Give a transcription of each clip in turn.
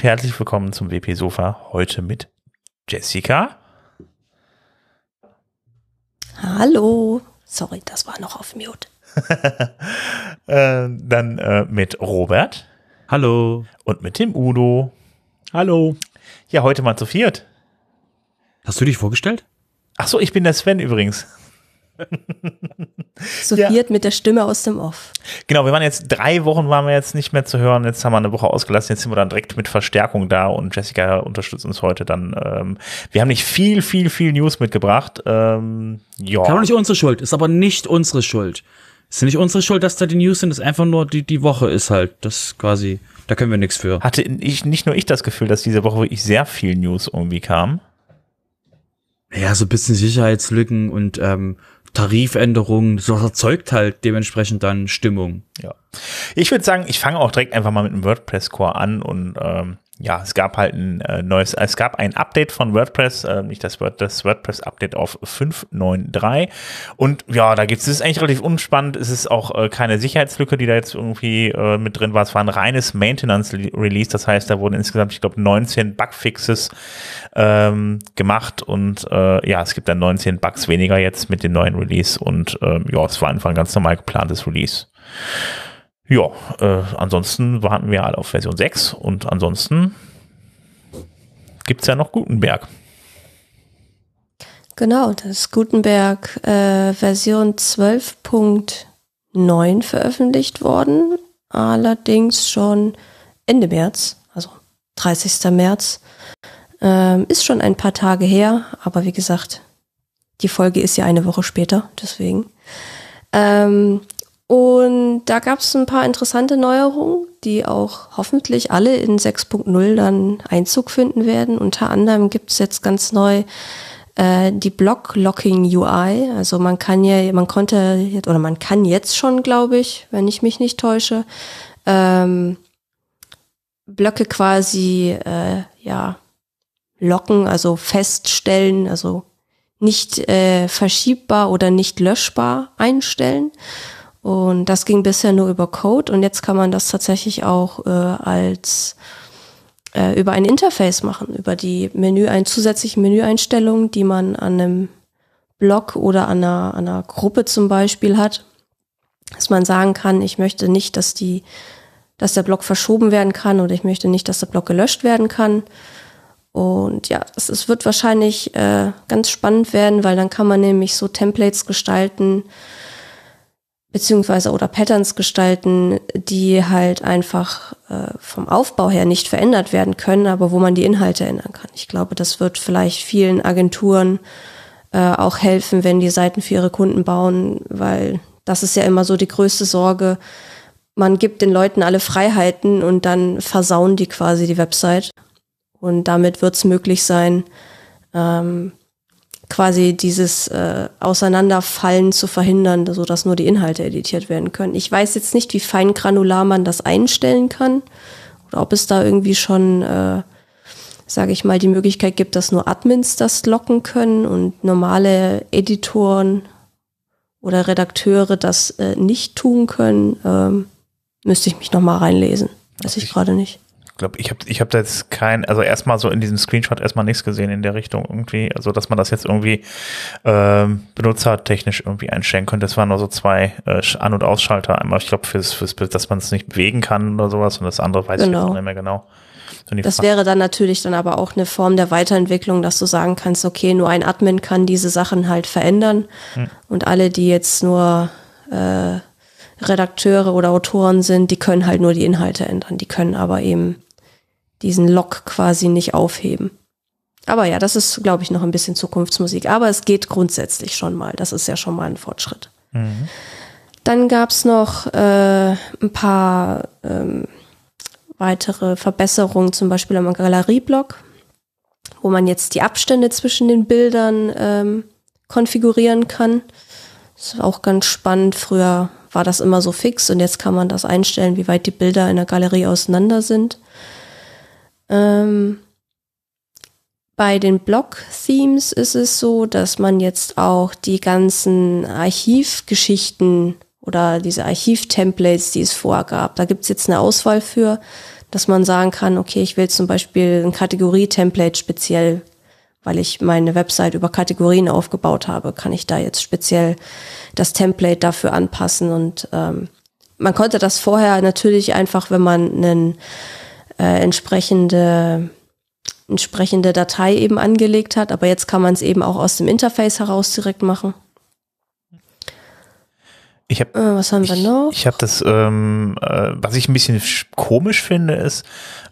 Und herzlich willkommen zum WP Sofa. Heute mit Jessica. Hallo. Sorry, das war noch auf Mute. äh, dann äh, mit Robert. Hallo. Und mit dem Udo. Hallo. Ja, heute mal zu viert. Hast du dich vorgestellt? Ach so, ich bin der Sven übrigens. so ja. mit der Stimme aus dem Off. Genau, wir waren jetzt drei Wochen waren wir jetzt nicht mehr zu hören. Jetzt haben wir eine Woche ausgelassen. Jetzt sind wir dann direkt mit Verstärkung da und Jessica unterstützt uns heute dann. Ähm, wir haben nicht viel, viel, viel News mitgebracht. Ähm, ja. Kann auch nicht unsere Schuld. Ist aber nicht unsere Schuld. Ist nicht unsere Schuld, dass da die News sind. Ist einfach nur die die Woche ist halt. Das quasi. Da können wir nichts für. Hatte ich nicht nur ich das Gefühl, dass diese Woche wirklich sehr viel News irgendwie kam. Ja, so ein bisschen Sicherheitslücken und ähm, Tarifänderungen, so erzeugt halt dementsprechend dann Stimmung. Ja. Ich würde sagen, ich fange auch direkt einfach mal mit dem WordPress-Core an und ähm, ja, es gab halt ein äh, neues, es gab ein Update von WordPress, äh, nicht das, Word, das WordPress-Update auf 5.9.3 und ja, da gibt es, ist eigentlich relativ unspannend, es ist auch äh, keine Sicherheitslücke, die da jetzt irgendwie äh, mit drin war, es war ein reines Maintenance-Release, das heißt, da wurden insgesamt, ich glaube, 19 Bugfixes ähm, gemacht. Und äh, ja, es gibt dann 19 Bugs weniger jetzt mit dem neuen Release. Und ähm, ja, es war einfach ein ganz normal geplantes Release. Ja, äh, ansonsten warten wir alle auf Version 6 und ansonsten gibt es ja noch Gutenberg. Genau, das Gutenberg äh, Version 12.9 veröffentlicht worden, allerdings schon Ende März, also 30. März. Ähm, ist schon ein paar Tage her, aber wie gesagt, die Folge ist ja eine Woche später, deswegen. Ähm, und da gab es ein paar interessante Neuerungen, die auch hoffentlich alle in 6.0 dann Einzug finden werden. Unter anderem gibt es jetzt ganz neu äh, die Block-Locking UI. Also man kann ja, man konnte oder man kann jetzt schon, glaube ich, wenn ich mich nicht täusche, ähm, Blöcke quasi äh, ja locken, also feststellen, also nicht äh, verschiebbar oder nicht löschbar einstellen. Und das ging bisher nur über Code und jetzt kann man das tatsächlich auch äh, als äh, über ein Interface machen, über die Menü, ein zusätzliche Menüeinstellung, die man an einem Blog oder an einer, an einer Gruppe zum Beispiel hat, dass man sagen kann, ich möchte nicht, dass die, dass der Blog verschoben werden kann oder ich möchte nicht, dass der Blog gelöscht werden kann. Und ja, es, es wird wahrscheinlich äh, ganz spannend werden, weil dann kann man nämlich so Templates gestalten, beziehungsweise oder Patterns gestalten, die halt einfach äh, vom Aufbau her nicht verändert werden können, aber wo man die Inhalte ändern kann. Ich glaube, das wird vielleicht vielen Agenturen äh, auch helfen, wenn die Seiten für ihre Kunden bauen, weil das ist ja immer so die größte Sorge. Man gibt den Leuten alle Freiheiten und dann versauen die quasi die Website. Und damit wird es möglich sein, ähm, quasi dieses äh, Auseinanderfallen zu verhindern, so dass nur die Inhalte editiert werden können. Ich weiß jetzt nicht, wie fein granular man das einstellen kann oder ob es da irgendwie schon, äh, sage ich mal, die Möglichkeit gibt, dass nur Admins das locken können und normale Editoren oder Redakteure das äh, nicht tun können. Ähm, müsste ich mich noch mal reinlesen. Weiß ich gerade nicht glaube, ich habe ich hab da jetzt kein, also erstmal so in diesem Screenshot erstmal nichts gesehen in der Richtung irgendwie, also dass man das jetzt irgendwie ähm, benutzertechnisch irgendwie einstellen könnte. Das waren nur so zwei äh, An- und Ausschalter. Einmal, ich glaube, fürs, fürs, dass man es nicht bewegen kann oder sowas und das andere weiß genau. ich jetzt nicht mehr genau. Das wäre dann natürlich dann aber auch eine Form der Weiterentwicklung, dass du sagen kannst, okay, nur ein Admin kann diese Sachen halt verändern hm. und alle, die jetzt nur äh, Redakteure oder Autoren sind, die können halt nur die Inhalte ändern. Die können aber eben diesen Lock quasi nicht aufheben. Aber ja, das ist, glaube ich, noch ein bisschen Zukunftsmusik. Aber es geht grundsätzlich schon mal. Das ist ja schon mal ein Fortschritt. Mhm. Dann gab's noch äh, ein paar ähm, weitere Verbesserungen, zum Beispiel am Galerieblock, wo man jetzt die Abstände zwischen den Bildern ähm, konfigurieren kann. Das ist auch ganz spannend. Früher war das immer so fix und jetzt kann man das einstellen, wie weit die Bilder in der Galerie auseinander sind. Ähm, bei den Blog-Themes ist es so, dass man jetzt auch die ganzen Archivgeschichten oder diese Archiv-Templates, die es vorgab, da gibt es jetzt eine Auswahl für, dass man sagen kann, okay, ich will zum Beispiel ein Kategorie-Template speziell, weil ich meine Website über Kategorien aufgebaut habe, kann ich da jetzt speziell das Template dafür anpassen und ähm, man konnte das vorher natürlich einfach, wenn man einen äh, entsprechende entsprechende Datei eben angelegt hat, aber jetzt kann man es eben auch aus dem Interface heraus direkt machen. Ich habe, äh, was haben wir noch? Ich habe das, ähm, äh, was ich ein bisschen komisch finde, ist,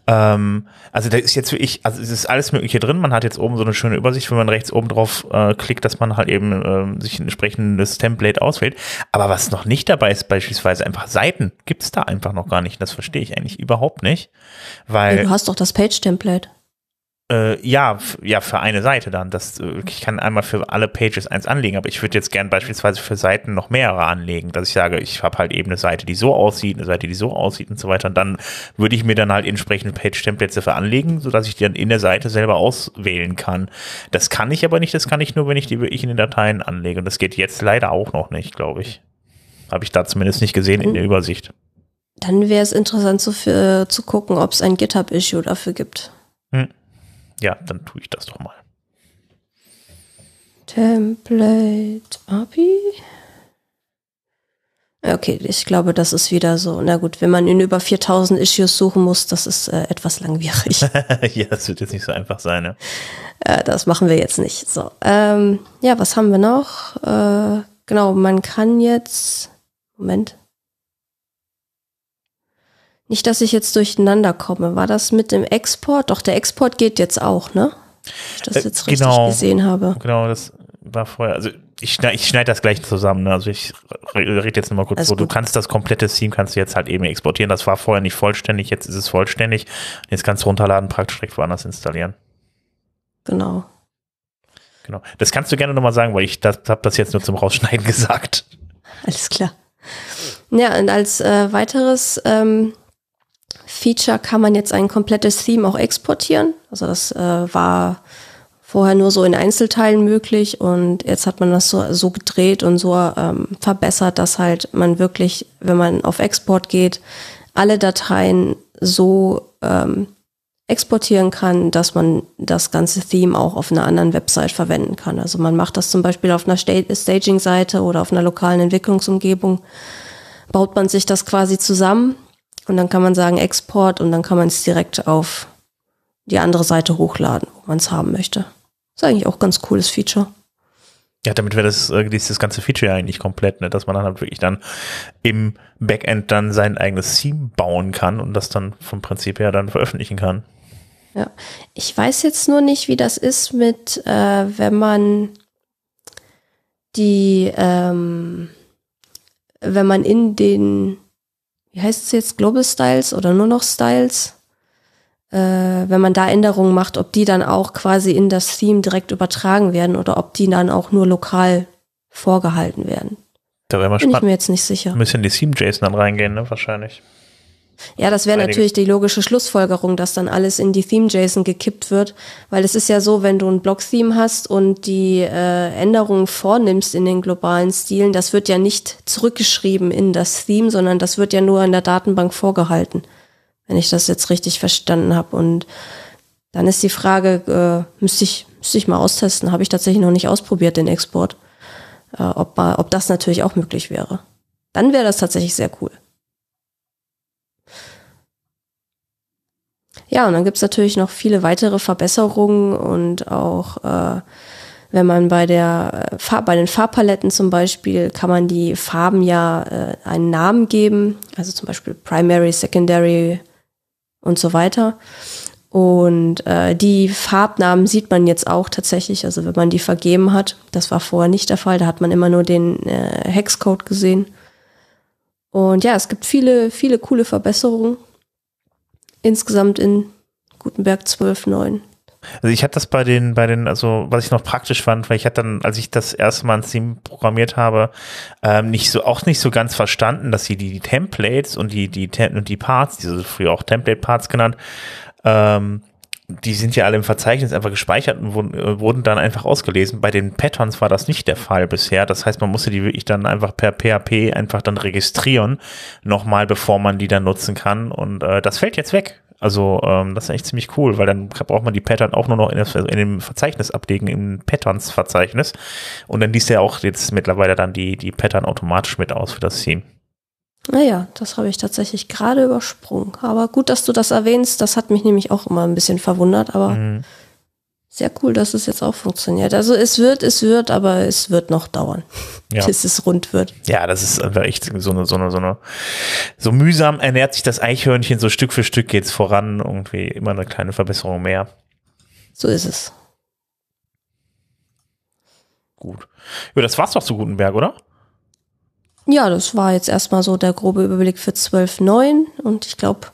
ähm, also da ist jetzt wirklich, also es ist alles Mögliche drin. Man hat jetzt oben so eine schöne Übersicht, wenn man rechts oben drauf äh, klickt, dass man halt eben ähm, sich ein entsprechendes Template auswählt. Aber was noch nicht dabei ist, beispielsweise einfach Seiten, gibt es da einfach noch gar nicht. Das verstehe ich eigentlich überhaupt nicht, weil du hast doch das Page-Template. Äh, ja, ja, für eine Seite dann. Das, äh, ich kann einmal für alle Pages eins anlegen, aber ich würde jetzt gern beispielsweise für Seiten noch mehrere anlegen, dass ich sage, ich habe halt eben eine Seite, die so aussieht, eine Seite, die so aussieht und so weiter. Und dann würde ich mir dann halt entsprechende Page-Templates dafür anlegen, sodass ich die dann in der Seite selber auswählen kann. Das kann ich aber nicht, das kann ich nur, wenn ich die wirklich in den Dateien anlege. Und das geht jetzt leider auch noch nicht, glaube ich. Habe ich da zumindest nicht gesehen in der Übersicht. Dann wäre es interessant zu, für, zu gucken, ob es ein GitHub-Issue dafür gibt. Hm. Ja, dann tue ich das doch mal. Template API. Okay, ich glaube, das ist wieder so. Na gut, wenn man in über 4000 Issues suchen muss, das ist äh, etwas langwierig. ja, das wird jetzt nicht so einfach sein. Ne? Äh, das machen wir jetzt nicht. So, ähm, ja, was haben wir noch? Äh, genau, man kann jetzt. Moment. Nicht, dass ich jetzt durcheinander komme. War das mit dem Export? Doch, der Export geht jetzt auch, ne? Ich das äh, jetzt richtig genau, gesehen habe. Genau, das war vorher. Also ich schneide ich schneid das gleich zusammen. Ne? Also ich rede jetzt nochmal kurz so. Du kannst das komplette Theme kannst du jetzt halt eben exportieren. Das war vorher nicht vollständig, jetzt ist es vollständig. Jetzt kannst du runterladen, praktisch direkt woanders installieren. Genau. Genau. Das kannst du gerne nochmal sagen, weil ich habe das jetzt nur zum Rausschneiden gesagt. Alles klar. Ja, und als äh, weiteres ähm, Feature kann man jetzt ein komplettes Theme auch exportieren. Also das äh, war vorher nur so in Einzelteilen möglich und jetzt hat man das so, so gedreht und so ähm, verbessert, dass halt man wirklich, wenn man auf Export geht, alle Dateien so ähm, exportieren kann, dass man das ganze Theme auch auf einer anderen Website verwenden kann. Also man macht das zum Beispiel auf einer Staging-Seite oder auf einer lokalen Entwicklungsumgebung, baut man sich das quasi zusammen und dann kann man sagen Export und dann kann man es direkt auf die andere Seite hochladen, wo man es haben möchte. Ist eigentlich auch ein ganz cooles Feature. Ja, damit wäre das, äh, dieses ganze Feature ja eigentlich komplett, ne? dass man dann halt wirklich dann im Backend dann sein eigenes Theme bauen kann und das dann vom Prinzip her dann veröffentlichen kann. Ja, ich weiß jetzt nur nicht, wie das ist mit, äh, wenn man die, ähm, wenn man in den wie heißt es jetzt, Global Styles oder nur noch Styles, äh, wenn man da Änderungen macht, ob die dann auch quasi in das Theme direkt übertragen werden oder ob die dann auch nur lokal vorgehalten werden. Da wäre mal Bin spannend. ich mir jetzt nicht sicher. Ein bisschen die Theme-JSON dann reingehen, ne, wahrscheinlich. Ja, das wäre natürlich die logische Schlussfolgerung, dass dann alles in die Theme-JSON gekippt wird, weil es ist ja so, wenn du ein Block-Theme hast und die äh, Änderungen vornimmst in den globalen Stilen, das wird ja nicht zurückgeschrieben in das Theme, sondern das wird ja nur in der Datenbank vorgehalten, wenn ich das jetzt richtig verstanden habe. Und dann ist die Frage, äh, müsste ich, müsste ich mal austesten, habe ich tatsächlich noch nicht ausprobiert, den Export, äh, ob, ob das natürlich auch möglich wäre. Dann wäre das tatsächlich sehr cool. Ja, und dann gibt's natürlich noch viele weitere Verbesserungen und auch äh, wenn man bei der äh, Farb, bei den Farbpaletten zum Beispiel kann man die Farben ja äh, einen Namen geben, also zum Beispiel Primary, Secondary und so weiter. Und äh, die Farbnamen sieht man jetzt auch tatsächlich, also wenn man die vergeben hat. Das war vorher nicht der Fall, da hat man immer nur den äh, Hexcode gesehen. Und ja, es gibt viele, viele coole Verbesserungen insgesamt in Gutenberg 12.9. Also ich hatte das bei den, bei den, also was ich noch praktisch fand, weil ich hatte dann, als ich das erste Mal ein Theme programmiert habe, ähm, nicht so, auch nicht so ganz verstanden, dass sie die, die Templates und die, die, und die Parts, diese früher auch Template-Parts genannt, ähm, die sind ja alle im Verzeichnis einfach gespeichert und wurden, äh, wurden dann einfach ausgelesen. Bei den Patterns war das nicht der Fall bisher. Das heißt, man musste die wirklich dann einfach per PHP einfach dann registrieren, nochmal, bevor man die dann nutzen kann. Und äh, das fällt jetzt weg. Also ähm, das ist echt ziemlich cool, weil dann braucht man die Pattern auch nur noch in, das, in dem Verzeichnis ablegen, im Patterns-Verzeichnis. Und dann liest er auch jetzt mittlerweile dann die, die Pattern automatisch mit aus für das Theme. Naja, das habe ich tatsächlich gerade übersprungen. Aber gut, dass du das erwähnst. Das hat mich nämlich auch immer ein bisschen verwundert. Aber mhm. sehr cool, dass es jetzt auch funktioniert. Also es wird, es wird, aber es wird noch dauern, ja. bis es rund wird. Ja, das ist echt so eine, so eine, so eine, so mühsam ernährt sich das Eichhörnchen. So Stück für Stück geht es voran. Irgendwie immer eine kleine Verbesserung mehr. So ist es. Gut. Ja, das war's doch zu Gutenberg, oder? Ja, das war jetzt erstmal so der grobe Überblick für 12.9 und ich glaube,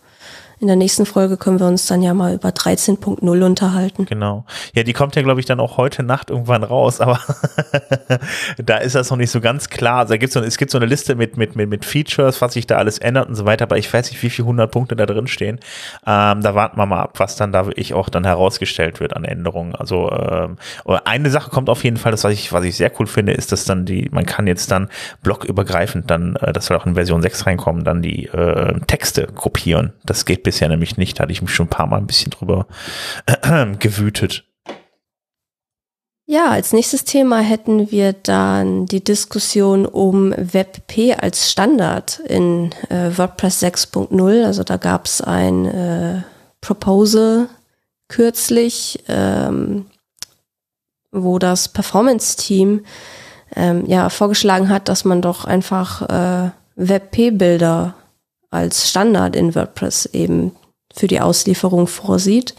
in der nächsten Folge können wir uns dann ja mal über 13.0 unterhalten. Genau. Ja, die kommt ja, glaube ich, dann auch heute Nacht irgendwann raus, aber da ist das noch nicht so ganz klar. Also da gibt's so, es gibt so eine Liste mit, mit, mit, mit Features, was sich da alles ändert und so weiter, aber ich weiß nicht, wie viele hundert Punkte da drin stehen. Ähm, da warten wir mal ab, was dann da wirklich auch dann herausgestellt wird an Änderungen. Also ähm, eine Sache kommt auf jeden Fall, das was ich, was ich sehr cool finde, ist, dass dann die, man kann jetzt dann blockübergreifend dann, äh, das soll auch in Version 6 reinkommen, dann die äh, Texte kopieren. Das geht bisher nämlich nicht. Da hatte ich mich schon ein paar Mal ein bisschen drüber gewütet. Ja, als nächstes Thema hätten wir dann die Diskussion um WebP als Standard in äh, WordPress 6.0. Also da gab es ein äh, Proposal kürzlich, ähm, wo das Performance-Team ähm, ja vorgeschlagen hat, dass man doch einfach äh, WebP-Bilder als Standard in WordPress eben für die Auslieferung vorsieht.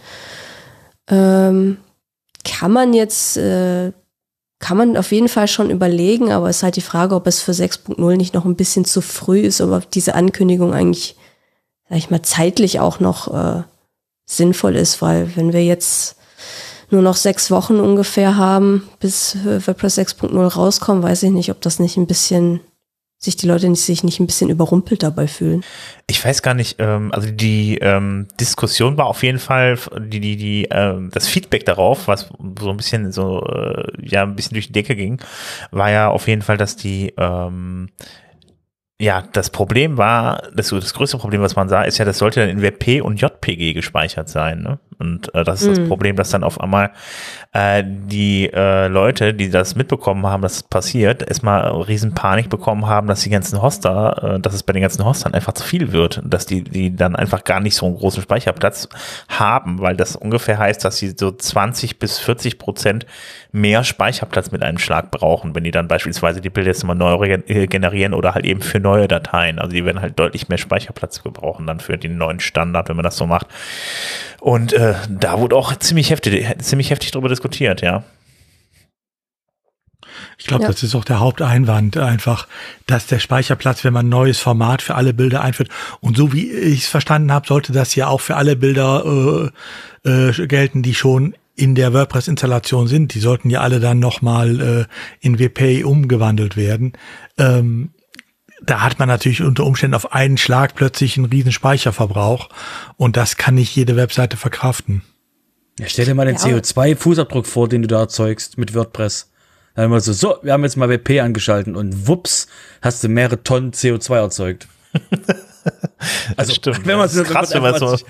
Ähm, kann man jetzt, äh, kann man auf jeden Fall schon überlegen, aber es ist halt die Frage, ob es für 6.0 nicht noch ein bisschen zu früh ist, aber diese Ankündigung eigentlich, sag ich mal, zeitlich auch noch äh, sinnvoll ist, weil wenn wir jetzt nur noch sechs Wochen ungefähr haben, bis WordPress 6.0 rauskommt, weiß ich nicht, ob das nicht ein bisschen sich die Leute nicht, sich nicht ein bisschen überrumpelt dabei fühlen. Ich weiß gar nicht, ähm, also die ähm, Diskussion war auf jeden Fall, die, die, die, ähm, das Feedback darauf, was so ein bisschen so, äh, ja, ein bisschen durch die Decke ging, war ja auf jeden Fall, dass die, ähm, ja, das Problem war, das, das größte Problem, was man sah, ist ja, das sollte dann in WebP und JPG gespeichert sein. Ne? Und äh, das ist mhm. das Problem, dass dann auf einmal äh, die äh, Leute, die das mitbekommen haben, dass es passiert, erstmal riesen Panik bekommen haben, dass die ganzen Hoster, äh, dass es bei den ganzen Hostern einfach zu viel wird, dass die, die dann einfach gar nicht so einen großen Speicherplatz haben, weil das ungefähr heißt, dass sie so 20 bis 40 Prozent mehr Speicherplatz mit einem Schlag brauchen, wenn die dann beispielsweise die Bilder jetzt mal neu äh, generieren oder halt eben für neue Dateien. Also die werden halt deutlich mehr Speicherplatz gebrauchen dann für den neuen Standard, wenn man das so macht. Und äh, da wurde auch ziemlich heftig, ziemlich heftig darüber diskutiert, ja. Ich glaube, ja. das ist auch der Haupteinwand einfach, dass der Speicherplatz, wenn man ein neues Format für alle Bilder einführt, und so wie ich es verstanden habe, sollte das ja auch für alle Bilder äh, äh, gelten, die schon in der WordPress-Installation sind. Die sollten ja alle dann nochmal äh, in WP umgewandelt werden. Ähm, da hat man natürlich unter Umständen auf einen Schlag plötzlich einen riesen Speicherverbrauch und das kann nicht jede Webseite verkraften. Ja, stell dir mal den ja. CO2-Fußabdruck vor, den du da erzeugst mit WordPress. Dann immer so, so, wir haben jetzt mal WP angeschalten und wups, hast du mehrere Tonnen CO2 erzeugt. also, stimmt. wenn man es krass, wenn man so es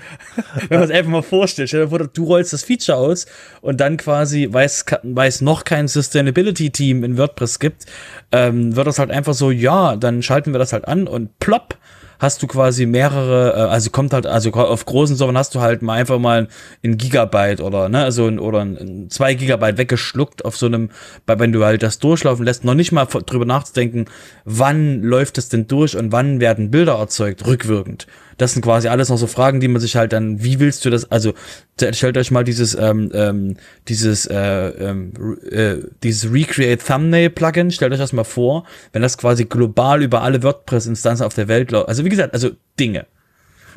einfach mal vorstellt, stell dir vor, du rollst das Feature aus und dann quasi, weil es noch kein Sustainability Team in WordPress gibt, ähm, wird das halt einfach so, ja, dann schalten wir das halt an und plopp, hast du quasi mehrere, äh, also kommt halt, also auf großen Servern hast du halt mal einfach mal ein Gigabyte oder, ne, also ein, oder ein, zwei Gigabyte weggeschluckt auf so einem, bei, wenn du halt das durchlaufen lässt, noch nicht mal drüber nachzudenken, wann läuft es denn durch und wann werden Bilder erzeugt, rückwirkend. Das sind quasi alles noch so Fragen, die man sich halt dann, wie willst du das, also stellt euch mal dieses, ähm, ähm, dieses, äh, ähm, äh, dieses Recreate Thumbnail Plugin, stellt euch das mal vor, wenn das quasi global über alle WordPress-Instanzen auf der Welt läuft. Also wie gesagt, also Dinge.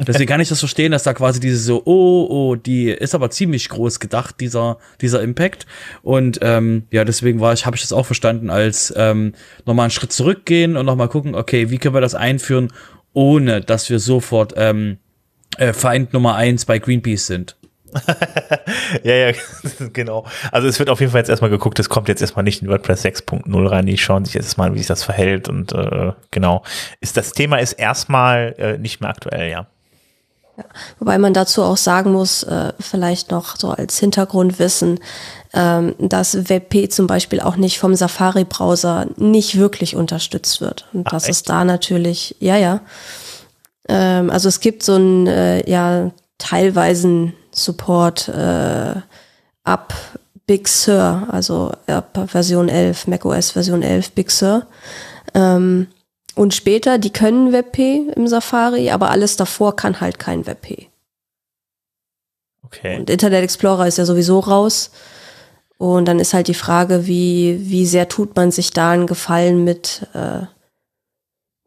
Deswegen kann ich das verstehen, dass da quasi diese so, oh, oh, die ist aber ziemlich groß gedacht, dieser, dieser Impact. Und ähm, ja, deswegen war ich, habe ich das auch verstanden als ähm, nochmal einen Schritt zurückgehen und nochmal gucken, okay, wie können wir das einführen, ohne dass wir sofort ähm, äh, Feind Nummer eins bei Greenpeace sind. ja, ja, genau. Also es wird auf jeden Fall jetzt erstmal geguckt, es kommt jetzt erstmal nicht in WordPress 6.0 rein, die schauen sich jetzt mal, wie sich das verhält und äh, genau. Ist das Thema ist erstmal äh, nicht mehr aktuell, ja. Ja. Wobei man dazu auch sagen muss, äh, vielleicht noch so als Hintergrundwissen, ähm, dass WebP zum Beispiel auch nicht vom Safari-Browser nicht wirklich unterstützt wird. Und Ach, das echt? ist da natürlich, ja, ja. Ähm, also es gibt so einen äh, ja teilweisen Support äh, ab Big Sur, also ab Version 11, macOS Version 11 Big Sur. Ähm, und später, die können WebP im Safari, aber alles davor kann halt kein WebP. Okay. Und Internet Explorer ist ja sowieso raus. Und dann ist halt die Frage, wie, wie sehr tut man sich da einen Gefallen mit äh,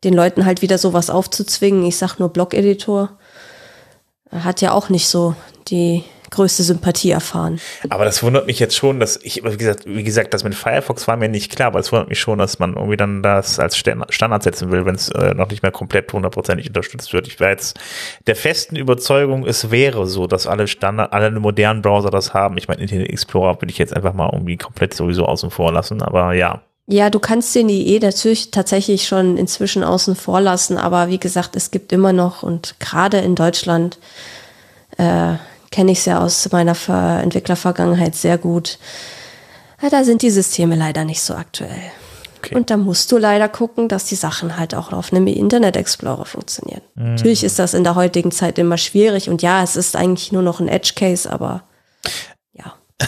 den Leuten halt wieder sowas aufzuzwingen. Ich sag nur Blog-Editor. Hat ja auch nicht so die größte Sympathie erfahren. Aber das wundert mich jetzt schon, dass ich, wie gesagt, wie gesagt, das mit Firefox war mir nicht klar, aber es wundert mich schon, dass man irgendwie dann das als Standard setzen will, wenn es äh, noch nicht mehr komplett hundertprozentig unterstützt wird. Ich war jetzt der festen Überzeugung, es wäre so, dass alle Standard, alle modernen Browser das haben. Ich meine, Internet Explorer will ich jetzt einfach mal irgendwie komplett sowieso außen vor lassen, aber ja. Ja, du kannst den IE natürlich tatsächlich schon inzwischen außen vor lassen, aber wie gesagt, es gibt immer noch und gerade in Deutschland äh, kenne ich es ja aus meiner Ver Entwicklervergangenheit sehr gut. Ja, da sind die Systeme leider nicht so aktuell. Okay. Und da musst du leider gucken, dass die Sachen halt auch auf einem Internet Explorer funktionieren. Mhm. Natürlich ist das in der heutigen Zeit immer schwierig und ja, es ist eigentlich nur noch ein Edge Case, aber.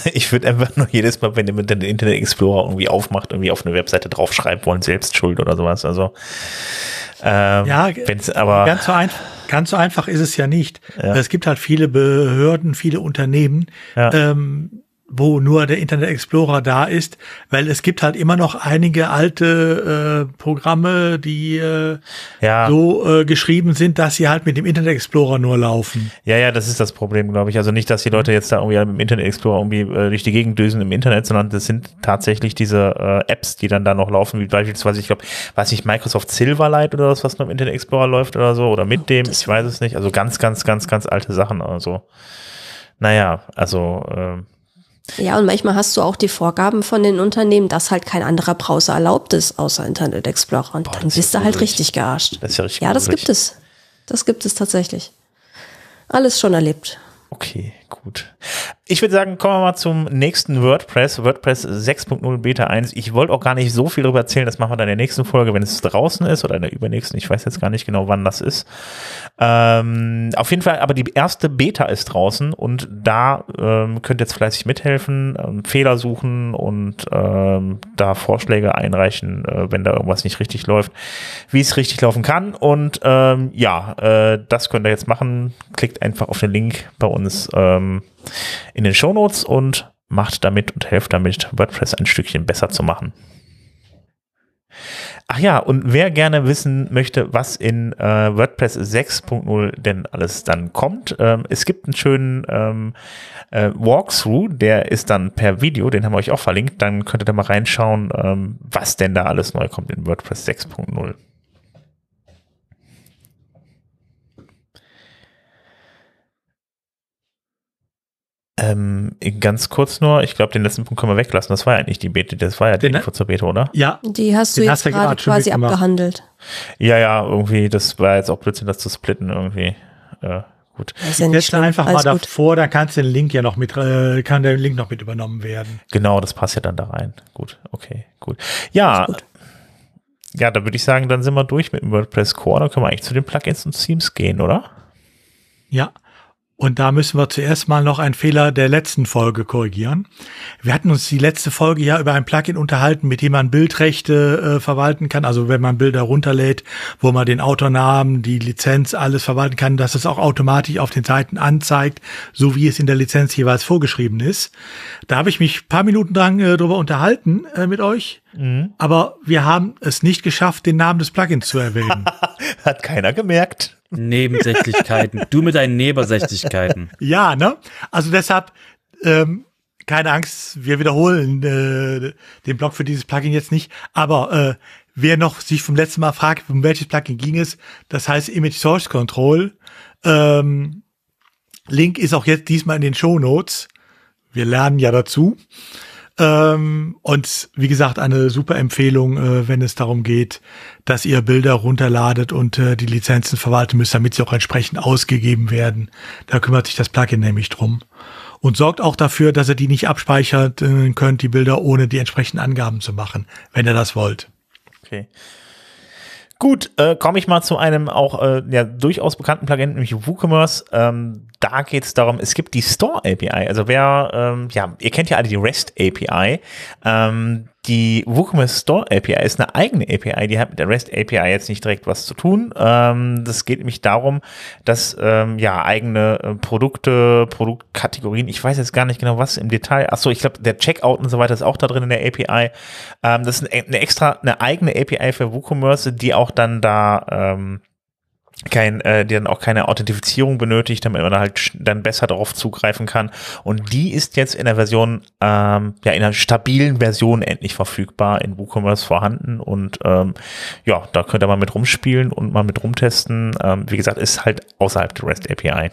Ich würde einfach nur jedes Mal, wenn ihr mit dem Internet Explorer irgendwie aufmacht, irgendwie auf eine Webseite draufschreiben wollen, selbst schuld oder sowas. Also ähm, ja, wenn's aber ganz so einfach Ganz so einfach ist es ja nicht. Ja. Es gibt halt viele Behörden, viele Unternehmen, ja. ähm, wo nur der Internet Explorer da ist, weil es gibt halt immer noch einige alte äh, Programme, die äh, ja. so äh, geschrieben sind, dass sie halt mit dem Internet Explorer nur laufen. Ja, ja, das ist das Problem, glaube ich. Also nicht, dass die Leute jetzt da irgendwie mit dem Internet Explorer irgendwie äh, durch die Gegend düsen im Internet, sondern das sind tatsächlich diese äh, Apps, die dann da noch laufen, wie beispielsweise, ich glaube, weiß nicht, Microsoft Silverlight oder was, was noch im Internet Explorer läuft oder so, oder mit dem, ich weiß es nicht. Also ganz, ganz, ganz, ganz alte Sachen. Also, naja, also äh, ja, und manchmal hast du auch die Vorgaben von den Unternehmen, dass halt kein anderer Browser erlaubt ist, außer Internet Explorer. Und Boah, dann bist du halt richtig gearscht. Das ist ja richtig. Ja, das gibt es. Das gibt es tatsächlich. Alles schon erlebt. Okay, gut. Ich würde sagen, kommen wir mal zum nächsten WordPress, WordPress 6.0 Beta 1. Ich wollte auch gar nicht so viel darüber erzählen, das machen wir dann in der nächsten Folge, wenn es draußen ist oder in der übernächsten. Ich weiß jetzt gar nicht genau, wann das ist. Ähm, auf jeden Fall, aber die erste Beta ist draußen und da ähm, könnt ihr jetzt fleißig mithelfen, ähm, Fehler suchen und ähm, da Vorschläge einreichen, äh, wenn da irgendwas nicht richtig läuft, wie es richtig laufen kann. Und ähm, ja, äh, das könnt ihr jetzt machen. Klickt einfach auf den Link bei uns ähm, in den Shownotes und macht damit und helft damit, WordPress ein Stückchen besser zu machen. Ach ja, und wer gerne wissen möchte, was in äh, WordPress 6.0 denn alles dann kommt, ähm, es gibt einen schönen ähm, äh, Walkthrough, der ist dann per Video, den haben wir euch auch verlinkt, dann könnt ihr da mal reinschauen, ähm, was denn da alles neu kommt in WordPress 6.0. Ähm, ganz kurz nur, ich glaube, den letzten Punkt können wir weglassen. Das war ja nicht die Beta, das war ja die Info zur Beta, oder? Ja. Die hast du jetzt gerade quasi abgehandelt. Ja, ja, irgendwie, das war jetzt auch Blödsinn, das zu splitten irgendwie. Äh, gut. Das ja nicht einfach Alles mal gut. davor, dann kannst du den Link ja noch mit, äh, kann der Link noch mit übernommen werden. Genau, das passt ja dann da rein. Gut, okay, gut. Ja, gut. ja, da würde ich sagen, dann sind wir durch mit dem WordPress Core. Dann können wir eigentlich zu den Plugins und Themes gehen, oder? Ja. Und da müssen wir zuerst mal noch einen Fehler der letzten Folge korrigieren. Wir hatten uns die letzte Folge ja über ein Plugin unterhalten, mit dem man Bildrechte äh, verwalten kann. Also wenn man Bilder runterlädt, wo man den Autornamen, die Lizenz, alles verwalten kann, dass es auch automatisch auf den Seiten anzeigt, so wie es in der Lizenz jeweils vorgeschrieben ist. Da habe ich mich paar Minuten dran äh, drüber unterhalten äh, mit euch. Mhm. Aber wir haben es nicht geschafft, den Namen des Plugins zu erwähnen. Hat keiner gemerkt. Nebensächlichkeiten. du mit deinen Nebensächlichkeiten. Ja, ne? Also deshalb, ähm, keine Angst, wir wiederholen äh, den Blog für dieses Plugin jetzt nicht. Aber äh, wer noch sich vom letzten Mal fragt, um welches Plugin ging es, das heißt Image Source Control. Ähm, Link ist auch jetzt diesmal in den Show Notes. Wir lernen ja dazu. Ähm, und wie gesagt, eine super Empfehlung, äh, wenn es darum geht, dass ihr Bilder runterladet und äh, die Lizenzen verwalten müsst, damit sie auch entsprechend ausgegeben werden. Da kümmert sich das Plugin nämlich drum. Und sorgt auch dafür, dass ihr die nicht abspeichern könnt, die Bilder, ohne die entsprechenden Angaben zu machen, wenn ihr das wollt. Okay. Gut, äh, komme ich mal zu einem auch äh, ja, durchaus bekannten Plugin, nämlich WooCommerce. Ähm, da geht es darum, es gibt die Store API. Also wer, ähm, ja, ihr kennt ja alle die REST API. Ähm, die WooCommerce Store API ist eine eigene API, die hat mit der REST API jetzt nicht direkt was zu tun. Ähm, das geht nämlich darum, dass ähm, ja eigene äh, Produkte, Produktkategorien, ich weiß jetzt gar nicht genau was im Detail. Achso, ich glaube, der Checkout und so weiter ist auch da drin in der API. Ähm, das ist eine, eine extra, eine eigene API für WooCommerce, die auch dann da ähm, kein, äh, die dann auch keine Authentifizierung benötigt, damit man halt dann besser darauf zugreifen kann. Und die ist jetzt in der Version, ähm, ja, in einer stabilen Version endlich verfügbar in WooCommerce vorhanden. Und ähm, ja, da könnt ihr mal mit rumspielen und mal mit rumtesten. Ähm, wie gesagt, ist halt außerhalb der REST API.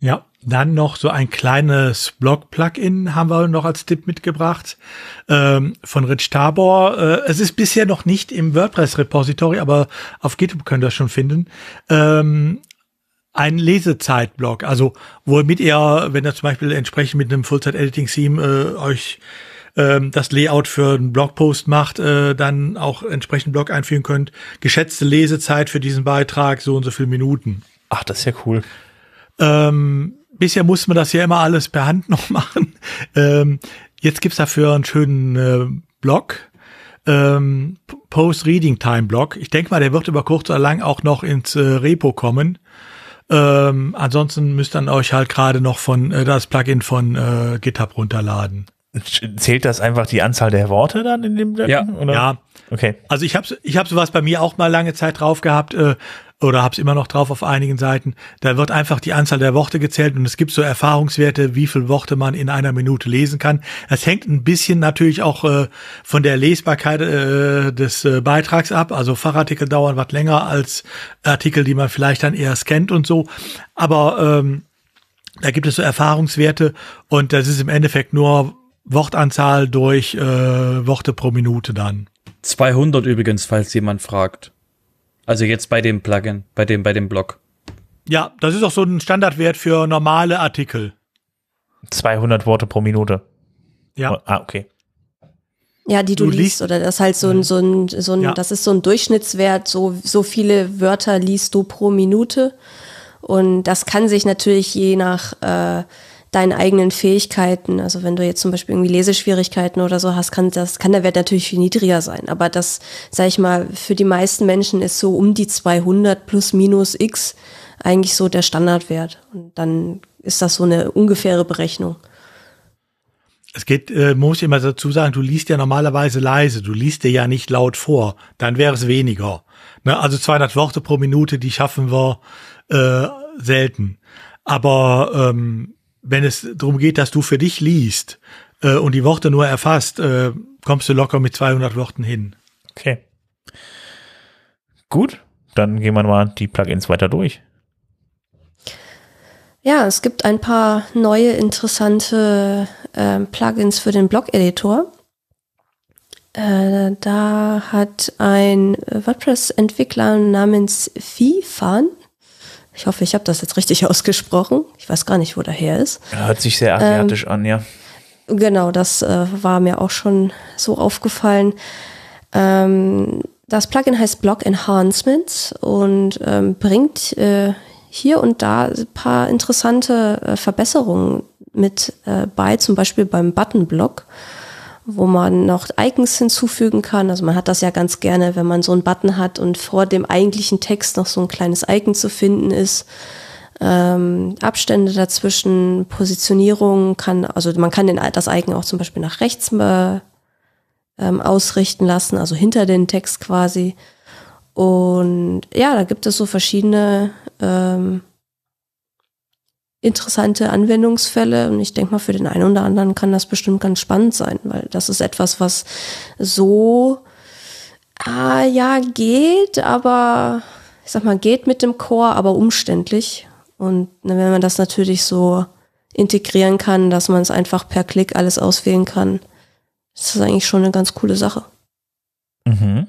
Ja, dann noch so ein kleines Blog-Plugin haben wir noch als Tipp mitgebracht ähm, von Rich Tabor. Äh, es ist bisher noch nicht im WordPress-Repository, aber auf GitHub könnt ihr das schon finden. Ähm, ein Lesezeitblog, also womit ihr, wenn ihr zum Beispiel entsprechend mit einem Full-Zeit-Editing-Theme äh, euch ähm, das Layout für einen Blogpost macht, äh, dann auch entsprechend Blog einführen könnt. Geschätzte Lesezeit für diesen Beitrag, so und so viele Minuten. Ach, das ist ja cool. Ähm, bisher musste man das ja immer alles per Hand noch machen. Ähm, jetzt gibt's dafür einen schönen äh, Blog, ähm, Post-Reading-Time-Blog. Ich denke mal, der wird über kurz oder lang auch noch ins äh, Repo kommen. Ähm, ansonsten müsst ihr euch halt gerade noch von äh, das Plugin von äh, GitHub runterladen. Zählt das einfach die Anzahl der Worte dann in dem Blog? Ja, oder? ja. Okay. Also ich habe ich hab sowas bei mir auch mal lange Zeit drauf gehabt. Äh, oder habe es immer noch drauf auf einigen Seiten. Da wird einfach die Anzahl der Worte gezählt und es gibt so Erfahrungswerte, wie viel Worte man in einer Minute lesen kann. Es hängt ein bisschen natürlich auch äh, von der Lesbarkeit äh, des äh, Beitrags ab. Also Fachartikel dauern was länger als Artikel, die man vielleicht dann eher scannt und so. Aber ähm, da gibt es so Erfahrungswerte und das ist im Endeffekt nur Wortanzahl durch äh, Worte pro Minute dann. 200 übrigens, falls jemand fragt. Also jetzt bei dem Plugin, bei dem, bei dem Blog. Ja, das ist auch so ein Standardwert für normale Artikel. 200 Worte pro Minute. Ja. Oh, ah, okay. Ja, die du, Du liest, liest- oder das ist halt so ein, so ein, so ein, Ja. das ist so ein Durchschnittswert, so, so viele Wörter liest du pro Minute. Und das kann sich natürlich je nach äh, deinen eigenen Fähigkeiten, also wenn du jetzt zum Beispiel irgendwie Leseschwierigkeiten oder so hast, kann das, kann der Wert natürlich viel niedriger sein. Aber das, sag ich mal, für die meisten Menschen ist so um die 200 plus minus x eigentlich so der Standardwert. Und dann ist das so eine ungefähre Berechnung. Es geht, äh, muss ich immer dazu sagen, du liest ja normalerweise leise, du liest dir ja nicht laut vor, dann wäre es weniger. Ne? Also 200 Worte pro Minute, die schaffen wir äh, selten. Aber ähm, wenn es darum geht, dass du für dich liest äh, und die Worte nur erfasst, äh, kommst du locker mit 200 Worten hin. Okay. Gut, dann gehen wir mal die Plugins weiter durch. Ja, es gibt ein paar neue interessante ähm, Plugins für den Blog-Editor. Äh, da hat ein WordPress-Entwickler namens Fifan, ich hoffe, ich habe das jetzt richtig ausgesprochen, ich weiß gar nicht, wo der her ist. Hört sich sehr asiatisch an, ja. Genau, das äh, war mir auch schon so aufgefallen. Ähm, das Plugin heißt Block Enhancements und ähm, bringt äh, hier und da ein paar interessante äh, Verbesserungen mit äh, bei, zum Beispiel beim Button-Block, wo man noch Icons hinzufügen kann. Also man hat das ja ganz gerne, wenn man so einen Button hat und vor dem eigentlichen Text noch so ein kleines Icon zu finden ist ähm, Abstände dazwischen, Positionierung kann, also man kann den, das Icon auch zum Beispiel nach rechts äh, ähm, ausrichten lassen, also hinter den Text quasi. Und ja, da gibt es so verschiedene ähm, interessante Anwendungsfälle und ich denke mal, für den einen oder anderen kann das bestimmt ganz spannend sein, weil das ist etwas, was so ah, ja geht, aber ich sag mal, geht mit dem Core, aber umständlich. Und ne, wenn man das natürlich so integrieren kann, dass man es einfach per Klick alles auswählen kann. Das ist eigentlich schon eine ganz coole Sache. Mhm.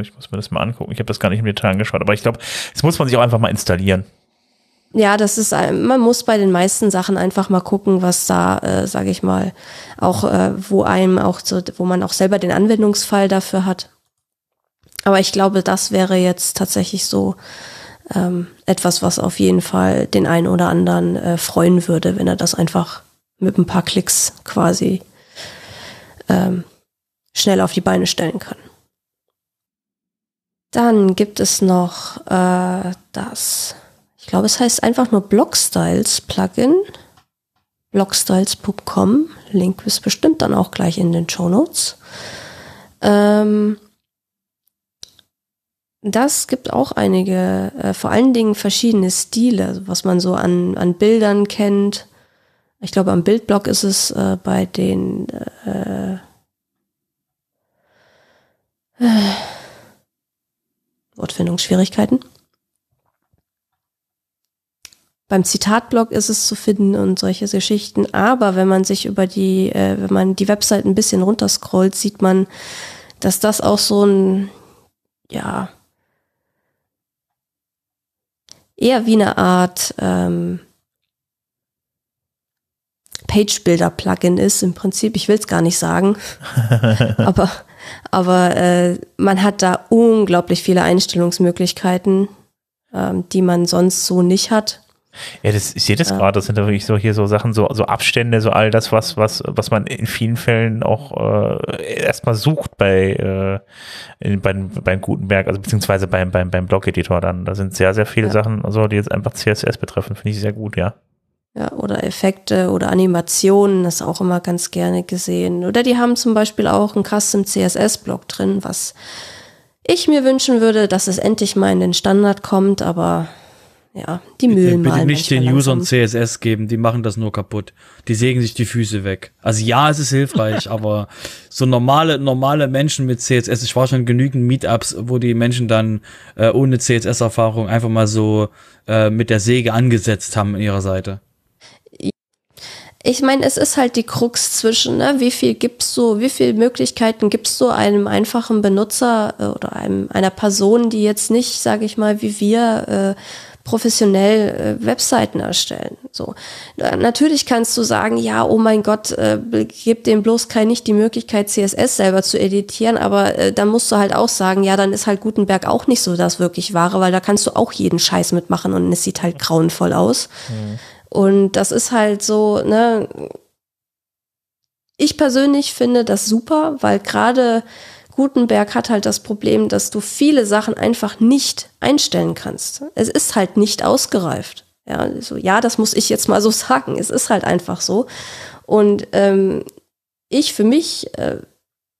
Ich muss mir das mal angucken. Ich habe das gar nicht im Detail angeschaut, aber ich glaube, das muss man sich auch einfach mal installieren. Ja, das ist, man muss bei den meisten Sachen einfach mal gucken, was da, äh, sage ich mal, auch, äh, wo einem auch so, wo man auch selber den Anwendungsfall dafür hat. Aber ich glaube, das wäre jetzt tatsächlich so ähm, etwas, was auf jeden Fall den einen oder anderen äh, freuen würde, wenn er das einfach mit ein paar Klicks quasi ähm, schnell auf die Beine stellen kann. Dann gibt es noch äh, das, ich glaube, es heißt einfach nur Blockstyles Plugin. Blockstyles.com. Link ist bestimmt dann auch gleich in den Show Notes. Ähm, das gibt auch einige, äh, vor allen Dingen verschiedene Stile, was man so an, an Bildern kennt. Ich glaube, am Bildblock ist es äh, bei den äh, äh, Wortfindungsschwierigkeiten. Beim Zitatblock ist es zu finden und solche Geschichten. Aber wenn man sich über die, äh, wenn man die Website ein bisschen runterscrollt, sieht man, dass das auch so ein, ja, eher wie eine Art ähm, Page-Builder-Plugin ist im Prinzip. Ich will es gar nicht sagen, aber, aber äh, man hat da unglaublich viele Einstellungsmöglichkeiten, ähm, die man sonst so nicht hat. Ja, das, ich sehe das ja. gerade, das sind da wirklich so hier so Sachen, so, so Abstände, so all das, was, was, was man in vielen Fällen auch äh, erstmal sucht bei, äh, beim, beim Gutenberg, also beziehungsweise beim, beim, beim Blog-Editor dann. Da sind sehr, sehr viele ja. Sachen, also die jetzt einfach CSS betreffen, finde ich sehr gut, ja. Ja, oder Effekte oder Animationen, das auch immer ganz gerne gesehen. Oder die haben zum Beispiel auch einen Custom CSS-Block drin, was ich mir wünschen würde, dass es endlich mal in den Standard kommt, aber ja, die Mühlen bitte, bitte nicht den Usern CSS geben, die machen das nur kaputt. Die sägen sich die Füße weg. Also ja, es ist hilfreich, aber so normale normale Menschen mit CSS, ich war schon genügend Meetups, wo die Menschen dann äh, ohne CSS-Erfahrung einfach mal so äh, mit der Säge angesetzt haben in ihrer Seite. Ich meine, es ist halt die Krux zwischen, ne, wie viel gibst du, wie viele Möglichkeiten gibst du einem einfachen Benutzer äh, oder einem, einer Person, die jetzt nicht, sage ich mal, wie wir äh, professionell äh, Webseiten erstellen. So, natürlich kannst du sagen, ja, oh mein Gott, äh, gib dem bloß kein nicht die Möglichkeit, CSS selber zu editieren, aber äh, dann musst du halt auch sagen, ja, dann ist halt Gutenberg auch nicht so das wirklich wahre, weil da kannst du auch jeden Scheiß mitmachen und es sieht halt grauenvoll aus. Mhm. Und das ist halt so, ne, ich persönlich finde das super, weil gerade Gutenberg hat halt das Problem, dass du viele Sachen einfach nicht einstellen kannst. Es ist halt nicht ausgereift. Ja, so, ja, das muss ich jetzt mal so sagen. Es ist halt einfach so. Und ähm, ich für mich äh,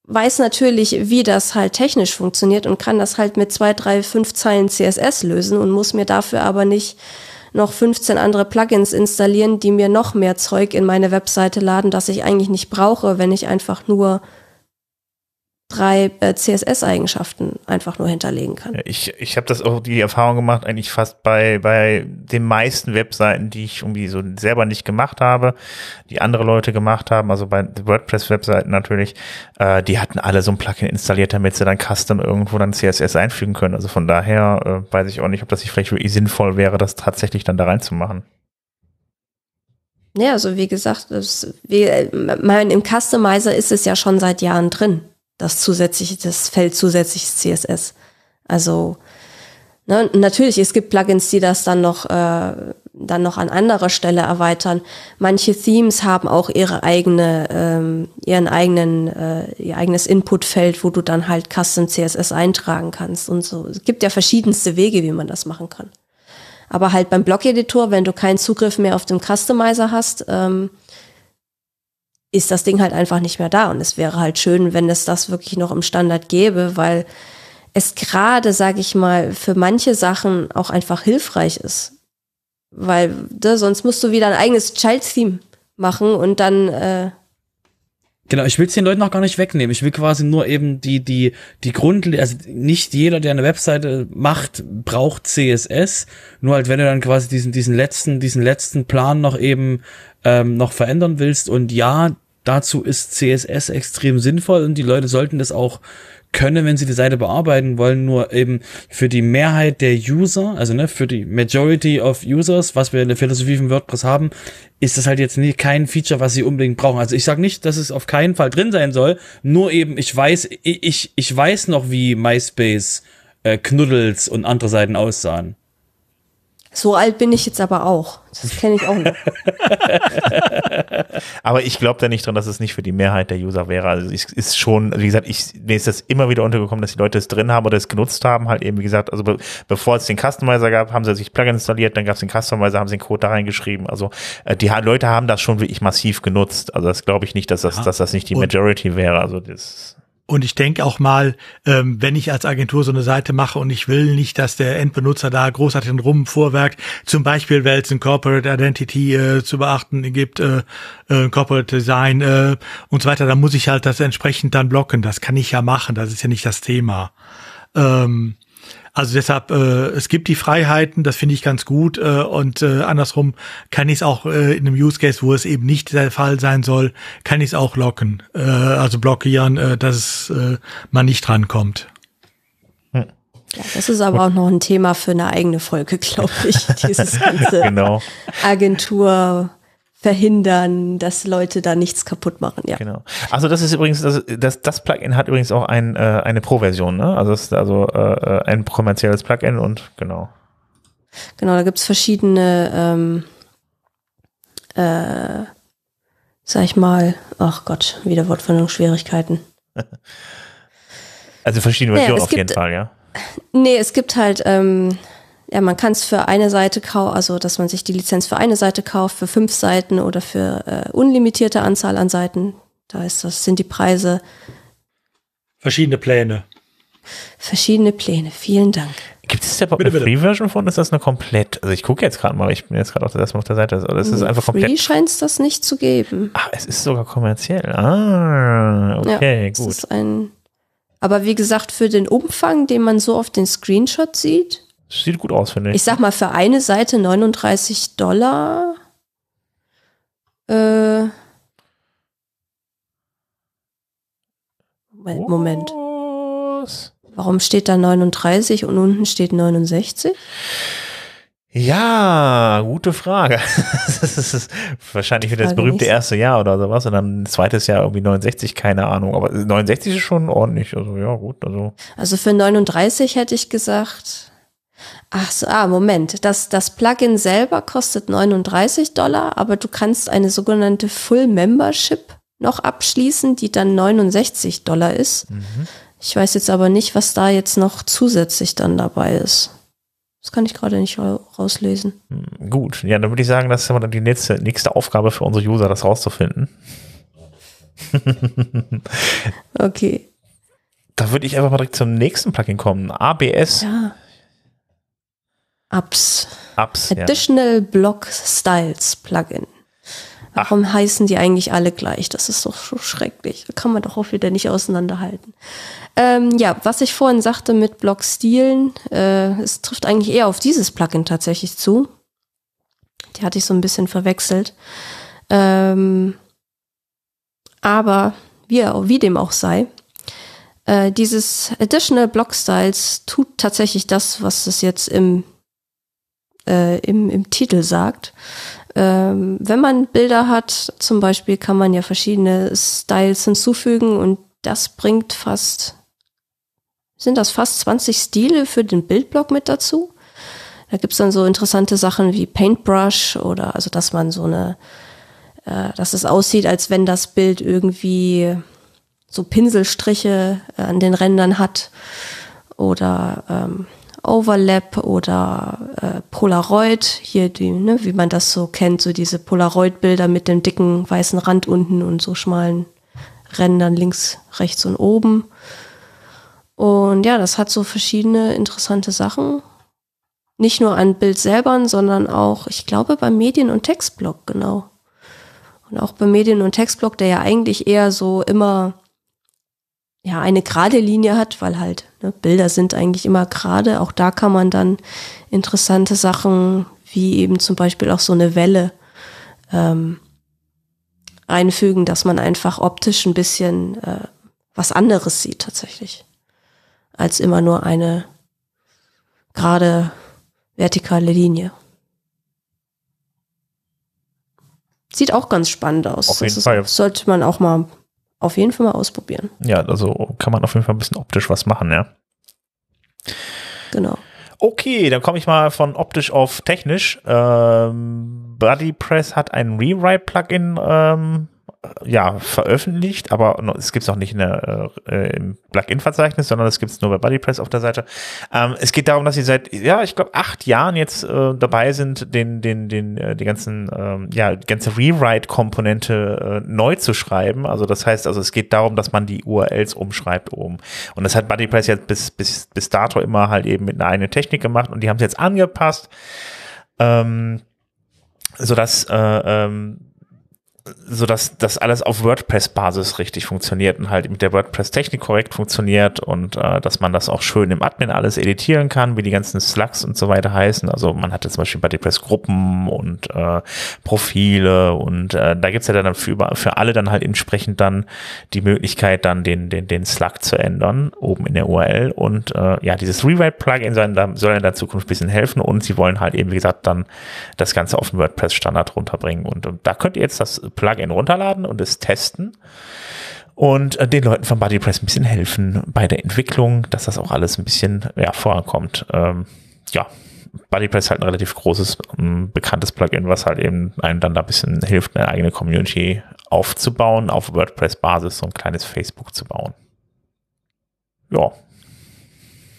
weiß natürlich, wie das halt technisch funktioniert und kann das halt mit zwei, drei, fünf Zeilen CSS lösen und muss mir dafür aber nicht noch 15 andere Plugins installieren, die mir noch mehr Zeug in meine Webseite laden, das ich eigentlich nicht brauche, wenn ich einfach nur drei äh, CSS-Eigenschaften einfach nur hinterlegen kann. Ich ich habe das auch die Erfahrung gemacht, eigentlich fast bei, bei den meisten Webseiten, die ich irgendwie so selber nicht gemacht habe, die andere Leute gemacht haben, also bei WordPress-Webseiten natürlich, äh, die hatten alle so ein Plugin installiert, damit sie dann custom irgendwo dann CSS einfügen können. Also von daher äh, weiß ich auch nicht, ob das nicht vielleicht wirklich sinnvoll wäre, das tatsächlich dann da reinzumachen. Ja, also wie gesagt, das, wie, äh, mein, im Customizer ist es ja schon seit Jahren drin das zusätzliche, das Feld zusätzliches CSS. Also ne, natürlich, es gibt Plugins, die das dann noch äh, dann noch an anderer Stelle erweitern. Manche Themes haben auch ihre eigene, ähm, ihren eigenen, äh, ihr eigenes Inputfeld, wo du dann halt Custom CSS eintragen kannst und so. Es gibt ja verschiedenste Wege, wie man das machen kann. Aber halt beim Blog-Editor, wenn du keinen Zugriff mehr auf den Customizer hast, ähm, ist das Ding halt einfach nicht mehr da. Und es wäre halt schön, wenn es das wirklich noch im Standard gäbe, weil es gerade, sage ich mal, für manche Sachen auch einfach hilfreich ist. Weil ne, sonst musst du wieder ein eigenes Child-Theme machen und dann, äh, Genau, ich will es den Leuten auch gar nicht wegnehmen. Ich will quasi nur eben die, die, die Grundlage, also nicht jeder, der eine Webseite macht, braucht CSS. Nur halt, wenn du dann quasi diesen, diesen letzten, diesen letzten Plan noch eben ähm, noch verändern willst. Und ja, dazu ist CSS extrem sinnvoll und die Leute sollten das auch können, wenn sie die Seite bearbeiten wollen, nur eben für die Mehrheit der User, also ne, für die Majority of Users, was wir in der Philosophie von WordPress haben, ist das halt jetzt nie kein Feature, was sie unbedingt brauchen. Also ich sage nicht, dass es auf keinen Fall drin sein soll, nur eben, ich weiß, ich, ich weiß noch, wie MySpace, äh, Knuddels und andere Seiten aussahen. So alt bin ich jetzt aber auch. Das kenne ich auch noch. aber ich glaube da nicht dran, dass es nicht für die Mehrheit der User wäre. Also es ist schon, wie gesagt, ich, mir ist das immer wieder untergekommen, dass die Leute es drin haben oder es genutzt haben, halt eben, wie gesagt, also be bevor es den Customizer gab, haben sie sich Plugin installiert, dann gab es den Customizer, haben sie den Code da reingeschrieben. Also äh, die Leute haben das schon wirklich massiv genutzt. Also das glaube ich nicht, dass das, dass das nicht die Majority wäre. Also das und ich denke auch mal, ähm, wenn ich als Agentur so eine Seite mache und ich will nicht, dass der Endbenutzer da großartig rumvorwerkt, zum Beispiel, weil es ein Corporate Identity äh, zu beachten gibt, äh, äh, Corporate Design äh, und so weiter, dann muss ich halt das entsprechend dann blocken. Das kann ich ja machen, das ist ja nicht das Thema. Ähm, also deshalb, äh, es gibt die Freiheiten, das finde ich ganz gut. Äh, und äh, andersrum kann ich es auch äh, in einem Use Case, wo es eben nicht der Fall sein soll, kann ich es auch locken, äh, also blockieren, äh, dass äh, man nicht drankommt. Ja, das ist aber auch noch ein Thema für eine eigene Folge, glaube ich. Dieses ganze genau. Agentur verhindern, dass Leute da nichts kaputt machen. Ja. Genau. Also das ist übrigens, das, das, das Plugin hat übrigens auch ein, äh, eine Pro-Version, ne? Also es ist also äh, ein kommerzielles Plugin und genau. Genau, da gibt's verschiedene, ähm, äh, sag ich mal, ach Gott, wieder Wortfindungsschwierigkeiten. also verschiedene Versionen ja, auf gibt, jeden Fall, ja. Nee, es gibt halt ähm, ja, man kann es für eine Seite kaufen, also dass man sich die Lizenz für eine Seite kauft, für fünf Seiten oder für äh, unlimitierte Anzahl an Seiten. Da ist das, sind die Preise. Verschiedene Pläne. Verschiedene Pläne, vielen Dank. Gibt es da eine Free-Version von? Ist das eine komplett? Also ich gucke jetzt gerade mal, ich bin jetzt gerade auf der, auf der Seite. Oder ist es einfach Free komplett? Free scheint es das nicht zu geben. Ah, es ist sogar kommerziell. Ah, okay, ja, gut. ist ein, aber wie gesagt, für den Umfang, den man so auf den Screenshot sieht, Sieht gut aus, finde ich. Ich sag mal, für eine Seite 39 Dollar. Äh, Moment, Moment. Warum steht da 39 und unten steht 69? Ja, gute Frage. das ist wahrscheinlich wieder das berühmte erste Jahr oder sowas und dann ein zweites Jahr irgendwie 69, keine Ahnung. Aber 69 ist schon ordentlich. Also ja, gut. Also, also für 39 hätte ich gesagt, Ach so, ah, Moment. Das, das Plugin selber kostet 39 Dollar, aber du kannst eine sogenannte Full Membership noch abschließen, die dann 69 Dollar ist. Mhm. Ich weiß jetzt aber nicht, was da jetzt noch zusätzlich dann dabei ist. Das kann ich gerade nicht rauslesen. Hm, gut, ja, dann würde ich sagen, das ist aber die nächste, nächste Aufgabe für unsere User, das rauszufinden. okay. Da würde ich einfach mal direkt zum nächsten Plugin kommen. ABS. Ja. Apps. Apps. Additional ja. Block Styles Plugin. Warum Ach. heißen die eigentlich alle gleich? Das ist doch so schrecklich. Da kann man doch auch wieder nicht auseinanderhalten. Ähm, ja, was ich vorhin sagte mit Blockstilen, äh, es trifft eigentlich eher auf dieses Plugin tatsächlich zu. Die hatte ich so ein bisschen verwechselt. Ähm, aber wie, wie dem auch sei, äh, dieses Additional Block Styles tut tatsächlich das, was es jetzt im äh, im, im Titel sagt. Ähm, wenn man Bilder hat, zum Beispiel, kann man ja verschiedene Styles hinzufügen und das bringt fast, sind das fast 20 Stile für den Bildblock mit dazu. Da gibt's dann so interessante Sachen wie Paintbrush oder also, dass man so eine, äh, dass es aussieht, als wenn das Bild irgendwie so Pinselstriche äh, an den Rändern hat oder ähm, Overlap oder äh, Polaroid, hier die, ne, wie man das so kennt, so diese Polaroid-Bilder mit dem dicken weißen Rand unten und so schmalen Rändern links, rechts und oben. Und ja, das hat so verschiedene interessante Sachen. Nicht nur an Bild selber, sondern auch, ich glaube, beim Medien- und Textblock, genau. Und auch beim Medien- und Textblock, der ja eigentlich eher so immer ja eine gerade Linie hat, weil halt ne, Bilder sind eigentlich immer gerade. Auch da kann man dann interessante Sachen wie eben zum Beispiel auch so eine Welle ähm, einfügen, dass man einfach optisch ein bisschen äh, was anderes sieht tatsächlich, als immer nur eine gerade vertikale Linie. Sieht auch ganz spannend aus. Auf jeden das ist, Fall. sollte man auch mal auf jeden Fall mal ausprobieren. Ja, also kann man auf jeden Fall ein bisschen optisch was machen, ja. Genau. Okay, dann komme ich mal von optisch auf technisch. Ähm, BuddyPress hat ein Rewrite-Plugin ähm, ja, veröffentlicht, aber es gibt es auch nicht in der, äh, im Plugin-Verzeichnis, sondern es gibt es nur bei BuddyPress auf der Seite. Ähm, es geht darum, dass sie seit, ja, ich glaube, acht Jahren jetzt äh, dabei sind, den, den, den, äh, die ganzen, ähm, ja, die ganze Rewrite-Komponente äh, neu zu schreiben. Also das heißt, also es geht darum, dass man die URLs umschreibt oben. Und das hat BuddyPress jetzt bis, bis, bis dato immer halt eben mit einer eigenen Technik gemacht und die haben es jetzt angepasst. Ähm, sodass äh, ähm, so dass das alles auf WordPress-Basis richtig funktioniert und halt mit der WordPress-Technik korrekt funktioniert und äh, dass man das auch schön im Admin alles editieren kann, wie die ganzen Slugs und so weiter heißen. Also man hatte zum Beispiel bei WordPress Gruppen und äh, Profile und äh, da gibt's ja dann für, für alle dann halt entsprechend dann die Möglichkeit, dann den, den, den Slug zu ändern, oben in der URL. Und äh, ja, dieses Rewrite-Plugin soll, soll in der Zukunft ein bisschen helfen und sie wollen halt eben, wie gesagt, dann das Ganze auf den WordPress-Standard runterbringen. Und, und da könnt ihr jetzt das Plugin runterladen und es testen und äh, den Leuten von BuddyPress ein bisschen helfen bei der Entwicklung, dass das auch alles ein bisschen ja, vorankommt. Ähm, ja, BuddyPress ist halt ein relativ großes, ähm, bekanntes Plugin, was halt eben einem dann da ein bisschen hilft, eine eigene Community aufzubauen, auf WordPress-Basis so ein kleines Facebook zu bauen. Ja,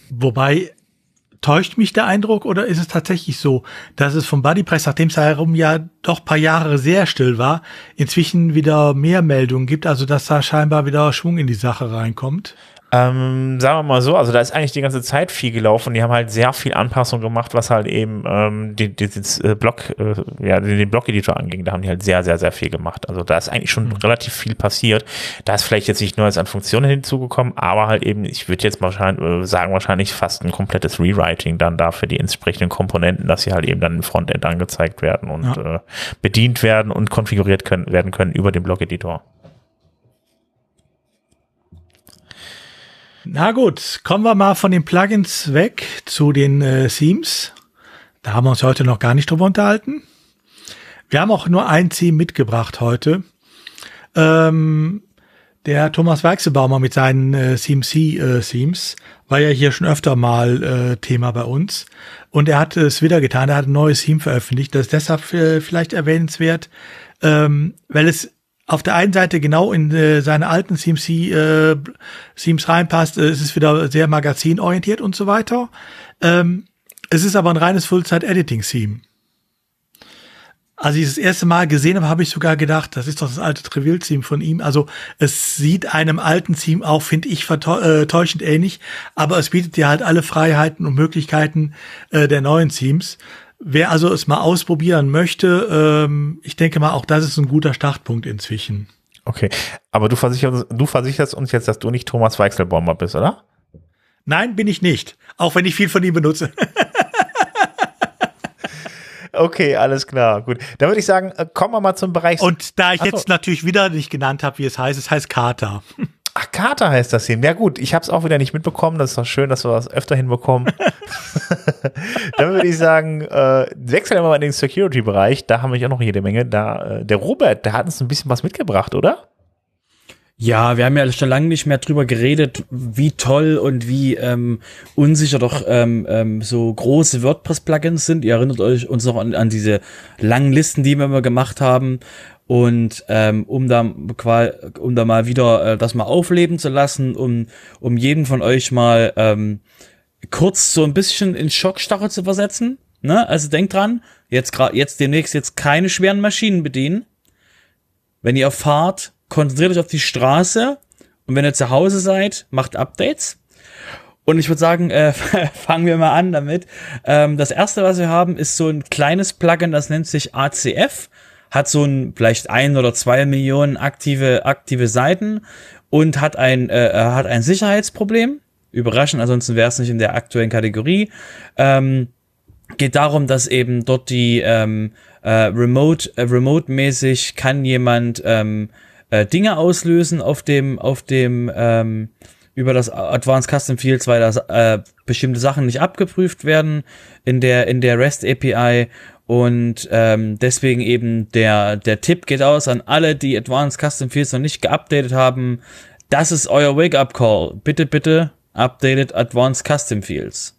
Wobei, täuscht mich der Eindruck oder ist es tatsächlich so, dass es vom Bodypress, nachdem es herum ja doch paar Jahre sehr still war, inzwischen wieder mehr Meldungen gibt, also dass da scheinbar wieder Schwung in die Sache reinkommt? Ähm, sagen wir mal so, also da ist eigentlich die ganze Zeit viel gelaufen. Die haben halt sehr viel Anpassung gemacht, was halt eben ähm, die, die, das, äh, Blog, äh, ja, den, den Blog-Editor anging. Da haben die halt sehr, sehr, sehr viel gemacht. Also da ist eigentlich schon relativ viel passiert. Da ist vielleicht jetzt nicht Neues an Funktionen hinzugekommen, aber halt eben, ich würde jetzt wahrscheinlich äh, sagen, wahrscheinlich fast ein komplettes Rewriting dann da für die entsprechenden Komponenten, dass sie halt eben dann im Frontend angezeigt werden und Ja. äh, bedient werden und konfiguriert können, werden können über den Blog-Editor. Na gut, kommen wir mal von den Plugins weg zu den äh, Themes. Da haben wir uns heute noch gar nicht drüber unterhalten. Wir haben auch nur ein Theme mitgebracht heute. Ähm, der Thomas Weichselbaumer mit seinen äh, CMC-Themes war ja hier schon öfter mal äh, Thema bei uns. Und er hat es wieder getan, er hat ein neues Theme veröffentlicht. Das ist deshalb äh, vielleicht erwähnenswert, ähm, weil es auf der einen Seite genau in äh, seine alten CMC äh, Themes reinpasst. Äh, es ist wieder sehr magazinorientiert und so weiter. Ähm, es ist aber ein reines Full-Zeit-Editing-Theme. Als ich das erste Mal gesehen habe, habe ich sogar gedacht, das ist doch das alte Trivial-Theme von ihm. Also es sieht einem alten Theme auch, finde ich, äh, täuschend ähnlich, aber es bietet dir halt alle Freiheiten und Möglichkeiten äh, der neuen Themes. Wer also es mal ausprobieren möchte, ähm, ich denke mal, auch das ist ein guter Startpunkt inzwischen. Okay, aber du versicherst, du versicherst uns jetzt, dass du nicht Thomas Weichselbaumer bist, oder? Nein, bin ich nicht, auch wenn ich viel von ihm benutze. Okay, alles klar, gut. Dann würde ich sagen, äh, kommen wir mal zum Bereich. Und da ich Ach so. jetzt natürlich wieder nicht genannt habe, wie es heißt, es heißt Kater. Ach, Kater heißt das hier. Ja gut, ich habe es auch wieder nicht mitbekommen. Das ist doch schön, dass wir das öfter hinbekommen. Dann würde ich sagen, äh, wechseln wir mal in den Security-Bereich. Da haben wir ja noch jede Menge. Da, äh, der Robert, der hat uns ein bisschen was mitgebracht, oder? Ja, wir haben ja schon lange nicht mehr drüber geredet, wie toll und wie ähm, unsicher doch ähm, ähm, so große WordPress-Plugins sind. Ihr erinnert euch uns noch an, an diese langen Listen, die wir immer gemacht haben. Und ähm, um da qual, um da mal wieder äh, das mal aufleben zu lassen, um um jeden von euch mal ähm, kurz so ein bisschen in Schockstarre zu versetzen. Ne? Also denkt dran, jetzt jetzt demnächst jetzt keine schweren Maschinen bedienen. Wenn ihr fahrt, konzentriert euch auf die Straße und wenn ihr zu Hause seid, macht Updates. Und ich würde sagen, äh, fangen wir mal an damit. Ähm, das erste, was wir haben, ist so ein kleines Plugin, das nennt sich ACF. Hat so ein vielleicht ein oder zwei Millionen aktive aktive Seiten und hat ein äh, hat ein Sicherheitsproblem. Überraschend, ansonsten wäre es nicht in der aktuellen Kategorie. Ähm, geht darum, dass eben dort die ähm, äh, Remote äh, Remote mäßig kann jemand ähm, äh, Dinge auslösen auf dem auf dem ähm, über das Advanced Custom Fields, weil das äh, bestimmte Sachen nicht abgeprüft werden in der in der REST API und ähm, deswegen eben der der Tipp geht aus an alle, die Advanced Custom Fields noch nicht geupdatet haben. Das ist euer Wake Up Call. Bitte bitte updated Advanced Custom Fields.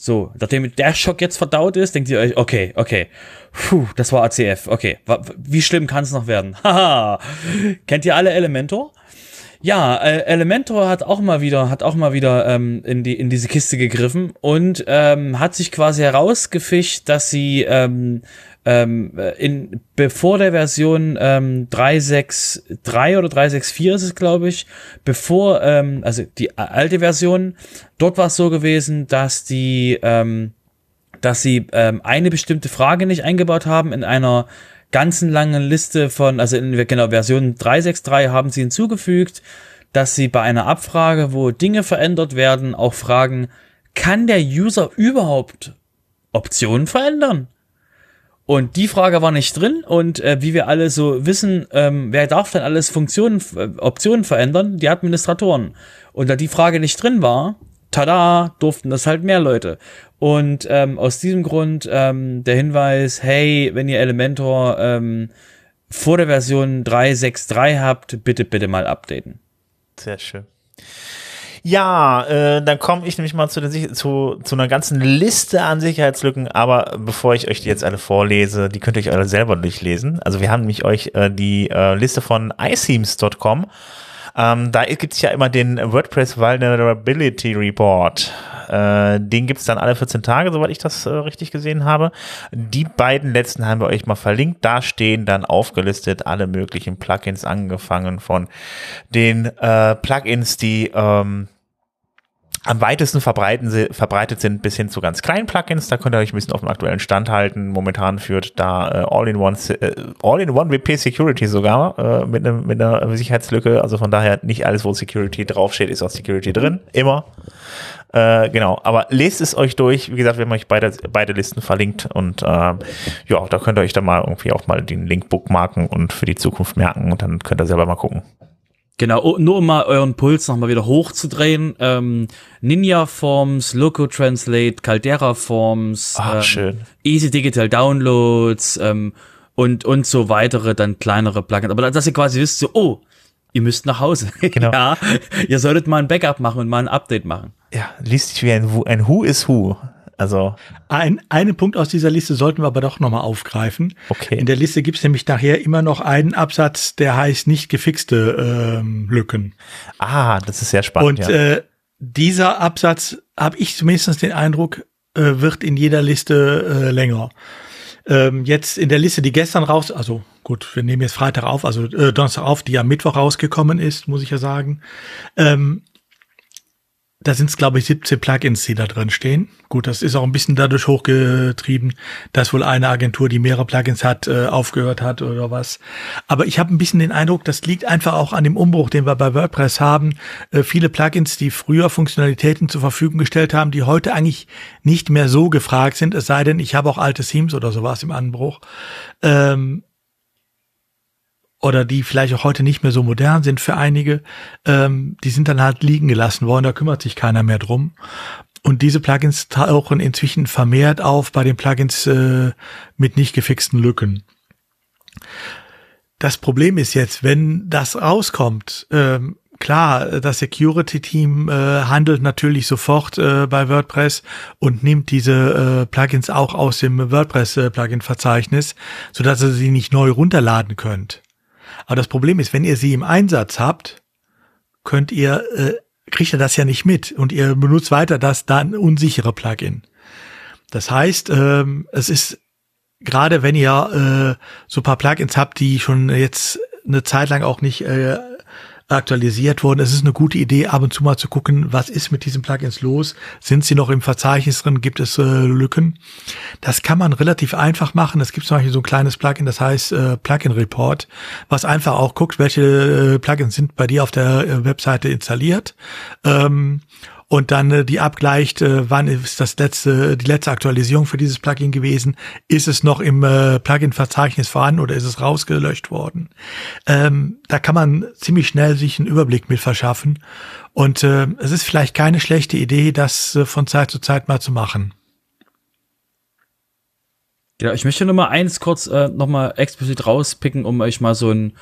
So, nachdem der Schock jetzt verdaut ist, denkt ihr euch, okay, okay, puh, das war ACF, okay, wie schlimm kann es noch werden? Haha, kennt ihr alle Elementor? Ja, äh, Elementor hat auch mal wieder, hat auch mal wieder ähm, in die in diese Kiste gegriffen und ähm, hat sich quasi herausgefischt, dass sie ähm, ähm, in bevor der Version ähm, 3.6.3 oder 3.6.4 ist es, glaube ich, bevor ähm, also die alte Version, dort war es so gewesen, dass die ähm, dass sie ähm, eine bestimmte Frage nicht eingebaut haben in einer ganzen langen Liste von, also in genau Version 363 haben sie hinzugefügt, dass sie bei einer Abfrage, wo Dinge verändert werden, auch fragen, kann der User überhaupt Optionen verändern? Und die Frage war nicht drin und äh, wie wir alle so wissen, ähm, wer darf denn alles Funktionen, äh, Optionen verändern? Die Administratoren. Und da die Frage nicht drin war, tada, durften das halt mehr Leute. Und ähm, aus diesem Grund ähm, der Hinweis, hey, wenn ihr Elementor ähm, vor der Version 3.6.3 habt, bitte, bitte mal updaten. Sehr schön. Ja, äh, dann komme ich nämlich mal zu, der, zu, zu einer ganzen Liste an Sicherheitslücken, aber bevor ich euch die jetzt alle vorlese, die könnt ihr euch alle selber durchlesen. Also wir haben nämlich euch äh, die äh, Liste von iSeams.com ähm, da gibt es ja immer den WordPress Vulnerability Report. Äh, den gibt es dann alle 14 Tage, soweit ich das äh, richtig gesehen habe. Die beiden letzten haben wir euch mal verlinkt. Da stehen dann aufgelistet alle möglichen Plugins, angefangen von den äh, Plugins, die ähm, am weitesten verbreitet sind bis hin zu ganz kleinen Plugins. Da könnt ihr euch ein bisschen auf dem aktuellen Stand halten. Momentan führt da äh, All-in-One äh, All-in-One WP Security sogar äh, mit, ne, mit einer Sicherheitslücke. Also von daher nicht alles, wo Security draufsteht, ist auch Security drin. Immer. Äh, genau, aber lest es euch durch. Wie gesagt, wir haben euch beide, beide Listen verlinkt und äh, ja, da könnt ihr euch dann mal irgendwie auch mal den Link bookmarken und für die Zukunft merken und dann könnt ihr selber mal gucken. Genau, oh, nur um mal euren Puls nochmal wieder hochzudrehen. Ähm, Ninja Forms, Loco Translate, Caldera Forms, Ach, ähm, schön. Easy Digital Downloads ähm, und, und so weitere, dann kleinere Plugins. Aber dass ihr quasi wisst, so, oh, ihr müsst nach Hause. Genau. ja, ihr solltet mal ein Backup machen und mal ein Update machen. Ja, liest sich wie ein, ein Who is Who. Also ein einen Punkt aus dieser Liste sollten wir aber doch nochmal aufgreifen. Okay. In der Liste gibt es nämlich nachher immer noch einen Absatz, der heißt nicht gefixte ähm, Lücken. Ah, das ist sehr spannend. Und ja. äh, dieser Absatz, habe ich zumindest den Eindruck, äh, wird in jeder Liste äh, länger. Ähm, jetzt in der Liste, die gestern raus, also gut, wir nehmen jetzt Freitag auf, also äh, Donnerstag auf, die am Mittwoch rausgekommen ist, muss ich ja sagen. Ähm, da sind es, glaube ich, 17 Plugins, die da drin stehen. Gut, das ist auch ein bisschen dadurch hochgetrieben, dass wohl eine Agentur, die mehrere Plugins hat, äh, aufgehört hat oder was. Aber ich habe ein bisschen den Eindruck, das liegt einfach auch an dem Umbruch, den wir bei WordPress haben. Äh, viele Plugins, die früher Funktionalitäten zur Verfügung gestellt haben, die heute eigentlich nicht mehr so gefragt sind, es sei denn, ich habe auch alte Themes oder sowas im Anbruch. Ähm, oder die vielleicht auch heute nicht mehr so modern sind für einige, ähm, die sind dann halt liegen gelassen worden, da kümmert sich keiner mehr drum. Und diese Plugins tauchen inzwischen vermehrt auf bei den Plugins äh, mit nicht gefixten Lücken. Das Problem ist jetzt, wenn das rauskommt, ähm, klar, das Security-Team äh, handelt natürlich sofort äh, bei WordPress und nimmt diese äh, Plugins auch aus dem WordPress-Plugin-Verzeichnis, sodass ihr sie nicht neu runterladen könnt. Aber das Problem ist, wenn ihr sie im Einsatz habt, könnt ihr, äh, kriegt ihr das ja nicht mit und ihr benutzt weiter das dann unsichere Plugin. Das heißt, ähm, es ist gerade wenn ihr äh, so paar Plugins habt, die schon jetzt eine Zeit lang auch nicht äh, aktualisiert wurden. Es ist eine gute Idee, ab und zu mal zu gucken, was ist mit diesen Plugins los? Sind sie noch im Verzeichnis drin? Gibt es äh, Lücken? Das kann man relativ einfach machen. Es gibt zum Beispiel so ein kleines Plugin, das heißt äh, Plugin Report, was einfach auch guckt, welche äh, Plugins sind bei dir auf der äh, Webseite installiert. Ähm, und dann äh, die abgleicht, äh, wann ist das letzte, die letzte Aktualisierung für dieses Plugin gewesen? Ist es noch im äh, Plugin-Verzeichnis vorhanden oder ist es rausgelöscht worden? Ähm, da kann man ziemlich schnell sich einen Überblick mit verschaffen. Und äh, es ist vielleicht keine schlechte Idee, das äh, von Zeit zu Zeit mal zu machen. Ja, ich möchte noch mal eins kurz äh, noch mal explizit rauspicken, um euch mal so ein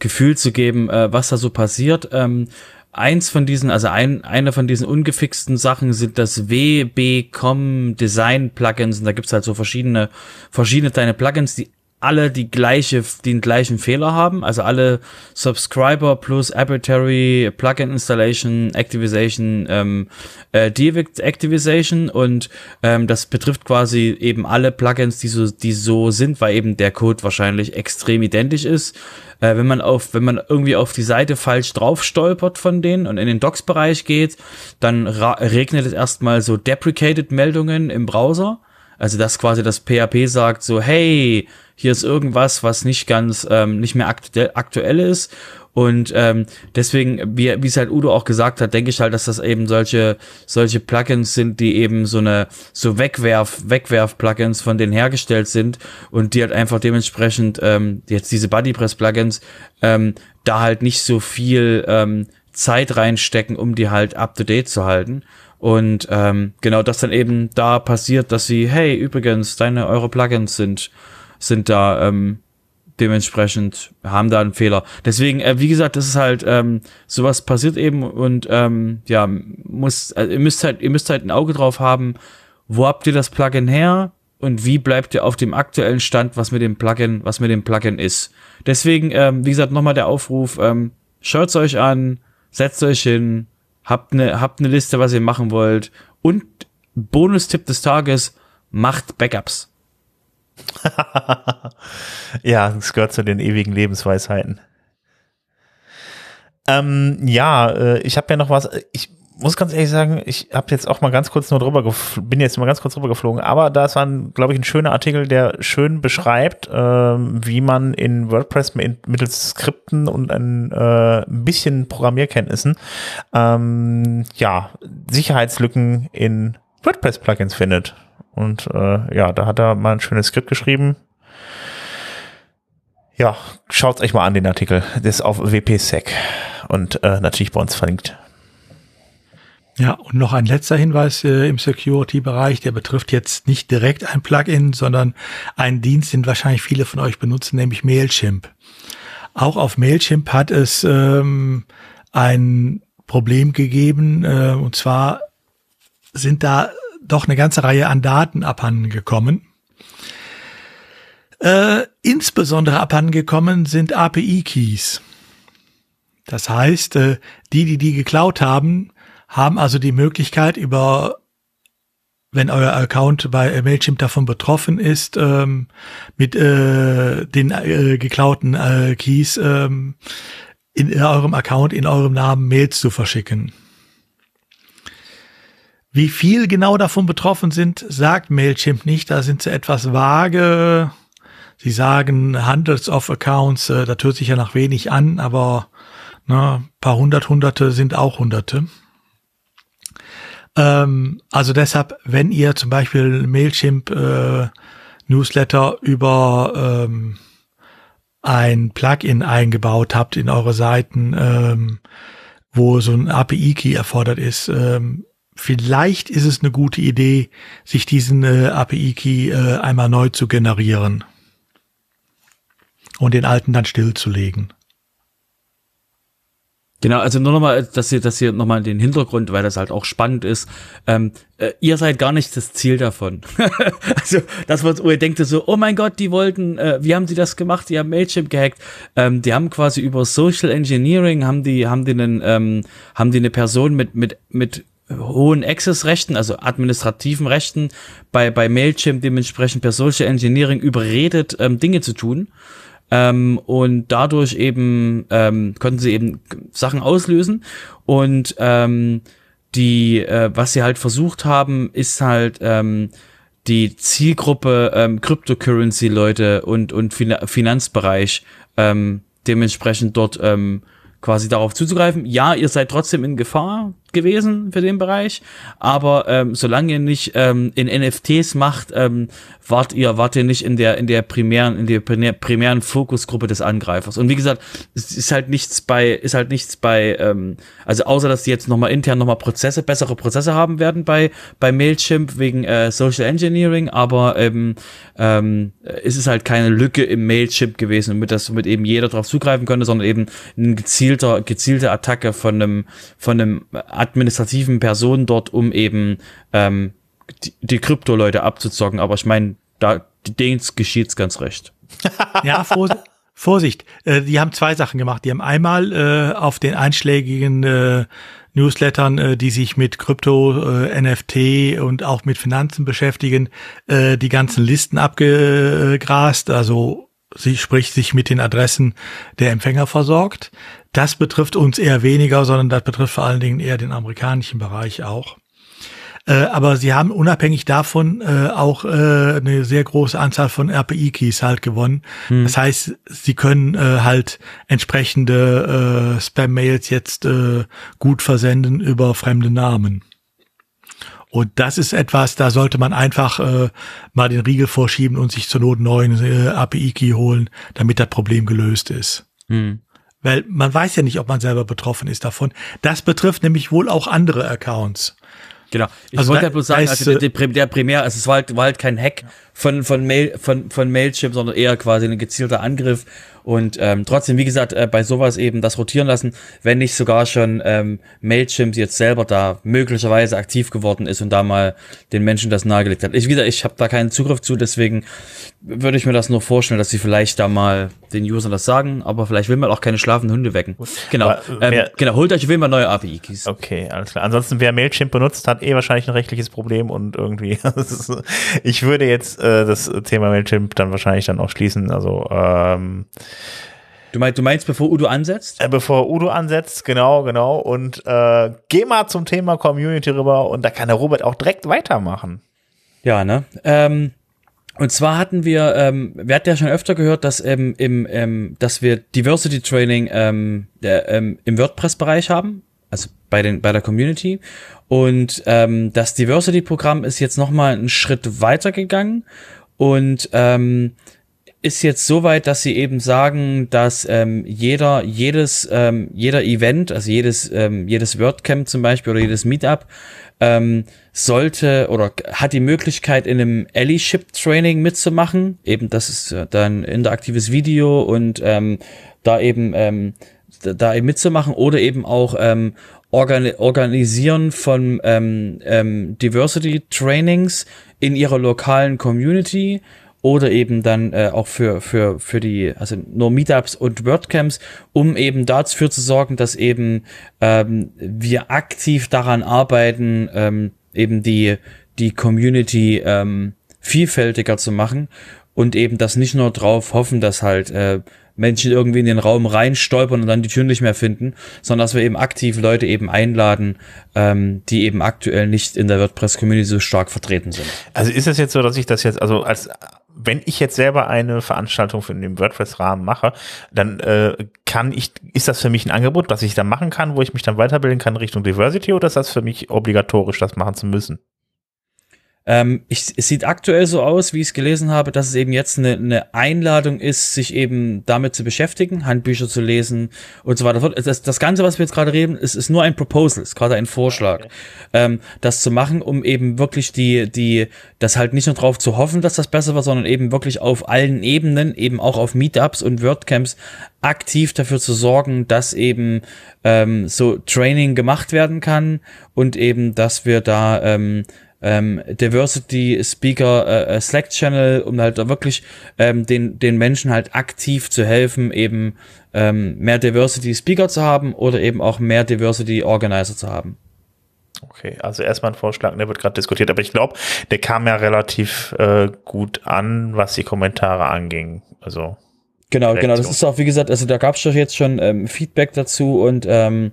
Gefühl zu geben, äh, was da so passiert. Ähm, eins von diesen, also ein, einer von diesen ungefixten Sachen sind das WB.com Design Plugins. Und da gibt's halt so verschiedene, verschiedene kleine Plugins, die alle die gleiche, den gleichen Fehler haben, also alle Subscriber plus Arbitrary Plugin Installation, Activization, ähm, äh, Deactivization und ähm, das betrifft quasi eben alle Plugins, die so, die so sind, weil eben der Code wahrscheinlich extrem identisch ist. Äh, wenn man auf, wenn man irgendwie auf die Seite falsch drauf stolpert von denen und in den Docs-Bereich geht, dann regnet es erstmal so Deprecated Meldungen im Browser. Also dass quasi das PHP sagt so, hey, hier ist irgendwas, was nicht ganz, ähm, nicht mehr aktuell, aktuell ist. Und ähm, deswegen, wie, es halt Udo auch gesagt hat, denke ich halt, dass das eben solche, solche Plugins sind, die eben so eine, so Wegwerf, Wegwerf-Plugins von denen hergestellt sind und die halt einfach dementsprechend, ähm, jetzt diese Bodypress-Plugins, ähm, da halt nicht so viel ähm, Zeit reinstecken, um die halt up to date zu halten. Und ähm, genau das dann eben da passiert, dass sie, hey, übrigens, deine eure Plugins sind sind da ähm, dementsprechend haben da einen Fehler. Deswegen, äh, wie gesagt, das ist halt ähm, sowas passiert eben und ähm, ja muss also ihr müsst halt ihr müsst halt ein Auge drauf haben, wo habt ihr das Plugin her und wie bleibt ihr auf dem aktuellen Stand, was mit dem Plugin was mit dem Plugin ist. Deswegen, ähm, wie gesagt, nochmal der Aufruf: ähm, Schaut's euch an, setzt euch hin, habt eine habt eine Liste, was ihr machen wollt und Bonustipp des Tages: Macht Backups. ja, es gehört zu den ewigen Lebensweisheiten. Ähm, ja, äh, ich habe ja noch was. Ich muss ganz ehrlich sagen, ich habe jetzt auch mal ganz kurz nur drüber, bin jetzt mal ganz kurz drüber geflogen, aber das war, glaube ich, ein schöner Artikel, der schön beschreibt, äh, wie man in WordPress mittels Skripten und ein, äh, bisschen Programmierkenntnissen ähm, ja Sicherheitslücken in WordPress-Plugins findet. Und äh, ja, da hat er mal ein schönes Skript geschrieben. Ja, schaut euch mal an den Artikel. Das ist auf WPSec und äh, natürlich bei uns verlinkt. Ja, und noch ein letzter Hinweis äh, im Security-Bereich, der betrifft jetzt nicht direkt ein Plugin, sondern einen Dienst, den wahrscheinlich viele von euch benutzen, nämlich Mailchimp. Auch auf Mailchimp hat es ähm, ein Problem gegeben, äh, und zwar sind da doch eine ganze Reihe an Daten abhanden gekommen. Äh, insbesondere abhanden gekommen sind API-Keys. Das heißt, äh, die, die die geklaut haben, haben also die Möglichkeit über wenn euer Account bei Mailchimp davon betroffen ist, ähm, mit äh, den äh, geklauten äh, Keys ähm, in eurem Account, in eurem Namen Mails zu verschicken. Wie viel genau davon betroffen sind, sagt Mailchimp nicht. Da sind sie etwas vage. Sie sagen Hundreds of Accounts, äh, das hört sich ja nach wenig an, aber ne, paar hundert Hunderte sind auch Hunderte. Ähm, also deshalb, wenn ihr zum Beispiel Mailchimp äh, Newsletter über ähm, ein Plugin eingebaut habt in eure Seiten, ähm, wo so ein API-Key erfordert ist, ähm, vielleicht ist es eine gute Idee, sich diesen äh, API-Key äh, einmal neu zu generieren und den alten dann stillzulegen. Genau, also nur nochmal, dass ihr, dass ihr nochmal den Hintergrund, weil das halt auch spannend ist. Ähm, äh, ihr seid gar nicht das Ziel davon. also, das was ihr denkt so, oh mein Gott, die wollten, äh, wie haben sie das gemacht? Die haben Mailchimp gehackt. Ähm, die haben quasi über Social Engineering haben die, haben die einen, ähm, haben die eine Person mit mit mit hohen Access-Rechten, also administrativen Rechten, bei, bei Mailchimp dementsprechend per Social Engineering überredet, ähm, Dinge zu tun. ähm, und dadurch eben ähm, konnten sie eben Sachen auslösen und ähm, die, äh, was sie halt versucht haben, ist halt ähm, die Zielgruppe ähm, Cryptocurrency-Leute und, und fin Finanzbereich ähm, dementsprechend dort ähm, quasi darauf zuzugreifen. Ja, ihr seid trotzdem in Gefahr, gewesen für den Bereich. Aber ähm, solange ihr nicht ähm, in NFTs macht, ähm, wart ihr, wart ihr nicht in der, in der primären, in der primären Fokusgruppe des Angreifers. Und wie gesagt, es ist halt nichts bei, ist halt nichts bei, ähm, also außer dass die jetzt nochmal intern nochmal Prozesse, bessere Prozesse haben werden bei, bei Mailchimp wegen äh, Social Engineering, aber ähm, ähm, es ist halt keine Lücke im Mailchimp gewesen, mit das mit eben jeder darauf zugreifen konnte, sondern eben ein gezielter, gezielte Attacke von einem, von einem administrativen Personen dort, um eben ähm, die, die Krypto-Leute abzuzocken. Aber ich meine, da denen geschieht's ganz recht. ja, Vorsicht. Vorsicht, äh, die haben zwei Sachen gemacht. Die haben einmal äh, auf den einschlägigen äh, Newslettern, äh, die sich mit Krypto, äh, NFT und auch mit Finanzen beschäftigen, äh, die ganzen Listen abgegrast, also sie spricht sich mit den Adressen der Empfänger versorgt. Das betrifft uns eher weniger, sondern das betrifft vor allen Dingen eher den amerikanischen Bereich auch. Äh, aber sie haben unabhängig davon äh, auch äh, eine sehr große Anzahl von RPI-Keys halt gewonnen. Hm. Das heißt, sie können äh, halt entsprechende äh, Spam-Mails jetzt äh, gut versenden über fremde Namen. Und das ist etwas, da sollte man einfach äh, mal den Riegel vorschieben und sich zur Not einen neuen äh, API-Key holen, damit das Problem gelöst ist. Hm. Weil man weiß ja nicht, ob man selber betroffen ist davon. Das betrifft nämlich wohl auch andere Accounts. Genau. Ich also wollte ja bloß sagen, also der, der, der Primär, also es war halt, war halt kein Hack von, von, Mail, von, von Mailchimp, sondern eher quasi ein gezielter Angriff und ähm, trotzdem, wie gesagt, äh, bei sowas eben das rotieren lassen, wenn nicht sogar schon ähm, Mailchimp jetzt selber da möglicherweise aktiv geworden ist und da mal den Menschen das nahegelegt hat. Ich wieder, ich habe da keinen Zugriff zu, deswegen würde ich mir das nur vorstellen, dass sie vielleicht da mal den Usern das sagen, aber vielleicht will man auch keine schlafenden Hunde wecken. Genau, aber, ähm, genau, holt euch will mal neue API-Keys. Okay, alles klar. Ansonsten, wer Mailchimp benutzt, hat eh wahrscheinlich ein rechtliches Problem und irgendwie, ich würde jetzt äh, das Thema Mailchimp dann wahrscheinlich dann auch schließen. Also ähm, Du meinst, du meinst, bevor Udo ansetzt? Äh, bevor Udo ansetzt, genau, genau. Und äh, geh mal zum Thema Community rüber und da kann der Robert auch direkt weitermachen. Ja, ne? Ähm, und zwar hatten wir, ähm, wir hatten ja schon öfter gehört, dass ähm, im, ähm, dass wir Diversity Training ähm, der, ähm, im WordPress-Bereich haben, also bei den bei der Community. Und ähm, das Diversity-Programm ist jetzt noch mal einen Schritt weiter gegangen und ähm, ist jetzt so weit, dass sie eben sagen, dass ähm, jeder, jedes, ähm, jeder Event, also jedes, ähm, jedes WordCamp zum Beispiel oder jedes Meetup, ähm, sollte oder hat die Möglichkeit, in einem Allyship-Training mitzumachen. Eben, das ist äh, dann interaktives Video und ähm, da eben ähm, da eben mitzumachen oder eben auch ähm, Organi Organisieren von ähm, ähm, Diversity Trainings in ihrer lokalen Community oder eben dann äh, auch für, für, für die, also nur Meetups und WordCamps, um eben dafür zu sorgen, dass eben ähm, wir aktiv daran arbeiten, ähm, eben die, die Community ähm, vielfältiger zu machen und eben das nicht nur drauf hoffen, dass halt äh, Menschen irgendwie in den Raum reinstolpern und dann die Tür nicht mehr finden, sondern dass wir eben aktiv Leute eben einladen, ähm, die eben aktuell nicht in der WordPress-Community so stark vertreten sind. Also ist es jetzt so, dass ich das jetzt, also als wenn ich jetzt selber eine Veranstaltung für den WordPress-Rahmen mache, dann äh, kann ich, ist das für mich ein Angebot, was ich dann machen kann, wo ich mich dann weiterbilden kann Richtung Diversity oder ist das für mich obligatorisch, das machen zu müssen? Ähm, ich, es sieht aktuell so aus, wie ich es gelesen habe, dass es eben jetzt eine, eine Einladung ist, sich eben damit zu beschäftigen, Handbücher zu lesen und so weiter. Das, das Ganze, was wir jetzt gerade reden, ist, ist nur ein Proposal, ist gerade ein Vorschlag, okay. ähm, das zu machen, um eben wirklich die, die, das halt nicht nur drauf zu hoffen, dass das besser wird, sondern eben wirklich auf allen Ebenen, eben auch auf Meetups und WordCamps aktiv dafür zu sorgen, dass eben ähm, so Training gemacht werden kann und eben, dass wir da ähm, ähm, Diversity Speaker äh, äh, Slack Channel, um halt wirklich ähm, den, den Menschen halt aktiv zu helfen, eben ähm, mehr Diversity Speaker zu haben oder eben auch mehr Diversity Organizer zu haben. Okay, also erstmal ein Vorschlag, der wird gerade diskutiert, aber ich glaube, der kam ja relativ äh, gut an, was die Kommentare anging. Also Genau, Reaktion. genau. Das ist auch, wie gesagt, also da gab es doch jetzt schon ähm, Feedback dazu und ähm,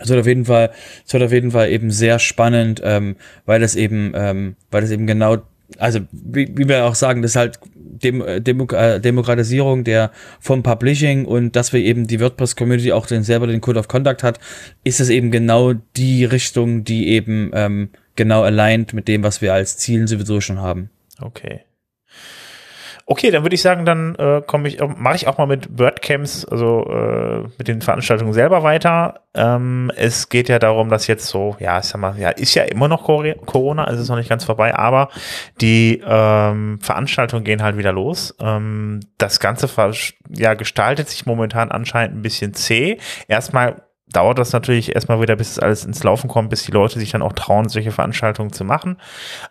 es wird auf jeden Fall, es wird auf jeden Fall eben sehr spannend, ähm, weil das eben, ähm, weil das eben genau, also wie, wie wir auch sagen, das ist halt Dem, äh, Demo, äh, Demokratisierung der vom Publishing und dass wir eben die WordPress-Community auch den, selber den Code of Conduct hat, ist es eben genau die Richtung, die eben ähm, genau aligned mit dem, was wir als Zielen sowieso schon haben. Okay. Okay, dann würde ich sagen, dann äh, komme ich, mache ich auch mal mit WordCamps, also äh, mit den Veranstaltungen selber weiter. Ähm, es geht ja darum, dass jetzt so, ja, ich sag mal, ja, ist ja immer noch Corona, also ist noch nicht ganz vorbei, aber die ähm, Veranstaltungen gehen halt wieder los. Ähm, das Ganze ja, gestaltet sich momentan anscheinend ein bisschen zäh. Erstmal dauert das natürlich erstmal wieder, bis es alles ins Laufen kommt, bis die Leute sich dann auch trauen, solche Veranstaltungen zu machen.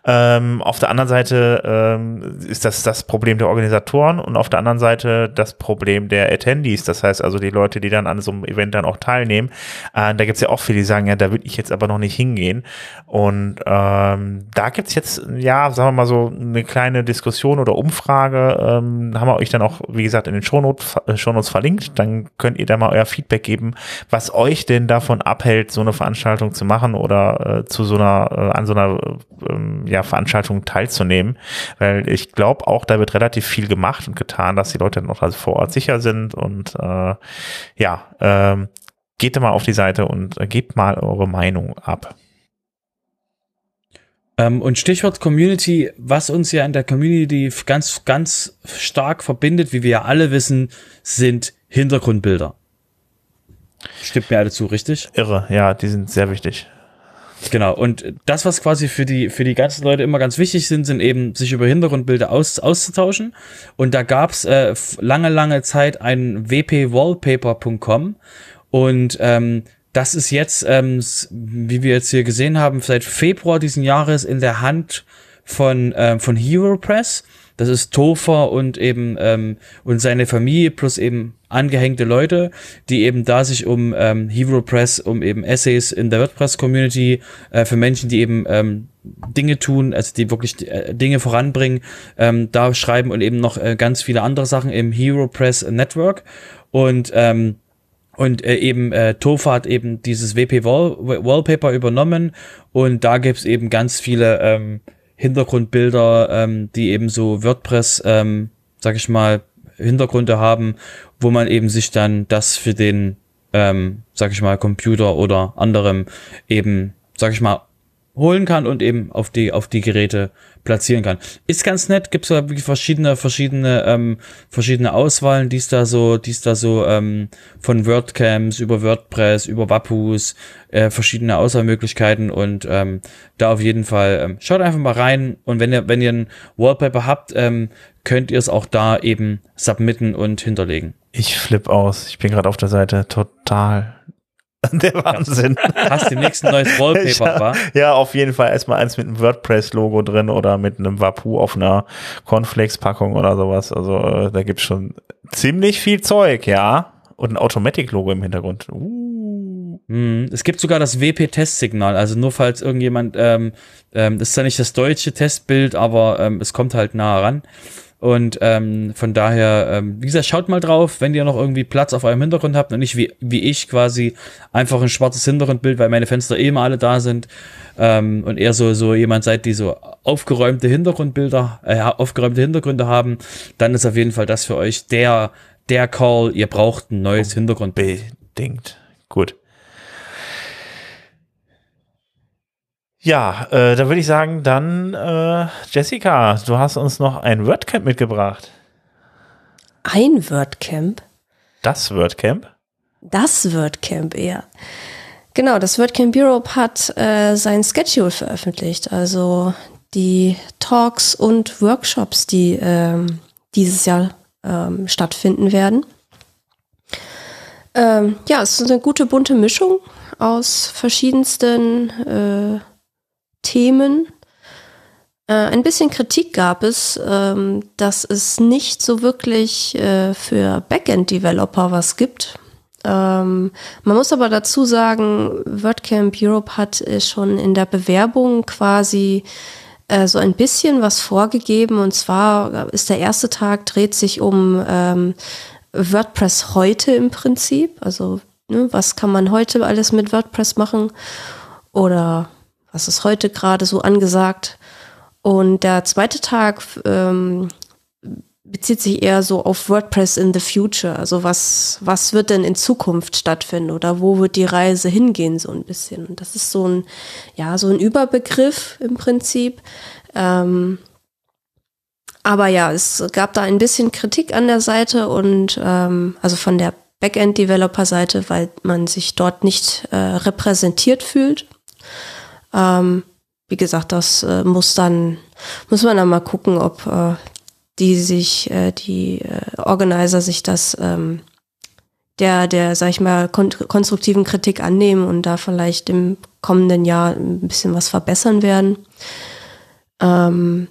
Ähm, auf der anderen Seite ähm, ist das das Problem der Organisatoren und auf der anderen Seite das Problem der Attendees. Das heißt also die Leute, die dann an so einem Event dann auch teilnehmen. Äh, da gibt es ja auch viele, die sagen, ja, da will ich jetzt aber noch nicht hingehen. Und ähm, da gibt es jetzt, ja, sagen wir mal so, eine kleine Diskussion oder Umfrage. Ähm, haben wir euch dann auch, wie gesagt, in den Shownotes, äh, Shownotes verlinkt. Dann könnt ihr da mal euer Feedback geben, was euch denn davon abhält, so eine Veranstaltung zu machen oder äh, zu so einer, äh, an so einer äh, ja, Veranstaltung teilzunehmen. Weil ich glaube auch, da wird relativ viel gemacht und getan, dass die Leute auch also vor Ort sicher sind und äh, ja, äh, geht mal auf die Seite und äh, gebt mal eure Meinung ab. Ähm, und Stichwort Community, was uns ja in der Community ganz, ganz stark verbindet, wie wir ja alle wissen, sind Hintergrundbilder. Stimmt mir alle zu, richtig? Irre, ja, die sind sehr wichtig. Genau, und das, was quasi für die, für die ganzen Leute immer ganz wichtig sind, sind eben, sich über Hintergrundbilder aus, auszutauschen. Und da gab's äh, lange, lange Zeit ein wpwallpaper.com und ähm, das ist jetzt, ähm, wie wir jetzt hier gesehen haben, seit Februar diesen Jahres in der Hand von, ähm, von Hero Press. Das ist Topher und eben ähm, und seine Familie plus eben angehängte Leute, die eben da sich um ähm, Hero Press, um eben Essays in der WordPress-Community äh, für Menschen, die eben ähm, Dinge tun, also die wirklich äh, Dinge voranbringen, ähm, da schreiben und eben noch äh, ganz viele andere Sachen im Hero Press Network. Und ähm, und äh, eben äh, Tofa hat eben dieses WP Wall Wallpaper übernommen und da gibt's eben ganz viele ähm, Hintergrundbilder, ähm, die eben so WordPress, ähm, sag ich mal, Hintergründe haben, wo man eben sich dann das für den, ähm, sag ich mal, Computer oder anderem eben, sag ich mal, holen kann und eben auf die auf die Geräte platzieren kann. Ist ganz nett, da wirklich verschiedene verschiedene ähm, verschiedene Auswahlen, die es da so, die es da so ähm, von WordCamps über WordPress über Wappus äh, verschiedene Auswahlmöglichkeiten und ähm, da auf jeden Fall ähm, schaut einfach mal rein und wenn ihr wenn ihr ein Wallpaper habt, ähm, könnt ihr es auch da eben submitten und hinterlegen. Ich flipp aus. Ich bin gerade auf der Seite total Der Wahnsinn. Hast du nächsten neues Wallpaper, wa? Ja, auf jeden Fall erstmal eins mit einem WordPress-Logo drin oder mit einem Wapuu auf einer Cornflakes-Packung oder sowas. Also äh, da gibt's schon ziemlich viel Zeug, ja. Und ein Automatic-Logo im Hintergrund. Uh. Mm, es gibt sogar das WP-Testsignal, also nur falls irgendjemand, ähm, ähm, das ist ja nicht das deutsche Testbild, aber ähm, es kommt halt nah ran. Und ähm, von daher, ähm, wie gesagt, schaut mal drauf, wenn ihr noch irgendwie Platz auf eurem Hintergrund habt und nicht wie, wie ich quasi einfach ein schwarzes Hintergrundbild, weil meine Fenster eh immer alle da sind ähm, und eher so, so jemand seid, die so aufgeräumte Hintergrundbilder, äh, aufgeräumte Hintergründe haben, dann ist auf jeden Fall das für euch der, der Call. Ihr braucht ein neues Hintergrundbild. Bedingt. Gut. Ja, äh, da würde ich sagen, dann äh, Jessica, du hast uns noch ein WordCamp mitgebracht. Ein WordCamp? Das WordCamp? Das WordCamp, ja. Genau, das WordCamp Europe hat äh, sein Schedule veröffentlicht, also die Talks und Workshops, die ähm, dieses Jahr ähm, stattfinden werden. Ähm, ja, es ist eine gute bunte Mischung aus verschiedensten äh, Themen. Äh, ein bisschen Kritik gab es, ähm, dass es nicht so wirklich äh, für Backend-Developer was gibt. Ähm, man muss aber dazu sagen, WordCamp Europe hat äh, schon in der Bewerbung quasi äh, so ein bisschen was vorgegeben. Und zwar ist der erste Tag, dreht sich um ähm, WordPress heute im Prinzip. Also ne, was kann man heute alles mit WordPress machen? Oder was ist heute gerade so angesagt? Und der zweite Tag ähm, bezieht sich eher so auf WordPress in the future. Also was, was wird denn in Zukunft stattfinden oder wo wird die Reise hingehen so ein bisschen? Und das ist so ein, ja, so ein Überbegriff im Prinzip. Ähm, aber ja, es gab da ein bisschen Kritik an der Seite und ähm, also von der Backend-Developer-Seite, weil man sich dort nicht äh, repräsentiert fühlt. Ähm, wie gesagt, das äh, muss dann, muss man dann mal gucken, ob äh, die sich, äh, die äh, Organizer sich das ähm, der, der, sag ich mal, kon konstruktiven Kritik annehmen und da vielleicht im kommenden Jahr ein bisschen was verbessern werden. Ähm,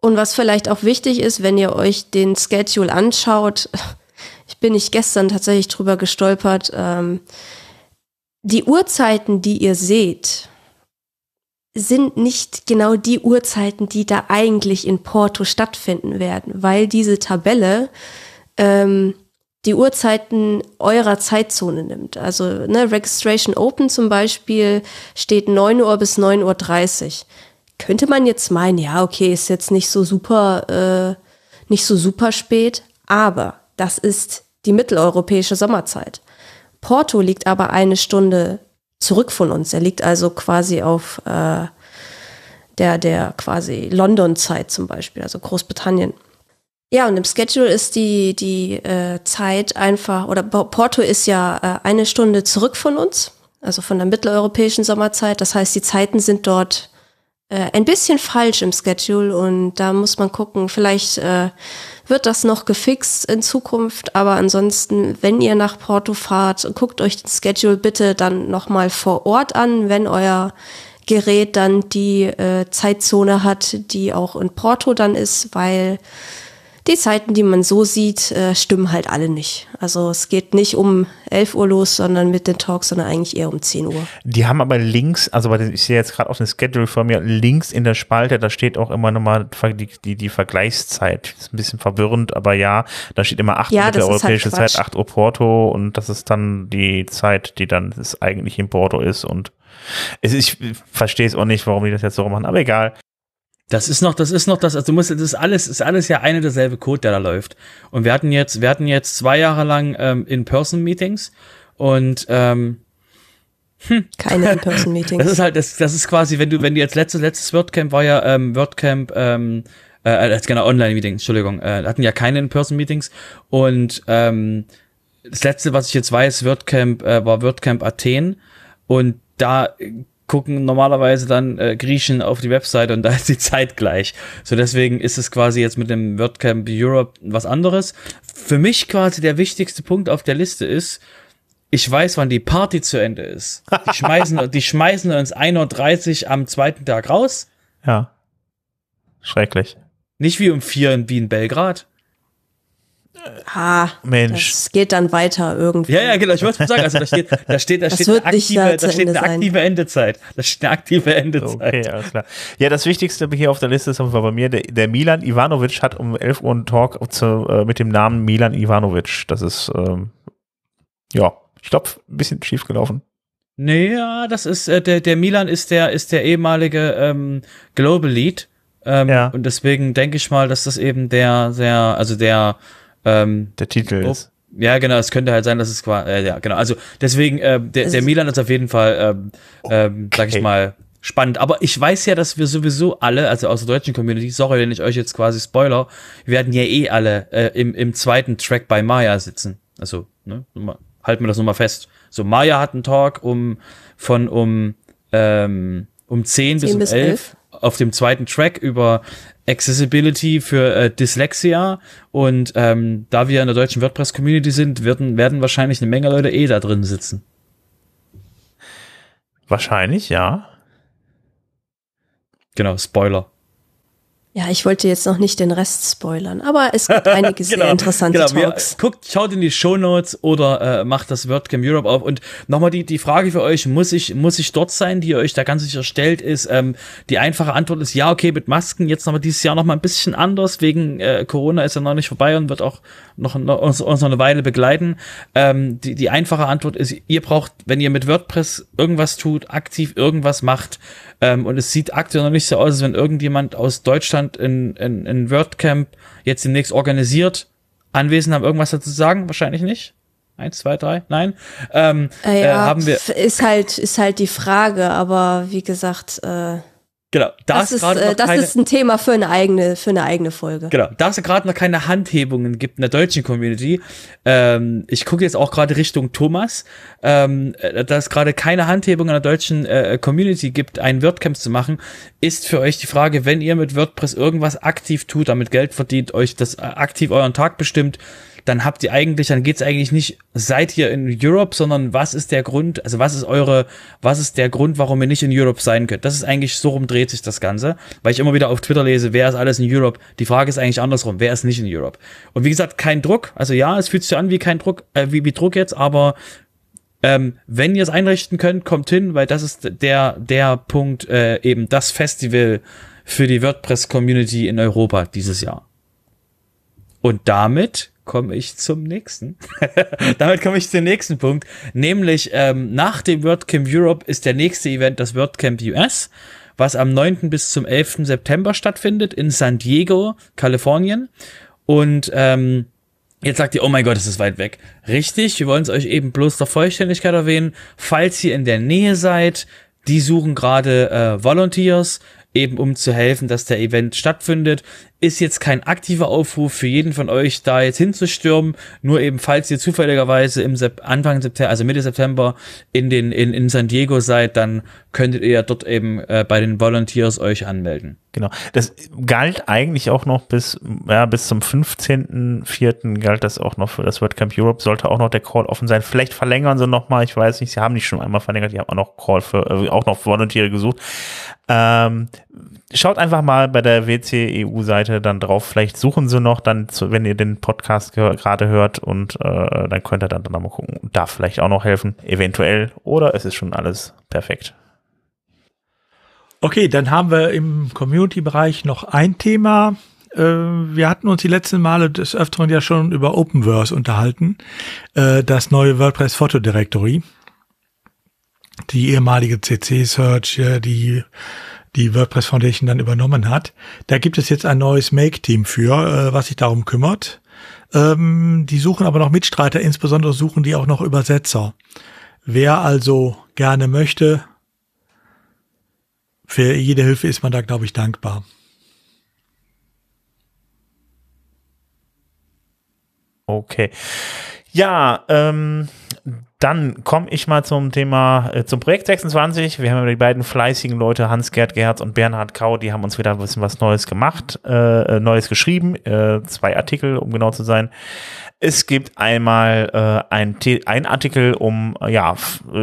und was vielleicht auch wichtig ist, wenn ihr euch den Schedule anschaut, ich bin nicht gestern tatsächlich drüber gestolpert, ähm, die Uhrzeiten, die ihr seht, sind nicht genau die Uhrzeiten, die da eigentlich in Porto stattfinden werden, weil diese Tabelle ähm, die Uhrzeiten eurer Zeitzone nimmt. Also ne, Registration Open zum Beispiel steht 9 Uhr bis 9.30 Uhr. Könnte man jetzt meinen, ja, okay, ist jetzt nicht so super, äh, nicht so super spät, aber das ist die mitteleuropäische Sommerzeit. Porto liegt aber eine Stunde zurück von uns. Er liegt also quasi auf äh, der, der quasi London-Zeit zum Beispiel, also Großbritannien. Ja, und im Schedule ist die, die äh, Zeit einfach, oder Porto ist ja äh, eine Stunde zurück von uns, also von der mitteleuropäischen Sommerzeit. Das heißt, die Zeiten sind dort äh, ein bisschen falsch im Schedule und da muss man gucken, vielleicht äh, wird das noch gefixt in Zukunft, aber ansonsten, wenn ihr nach Porto fahrt, guckt euch den Schedule bitte dann nochmal vor Ort an, wenn euer Gerät dann die äh, Zeitzone hat, die auch in Porto dann ist, weil die Zeiten, die man so sieht, äh, stimmen halt alle nicht. Also es geht nicht um 11 Uhr los, sondern mit den Talks, sondern eigentlich eher um 10 Uhr. Die haben aber links, also ich sehe jetzt gerade auf dem Schedule von mir, links in der Spalte, da steht auch immer nochmal die, die, die Vergleichszeit. Ist ein bisschen verwirrend, aber ja, da steht immer 8 Uhr ja, der halt europäische halt Zeit, 8 Uhr Porto und das ist dann die Zeit, die dann ist eigentlich in Porto ist und es, ich verstehe es auch nicht, warum die das jetzt so machen, aber egal. Das ist noch, das ist noch das, also du musst, das ist alles, ist alles ja eine derselbe Code, der da läuft. Und wir hatten jetzt, wir hatten jetzt zwei Jahre lang ähm, In-Person-Meetings und ähm, hm. Keine In-Person-Meetings. Das ist halt, das, das ist quasi, wenn du, wenn du jetzt letztes, letztes WordCamp war ja ähm, WordCamp, ähm, äh, äh genau, Online-Meetings, Entschuldigung, äh, hatten ja keine In-Person-Meetings und ähm, das letzte, was ich jetzt weiß, WordCamp äh, war WordCamp Athen und da gucken normalerweise dann äh, Griechen auf die Webseite und da ist die Zeit gleich. So deswegen ist es quasi jetzt mit dem WordCamp Europe was anderes. Für mich quasi der wichtigste Punkt auf der Liste ist, ich weiß, wann die Party zu Ende ist. Die schmeißen, die schmeißen uns 1.30 Uhr am zweiten Tag raus. Ja. Schrecklich. Nicht wie um vier in, wie in Belgrad. Ah, Mensch. Das geht dann weiter irgendwie. Ja, ja, genau. Ich wollte sagen, also da steht, da steht, da steht, eine aktive, da steht eine aktive Endezeit. Da steht eine aktive Endezeit. Okay, alles klar. Ja, das Wichtigste hier auf der Liste ist auf bei mir, der, der Milan Ivanovic hat um 11 Uhr einen Talk zu, äh, mit dem Namen Milan Ivanovic. Das ist, ähm, ja, ich glaube, ein bisschen schief gelaufen. Nee, ja, das ist, äh, der, der Milan ist der, ist der ehemalige ähm, Global Lead. Ähm, ja. Und deswegen denke ich mal, dass das eben der, der, also der ähm, der Titel oh, ist. Ja, genau, es könnte halt sein, dass es quasi, äh, ja, genau. Also deswegen, äh, der, der Milan ist auf jeden Fall, ähm, ähm, okay. sag ich mal, spannend. Aber ich weiß ja, dass wir sowieso alle, also aus der deutschen Community, sorry, wenn ich euch jetzt quasi spoiler, wir werden ja eh alle äh, im, im zweiten Track bei Maya sitzen. Also, ne, halten wir das nochmal fest. So, Maya hat einen Talk um von um ähm, um 10, 10 bis um 11, 11 auf dem zweiten Track über Accessibility für äh, Dyslexia und ähm, da wir in der deutschen WordPress-Community sind, werden, werden wahrscheinlich eine Menge Leute eh da drin sitzen. Wahrscheinlich, ja. Genau, Spoiler. Ja, ich wollte jetzt noch nicht den Rest spoilern, aber es gibt einige genau, sehr interessante genau. Talks. Wir, guckt, schaut in die Show Notes oder äh, macht das WordCamp Europe auf. Und nochmal die, die Frage für euch, muss ich, muss ich dort sein, die ihr euch da ganz sicher stellt, ist, ähm, die einfache Antwort ist ja, okay, mit Masken jetzt nochmal dieses Jahr nochmal ein bisschen anders, wegen äh, Corona ist ja noch nicht vorbei und wird auch noch, noch uns, uns noch eine Weile begleiten. Ähm, die, die einfache Antwort ist, ihr braucht, wenn ihr mit WordPress irgendwas tut, aktiv irgendwas macht, ähm, und es sieht aktuell noch nicht so aus, als wenn irgendjemand aus Deutschland in, in, in WordCamp jetzt demnächst organisiert. Anwesend haben irgendwas dazu zu sagen? Wahrscheinlich nicht. Eins, zwei, drei, nein. Ähm, äh, ja, äh, haben wir ist halt ist halt die Frage, aber wie gesagt, äh, Genau, da das, ist, äh, das keine, ist ein Thema für eine eigene, für eine eigene Folge. Genau, da es gerade noch keine Handhebungen gibt in der deutschen Community, ähm, ich gucke jetzt auch gerade Richtung Thomas, ähm, äh, da es gerade keine Handhebungen in der deutschen äh, Community gibt, einen WordCamp zu machen, ist für euch die Frage, wenn ihr mit WordPress irgendwas aktiv tut, damit Geld verdient, euch das äh, aktiv euren Tag bestimmt, dann habt ihr eigentlich, dann geht's eigentlich nicht, seid ihr in Europe, sondern was ist der Grund, also was ist eure, was ist der Grund, warum ihr nicht in Europe sein könnt? Das ist eigentlich, so rum dreht sich das Ganze, weil ich immer wieder auf Twitter lese, wer ist alles in Europe? Die Frage ist eigentlich andersrum, wer ist nicht in Europe? Und wie gesagt, kein Druck, also ja, es fühlt sich an wie kein Druck, äh, wie, wie Druck jetzt, aber ähm, wenn ihr es einrichten könnt, kommt hin, weil das ist der, der Punkt, äh, eben das Festival für die WordPress-Community in Europa dieses Jahr. Und damit komme ich zum nächsten. Damit komme ich zum nächsten Punkt. Nämlich ähm, nach dem WordCamp Europe ist der nächste Event das WordCamp US, was am 9. bis zum 11. September stattfindet in San Diego, Kalifornien. Und ähm, Jetzt sagt ihr, oh mein Gott, es ist weit weg. Richtig, wir wollen es euch eben bloß der Vollständigkeit erwähnen. Falls ihr in der Nähe seid, die suchen gerade äh, Volunteers, eben um zu helfen, dass der Event stattfindet ist jetzt kein aktiver Aufruf für jeden von euch, da jetzt hinzustürmen. Nur eben, falls ihr zufälligerweise im Sep Anfang September, also Mitte September in den in, in San Diego seid, dann könntet ihr dort eben äh, bei den Volunteers euch anmelden. Genau. Das galt eigentlich auch noch bis ja bis zum 15.04. galt das auch noch für das WordCamp Europe. Sollte auch noch der Call offen sein. Vielleicht verlängern sie noch mal. Ich weiß nicht. Sie haben nicht schon einmal verlängert. Die haben auch noch Call für äh, auch noch Volunteere gesucht. Ähm, schaut einfach mal bei der WC EU-Seite dann drauf. Vielleicht suchen sie noch, dann, zu, wenn ihr den Podcast gerade hört und äh, dann könnt ihr dann, dann mal gucken. Da vielleicht auch noch helfen, eventuell. Oder es ist schon alles perfekt. Okay, dann haben wir im Community-Bereich noch ein Thema. Äh, wir hatten uns die letzten Male des Öfteren ja schon über Openverse unterhalten, äh, das neue WordPress Photo Directory. Die ehemalige CC Search, die die WordPress Foundation dann übernommen hat. Da gibt es jetzt ein neues Make-Team für, äh, was sich darum kümmert. Ähm, die suchen aber noch Mitstreiter, insbesondere suchen die auch noch Übersetzer. Wer also gerne möchte, für jede Hilfe ist man da, glaube ich, dankbar. Okay. Ja, ähm, dann komme ich mal zum Thema, äh, zum Projekt 26. Wir haben die beiden fleißigen Leute, Hans-Gerd Gerhardt und Bernhard Kau, die haben uns wieder ein bisschen was Neues gemacht, äh, äh Neues geschrieben, äh, zwei Artikel, um genau zu sein. Es gibt einmal äh, ein, ein Artikel um ja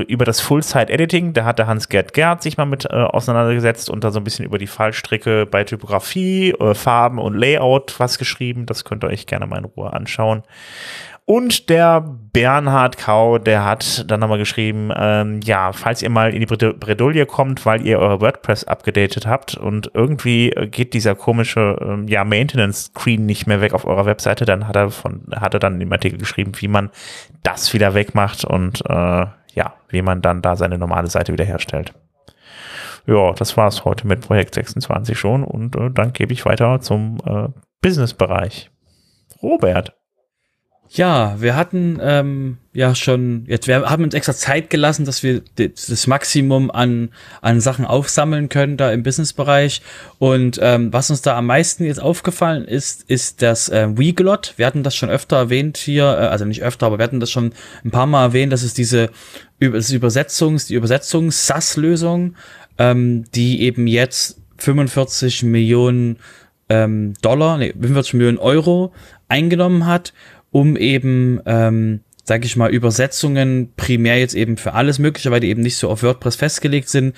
über das Full-Site-Editing. Da hat der Hans-Gerd Gerhardt sich mal mit äh, auseinandergesetzt und da so ein bisschen über die Fallstricke bei Typografie, äh, Farben und Layout was geschrieben. Das könnt ihr euch gerne mal in Ruhe anschauen. Und der Bernhard Kau, der hat dann nochmal geschrieben, ähm, ja, falls ihr mal in die Bredouille kommt, weil ihr eure WordPress abgedatet habt und irgendwie geht dieser komische ähm, ja, Maintenance-Screen nicht mehr weg auf eurer Webseite, dann hat er von, hat er dann im Artikel geschrieben, wie man das wieder wegmacht und äh, ja, wie man dann da seine normale Seite wiederherstellt. Ja, das war's heute mit Projekt 26 schon und äh, dann gebe ich weiter zum äh, Business-Bereich. Robert. Ja, wir hatten ähm, ja schon, jetzt wir haben uns extra Zeit gelassen, dass wir das Maximum an an Sachen aufsammeln können da im Businessbereich. Und ähm, was uns da am meisten jetzt aufgefallen ist, ist das äh, Weglot. Wir hatten das schon öfter erwähnt hier, äh, also nicht öfter, aber wir hatten das schon ein paar Mal erwähnt. Das ist diese das Übersetzungs, die Übersetzungs SAS-Lösung, ähm, die eben jetzt 45 Millionen ähm, Dollar, nee, 45 Millionen Euro eingenommen hat um eben, ähm, sag ich mal, Übersetzungen primär jetzt eben für alles Mögliche, weil die eben nicht so auf WordPress festgelegt sind,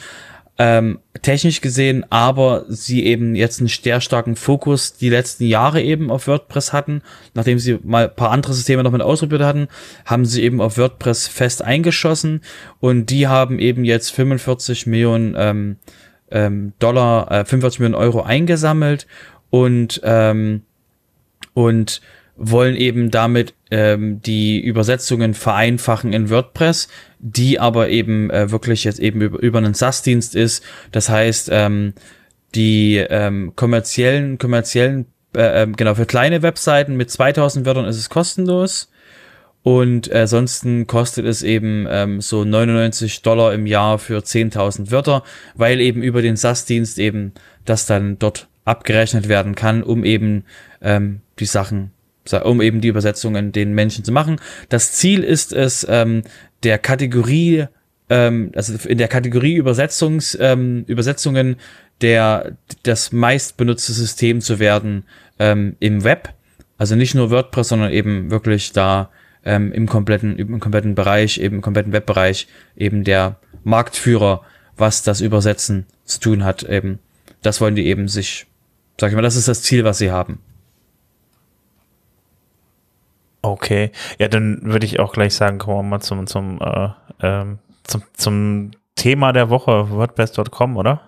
ähm, technisch gesehen, aber sie eben jetzt einen sehr starken Fokus die letzten Jahre eben auf WordPress hatten. Nachdem sie mal ein paar andere Systeme noch mit ausprobiert hatten, haben sie eben auf WordPress fest eingeschossen und die haben eben jetzt 45 Millionen ähm, ähm, Dollar, äh, 45 Millionen Euro eingesammelt und ähm, und wollen eben damit ähm, die Übersetzungen vereinfachen in WordPress, die aber eben äh, wirklich jetzt eben über, über einen SaaS-Dienst ist. Das heißt, ähm, die ähm, kommerziellen, kommerziellen, äh, äh, genau, für kleine Webseiten mit 2000 Wörtern ist es kostenlos. Und äh, ansonsten kostet es eben ähm, so 99 Dollar im Jahr für 10.000 Wörter, weil eben über den SaaS-Dienst eben das dann dort abgerechnet werden kann, um eben ähm, die Sachen um eben die Übersetzungen den Menschen zu machen. Das Ziel ist es, ähm, der Kategorie, ähm, also in der Kategorie Übersetzungs, ähm, Übersetzungen der das meist benutzte System zu werden ähm, im Web. Also nicht nur WordPress, sondern eben wirklich da ähm, im kompletten im kompletten Bereich, eben im kompletten Webbereich eben der Marktführer, was das Übersetzen zu tun hat. Eben das wollen die eben sich, sag ich mal, das ist das Ziel, was sie haben. Okay, ja, dann würde ich auch gleich sagen, kommen wir mal zum, zum, äh, ähm, zum, zum Thema der Woche, WordPress.com, oder?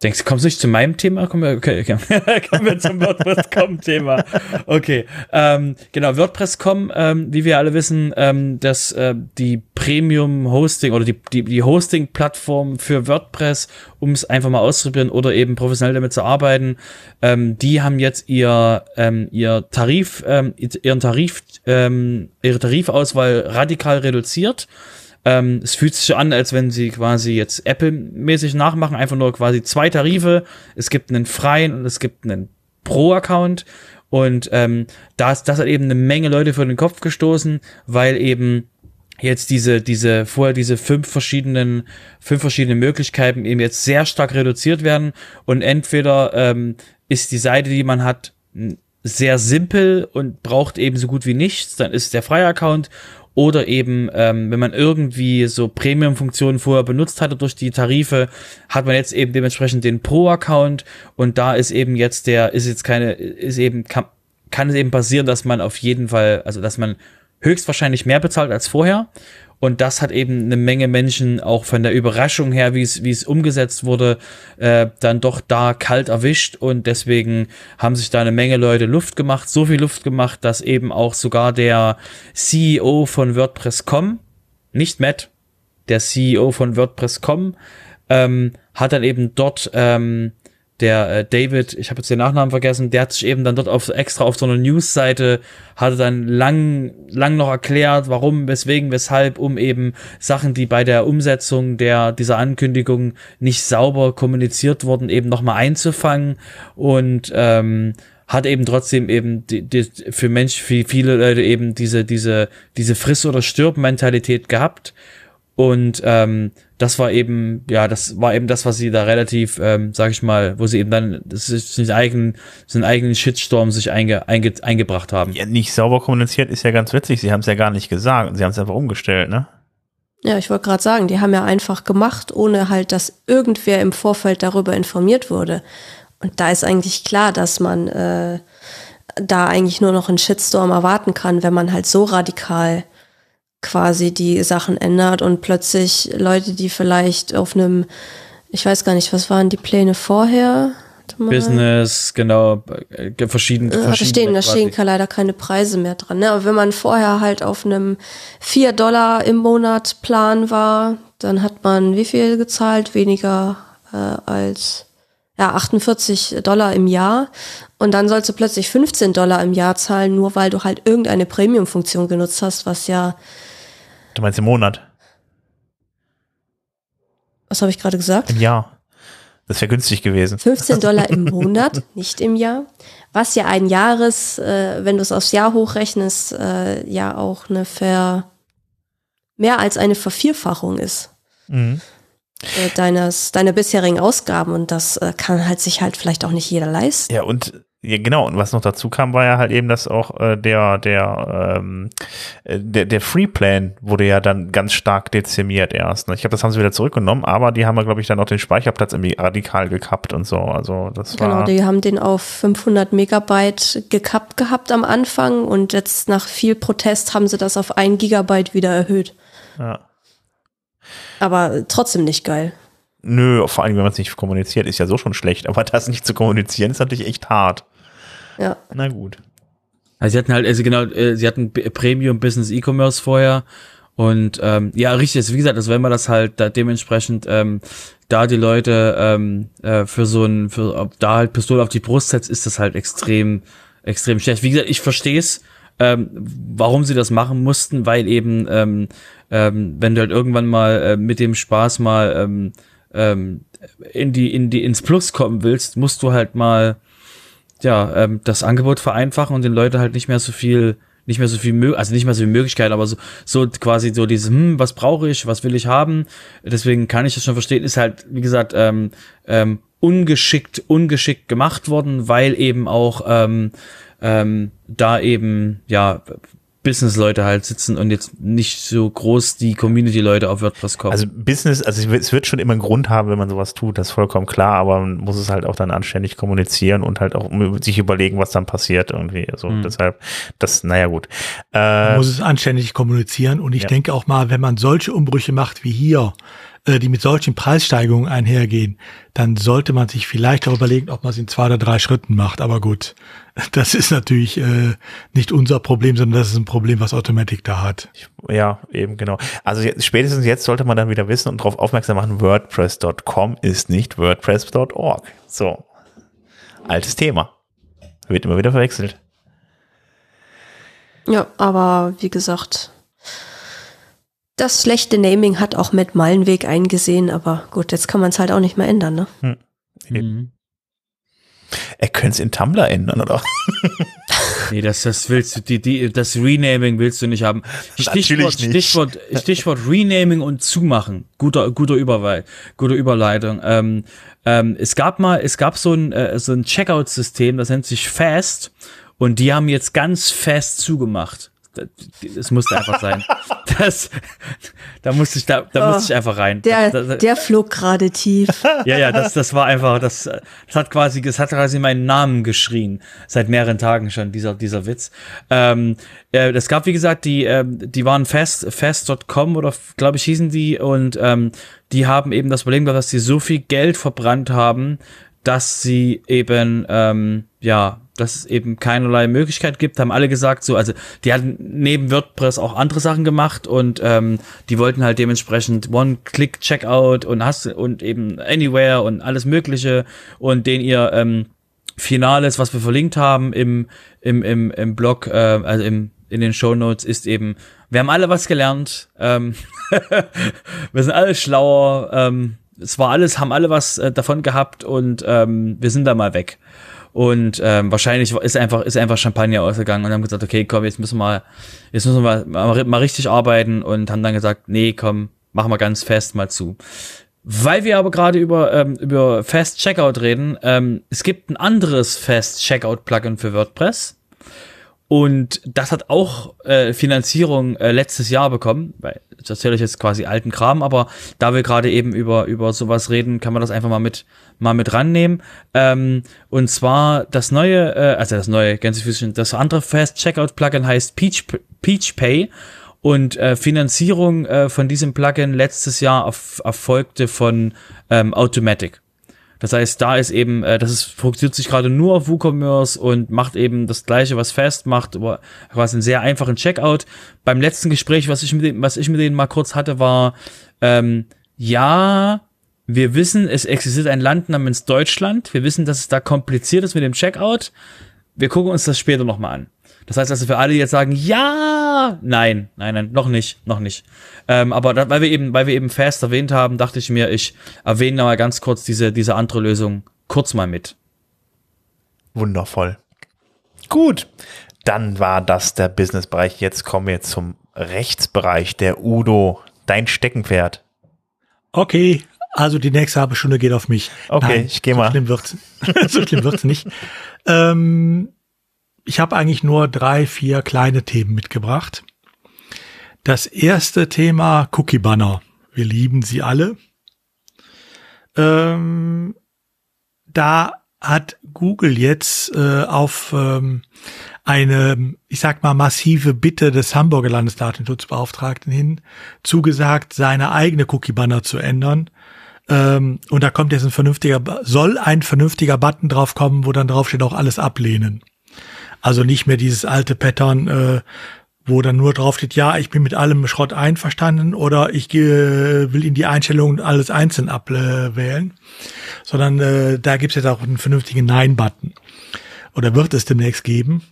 Denkst du, kommst du nicht zu meinem Thema? Kommen wir, okay, okay. kommen wir zum WordPress.com-Thema. Okay, ähm, genau, WordPress.com, ähm, wie wir alle wissen, ähm, dass äh, die Premium-Hosting oder die, die, die Hosting-Plattform für WordPress, um es einfach mal auszuprobieren oder eben professionell damit zu arbeiten, ähm, die haben jetzt ihr, ähm, ihr Tarif, ähm, ihren Tarif, ähm, ihre Tarifauswahl radikal reduziert ähm, es fühlt sich an, als wenn sie quasi jetzt Apple-mäßig nachmachen, einfach nur quasi zwei Tarife. Es gibt einen freien und es gibt einen Pro-Account. Und ähm, das, das hat eben eine Menge Leute vor den Kopf gestoßen, weil eben jetzt diese, diese, vorher diese fünf verschiedenen, fünf verschiedene Möglichkeiten eben jetzt sehr stark reduziert werden. Und entweder ähm, ist die Seite, die man hat, sehr simpel und braucht eben so gut wie nichts, dann ist der freie Account oder eben, ähm, wenn man irgendwie so Premium-Funktionen vorher benutzt hatte durch die Tarife, hat man jetzt eben dementsprechend den Pro-Account. Und da ist eben jetzt der, ist jetzt keine, ist eben, kann, kann es eben passieren, dass man auf jeden Fall, also dass man höchstwahrscheinlich mehr bezahlt als vorher und das hat eben eine Menge Menschen auch von der Überraschung her, wie es, wie es umgesetzt wurde, äh, dann doch da kalt erwischt. Und deswegen haben sich da eine Menge Leute Luft gemacht, so viel Luft gemacht, dass eben auch sogar der CEO von WordPress.com, nicht Matt, der CEO von WordPress.com, ähm, hat dann eben dort ähm, der äh, David, ich habe jetzt den Nachnamen vergessen, der hat sich eben dann dort auf extra auf so einer News-Seite, hatte dann lang, lang noch erklärt, warum, weswegen, weshalb, um eben Sachen, die bei der Umsetzung der dieser Ankündigung nicht sauber kommuniziert wurden, eben nochmal einzufangen und ähm, hat eben trotzdem eben die, die, für Mensch, für viele Leute eben diese, diese, diese Friss- oder Stirb-Mentalität gehabt. Und ähm, das war eben, ja, das war eben das, was sie da relativ, ähm, sag ich mal, wo sie eben dann, das ist den eigenen, den eigenen Shitstorm sich einge, einge, eingebracht haben. Ja, nicht sauber kommuniziert ist ja ganz witzig. Sie haben es ja gar nicht gesagt. Sie haben es einfach umgestellt, ne? Ja, ich wollte gerade sagen, die haben ja einfach gemacht, ohne halt, dass irgendwer im Vorfeld darüber informiert wurde. Und da ist eigentlich klar, dass man äh, da eigentlich nur noch einen Shitstorm erwarten kann, wenn man halt so radikal quasi die Sachen ändert und plötzlich Leute, die vielleicht auf einem, ich weiß gar nicht, was waren die Pläne vorher? Business, genau, äh, verschieden, äh, da stehen, da stehen leider keine Preise mehr dran. Ne? Aber wenn man vorher halt auf einem 4 Dollar im Monat Plan war, dann hat man wie viel gezahlt? Weniger äh, als ja, 48 Dollar im Jahr. Und dann sollst du plötzlich 15 Dollar im Jahr zahlen, nur weil du halt irgendeine Premium-Funktion genutzt hast, was ja Du meinst im Monat? Was habe ich gerade gesagt? Im Jahr. Das wäre günstig gewesen. 15 Dollar im Monat, nicht im Jahr. Was ja ein Jahres, äh, wenn du es aufs Jahr hochrechnest, äh, ja auch eine Ver mehr als eine Vervierfachung ist. Mhm. Äh, deines, deiner bisherigen Ausgaben und das äh, kann halt sich halt vielleicht auch nicht jeder leisten. Ja, und Ja, genau. Und was noch dazu kam, war ja halt eben, dass auch äh, der, der, ähm, äh, der, der Free Plan wurde ja dann ganz stark dezimiert erst. Ne? Ich glaube, das haben sie wieder zurückgenommen, aber die haben ja, glaube ich, dann auch den Speicherplatz irgendwie radikal gekappt und so. Also das war. Genau, die haben den auf 500 Megabyte gekappt gehabt am Anfang und jetzt nach viel Protest haben sie das auf ein Gigabyte wieder erhöht. Ja. Aber trotzdem nicht geil. Nö, vor allem, wenn man es nicht kommuniziert, ist ja so schon schlecht. Aber das nicht zu kommunizieren, ist natürlich echt hart. Ja. Na gut. Also sie hatten halt, also genau, äh, sie hatten Premium Business E-Commerce vorher. Und ähm, ja, richtig, also wie gesagt, also wenn man das halt da dementsprechend ähm, da die Leute ähm, äh, für so ein, für da halt Pistole auf die Brust setzt, ist das halt extrem, extrem schlecht. Wie gesagt, ich verstehe es, ähm, warum sie das machen mussten, weil eben, ähm, ähm, wenn du halt irgendwann mal äh, mit dem Spaß mal ähm, ähm, in die, in die, ins Plus kommen willst, musst du halt mal ja, ähm, das Angebot vereinfachen und den Leuten halt nicht mehr so viel, nicht mehr so viel, also nicht mehr so viel Möglichkeiten, aber so, so quasi so dieses, hm, was brauche ich, was will ich haben? Deswegen kann ich das schon verstehen, ist halt, wie gesagt, ähm, ähm, ungeschickt, ungeschickt gemacht worden, weil eben auch ähm, ähm, da eben, ja, Business-Leute halt sitzen und jetzt nicht so groß die Community-Leute auf WordPress kommen. Also Business, also es wird schon immer einen Grund haben, wenn man sowas tut, das ist vollkommen klar, aber man muss es halt auch dann anständig kommunizieren und halt auch sich überlegen, was dann passiert irgendwie. Also Mhm. deshalb, das, naja gut. Man Äh, muss es anständig kommunizieren und ich Ja. denke auch mal, wenn man solche Umbrüche macht wie hier, äh, die mit solchen Preissteigerungen einhergehen, dann sollte man sich vielleicht auch überlegen, ob man es in zwei oder drei Schritten macht. Aber gut, das ist natürlich äh, nicht unser Problem, sondern das ist ein Problem, was Automatic da hat. ja, eben genau. Also jetzt, spätestens jetzt sollte man dann wieder wissen und darauf aufmerksam machen, WordPress.com ist nicht WordPress.org. So. Altes Thema. Wird immer wieder verwechselt. Ja, aber wie gesagt, das schlechte Naming hat auch Matt Malenweg eingesehen, aber gut, jetzt kann man es halt auch nicht mehr ändern, ne? Mhm. Er könnte es in Tumblr ändern, oder? Nee, das, das willst du, die, die, das Renaming willst du nicht haben. Stichwort, nicht. Stichwort, Stichwort Renaming und Zumachen. Guter, guter Überweil, gute Überleitung. Ähm, ähm, es gab mal, es gab so ein, äh, so ein Checkout-System, das nennt sich Fast. Und die haben jetzt ganz fest zugemacht. Das, das musste einfach sein. Das, da musste ich, da, da musste ich einfach rein. Der, Da- da- der flog gerade tief. ja, ja, das, das war einfach, das, das hat quasi, das hat quasi meinen Namen geschrien. Seit mehreren Tagen schon, dieser, dieser Witz. Ähm, äh, es gab, wie gesagt, die, ähm, die waren fast, fast.com oder, glaube ich, hießen die und, ähm, die haben eben das Problem gehabt, dass sie so viel Geld verbrannt haben, dass sie eben, ähm, ja, dass es eben keinerlei Möglichkeit gibt, haben alle gesagt, so, also die hatten neben WordPress auch andere Sachen gemacht und ähm, die wollten halt dementsprechend One-Click-Checkout und hast und eben Anywhere und alles Mögliche und den ihr ähm, Finales, was wir verlinkt haben im, im, im, im Blog, äh, also im, in den Show Notes, ist eben, wir haben alle was gelernt, ähm, wir sind alle schlauer, ähm, es war alles, haben alle was äh, davon gehabt und ähm, wir sind da mal weg. Und ähm, wahrscheinlich ist einfach, ist einfach Champagner ausgegangen und haben gesagt, okay, komm, jetzt müssen wir, jetzt müssen wir mal, mal richtig arbeiten und haben dann gesagt, nee, komm, machen wir ganz fest mal zu. Weil wir aber gerade über, ähm, über Fast Checkout reden, ähm, es gibt ein anderes Fast Checkout Plugin für WordPress. Und das hat auch äh, Finanzierung äh, letztes Jahr bekommen, weil das erzähle ich jetzt quasi alten Kram, aber da wir gerade eben über über sowas reden, kann man das einfach mal mit mal mit rannehmen. Ähm, und zwar das neue, äh, also das neue Gänsefüßchen, das andere Fast Checkout Plugin heißt Peach Peach Pay und äh, Finanzierung äh, von diesem Plugin letztes Jahr erf erfolgte von ähm, Automatic. Das heißt, da ist eben, äh, das ist, fokussiert sich gerade nur auf WooCommerce und macht eben das gleiche, was Fast macht, aber quasi einen sehr einfachen Checkout. Beim letzten Gespräch, was ich mit denen, was ich mit denen mal kurz hatte, war, ähm, ja, wir wissen, es existiert ein Land namens Deutschland. Wir wissen, dass es da kompliziert ist mit dem Checkout. Wir gucken uns das später nochmal an. Das heißt also für alle, die jetzt sagen, ja, nein, nein, nein, noch nicht, noch nicht. Ähm, aber da, weil wir eben, weil wir eben Fast erwähnt haben, dachte ich mir, ich erwähne mal ganz kurz diese, diese andere Lösung kurz mal mit. Wundervoll. Gut, dann war das der Businessbereich. Jetzt kommen wir zum Rechtsbereich. Der Udo, dein Steckenpferd. Okay, Also die nächste halbe Stunde geht auf mich. Okay, Nein, ich geh so mal. Schlimm wird's, so schlimm wird's nicht. Ähm, ich habe eigentlich nur drei, vier kleine Themen mitgebracht. Das erste Thema Cookie Banner. Wir lieben sie alle. Ähm, da hat Google jetzt äh, auf ähm, eine, ich sag mal, massive Bitte des Hamburger Landesdatenschutzbeauftragten hin zugesagt, seine eigene Cookie-Banner zu ändern. Ähm, und da kommt jetzt ein vernünftiger, soll ein vernünftiger Button drauf kommen, wo dann drauf steht auch alles ablehnen. Also nicht mehr dieses alte Pattern, äh, wo dann nur drauf steht, ja, ich bin mit allem Schrott einverstanden oder ich äh, will in die Einstellungen alles einzeln abwählen, sondern äh, da gibt's jetzt auch einen vernünftigen Nein-Button. Oder wird es demnächst geben.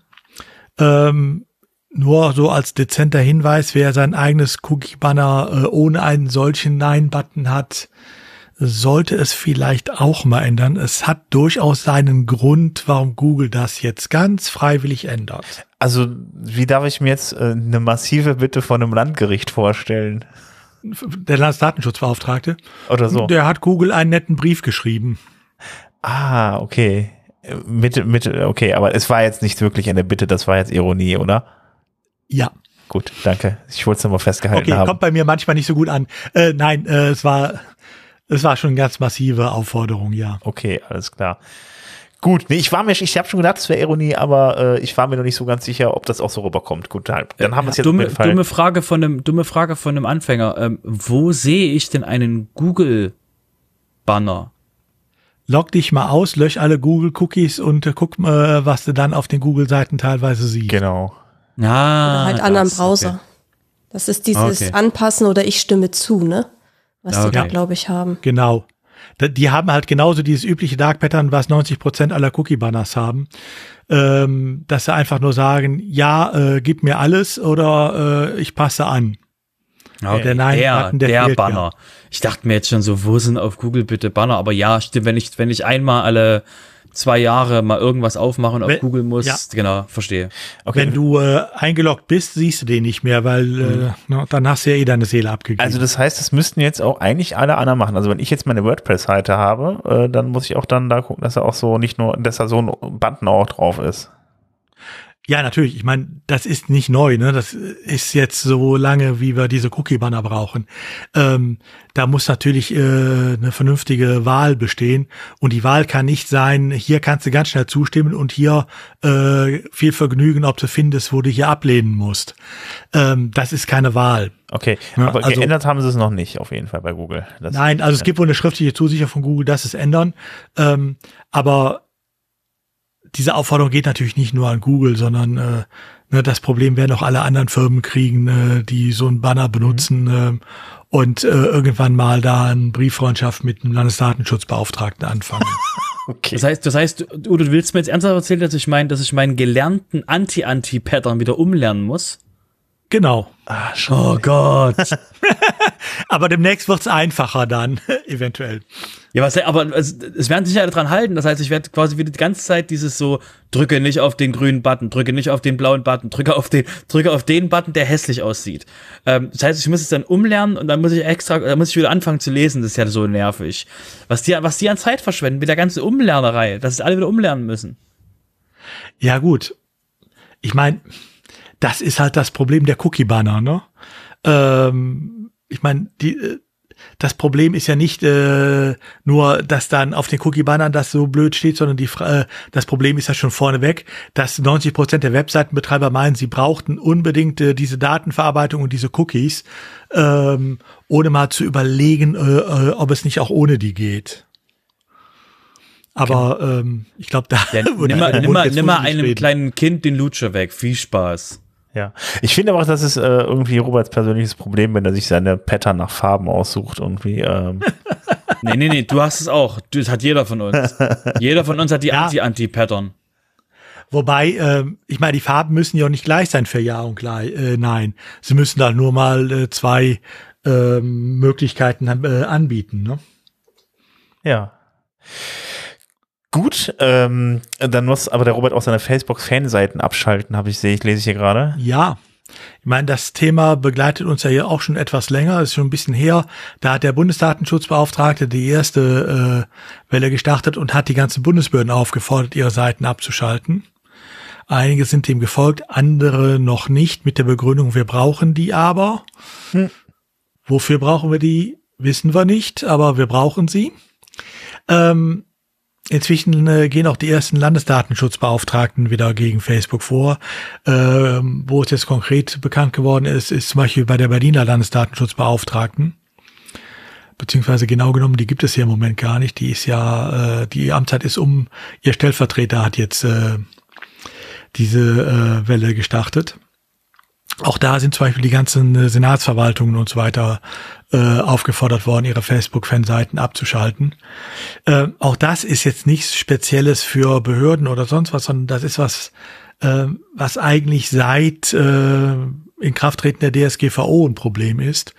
Ähm, nur so als dezenter Hinweis, wer sein eigenes Cookie-Banner äh, ohne einen solchen Nein-Button hat, sollte es vielleicht auch mal ändern. Es hat durchaus seinen Grund, warum Google das jetzt ganz freiwillig ändert. Also, wie darf ich mir jetzt äh, eine massive Bitte von einem Landgericht vorstellen? Der Landesdatenschutzbeauftragte, Oder so. der hat Google einen netten Brief geschrieben. Ah, okay. Mit, mit, okay, aber es war jetzt nicht wirklich eine Bitte, das war jetzt Ironie, oder? Ja. Gut, danke. Ich wollte es nochmal festgehalten Okay, haben. kommt bei mir manchmal nicht so gut an. Äh, nein, äh, es war, es war schon eine ganz massive Aufforderung, ja. Okay, alles klar. Gut, nee, ich war mir, ich habe schon gedacht, es wäre Ironie, aber äh, ich war mir noch nicht so ganz sicher, ob das auch so rüberkommt. Gut, dann, dann haben wir es jetzt dumme, dumme Frage von einem, dumme Frage von einem Anfänger. Ähm, wo sehe ich denn einen Google-Banner? Log dich mal aus, lösch alle Google-Cookies und äh, guck mal, was du dann auf den Google-Seiten teilweise siehst. Genau. Ah, Oder halt anderen Browser. okay. Das ist dieses Okay. Anpassen oder ich stimme zu, ne? Was die da, Okay. glaube ich, haben. Genau. Die haben halt genauso dieses übliche Dark Pattern, was 90 Prozent aller Cookie-Banners haben. Ähm, dass sie einfach nur sagen, ja, äh, gib mir alles oder äh, ich passe an. Okay. Der Nein-Button, der der, fehlt, Banner. Ich dachte mir jetzt schon so, wo sind auf Google bitte Banner? Aber ja, stimmt, wenn ich, wenn ich einmal alle zwei Jahre mal irgendwas aufmache und auf Wenn- Google muss, ja. genau, verstehe. Okay. Wenn du äh, eingeloggt bist, siehst du den nicht mehr, weil äh, na, dann hast du ja eh deine Seele abgegeben. Also das heißt, das müssten jetzt auch eigentlich alle anderen machen. Also wenn ich jetzt meine WordPress-Seite habe, äh, dann muss ich auch dann da gucken, dass er auch so nicht nur, dass da so ein Button auch drauf ist. Ja, natürlich. Ich meine, das ist nicht neu. Ne? Das ist jetzt so lange, wie wir diese Cookie-Banner brauchen. Ähm, da muss natürlich äh, eine vernünftige Wahl bestehen. Und die Wahl kann nicht sein, hier kannst du ganz schnell zustimmen und hier äh, viel Vergnügen, ob du findest, wo du hier ablehnen musst. Ähm, das ist keine Wahl. Okay, Ja, aber also- geändert haben sie es noch nicht, auf jeden Fall bei Google. Das, Nein, also es gibt wohl eine schriftliche Zusicherung von Google, dass es ändern. Ähm, aber diese Aufforderung geht natürlich nicht nur an Google, sondern äh, ne, das Problem werden auch alle anderen Firmen kriegen, äh, die so einen Banner benutzen ähm, und äh, irgendwann mal da eine Brieffreundschaft mit dem Landesdatenschutzbeauftragten anfangen. Okay. Das heißt, das heißt, du, du willst mir jetzt ernsthaft erzählen, dass ich mein, dass ich meinen gelernten Anti-Anti-Pattern wieder umlernen muss? Genau. Ah. Oh Gott. Aber demnächst wird's einfacher dann, eventuell. Ja, was, aber es, es werden sich alle dran halten. Das heißt, ich werde quasi wieder die ganze Zeit dieses so, drücke nicht auf den grünen Button, drücke nicht auf den blauen Button, drücke auf den, drücke auf den Button, der hässlich aussieht. Ähm, das heißt, ich muss es dann umlernen und dann muss ich extra, dann muss ich wieder anfangen zu lesen. Das ist ja so nervig. Was die, was die an Zeit verschwenden mit der ganzen Umlernerei, dass es alle wieder umlernen müssen. Ja, gut. Ich meine, das ist halt das Problem der Cookie-Banner, ne? Ähm, ich meine, die, äh, das Problem ist ja nicht äh, nur, dass dann auf den Cookie-Bannern das so blöd steht, sondern die, äh, das Problem ist ja schon vorneweg, dass 90 Prozent der Webseitenbetreiber meinen, sie brauchten unbedingt äh, diese Datenverarbeitung und diese Cookies, ähm, ohne mal zu überlegen, äh, äh, ob es nicht auch ohne die geht. Aber ähm, ich glaube, da Ja, wurde nimm mal, einem reden. kleinen Kind den Lutscher weg. Viel Spaß. Ja. Ich finde aber auch, das ist äh, irgendwie Roberts persönliches Problem, wenn er sich seine Pattern nach Farben aussucht. Irgendwie. Ähm, Nee, nee, nee, du hast es auch. Das hat jeder von uns. Jeder von uns hat die Ja. Anti-Anti-Pattern. Wobei, ähm, ich meine, die Farben müssen ja auch nicht gleich sein für Ja und gleich. Äh, nein, sie müssen da nur mal äh, zwei ähm, Möglichkeiten äh, anbieten. Ne? ja. Gut, ähm, dann muss aber der Robert auch seine Facebook-Fanseiten abschalten, habe ich sehe ich, lese ich hier gerade. Ja, Ich meine, das Thema begleitet uns ja hier auch schon etwas länger, ist schon ein bisschen her. Da hat der Bundesdatenschutzbeauftragte die erste äh, Welle gestartet und hat die ganzen Bundesbehörden aufgefordert, ihre Seiten abzuschalten. Einige sind dem gefolgt, andere noch nicht, mit der Begründung, wir brauchen die aber. Hm. Wofür brauchen wir die, wissen wir nicht, aber wir brauchen sie. Ähm, Inzwischen äh, gehen auch die ersten Landesdatenschutzbeauftragten wieder gegen Facebook vor. Ähm, wo es jetzt konkret bekannt geworden ist, ist zum Beispiel bei der Berliner Landesdatenschutzbeauftragten. Beziehungsweise genau genommen, die gibt es hier im Moment gar nicht. Die ist ja, äh, die Amtszeit ist um, ihr Stellvertreter hat jetzt äh, diese äh, Welle gestartet. Auch da sind zum Beispiel die ganzen äh, Senatsverwaltungen und so weiter äh, aufgefordert worden, ihre Facebook-Fanseiten abzuschalten. Äh, auch das ist jetzt nichts Spezielles für Behörden oder sonst was, sondern das ist was, äh, was eigentlich seit äh, Inkrafttreten der DSGVO ein Problem ist.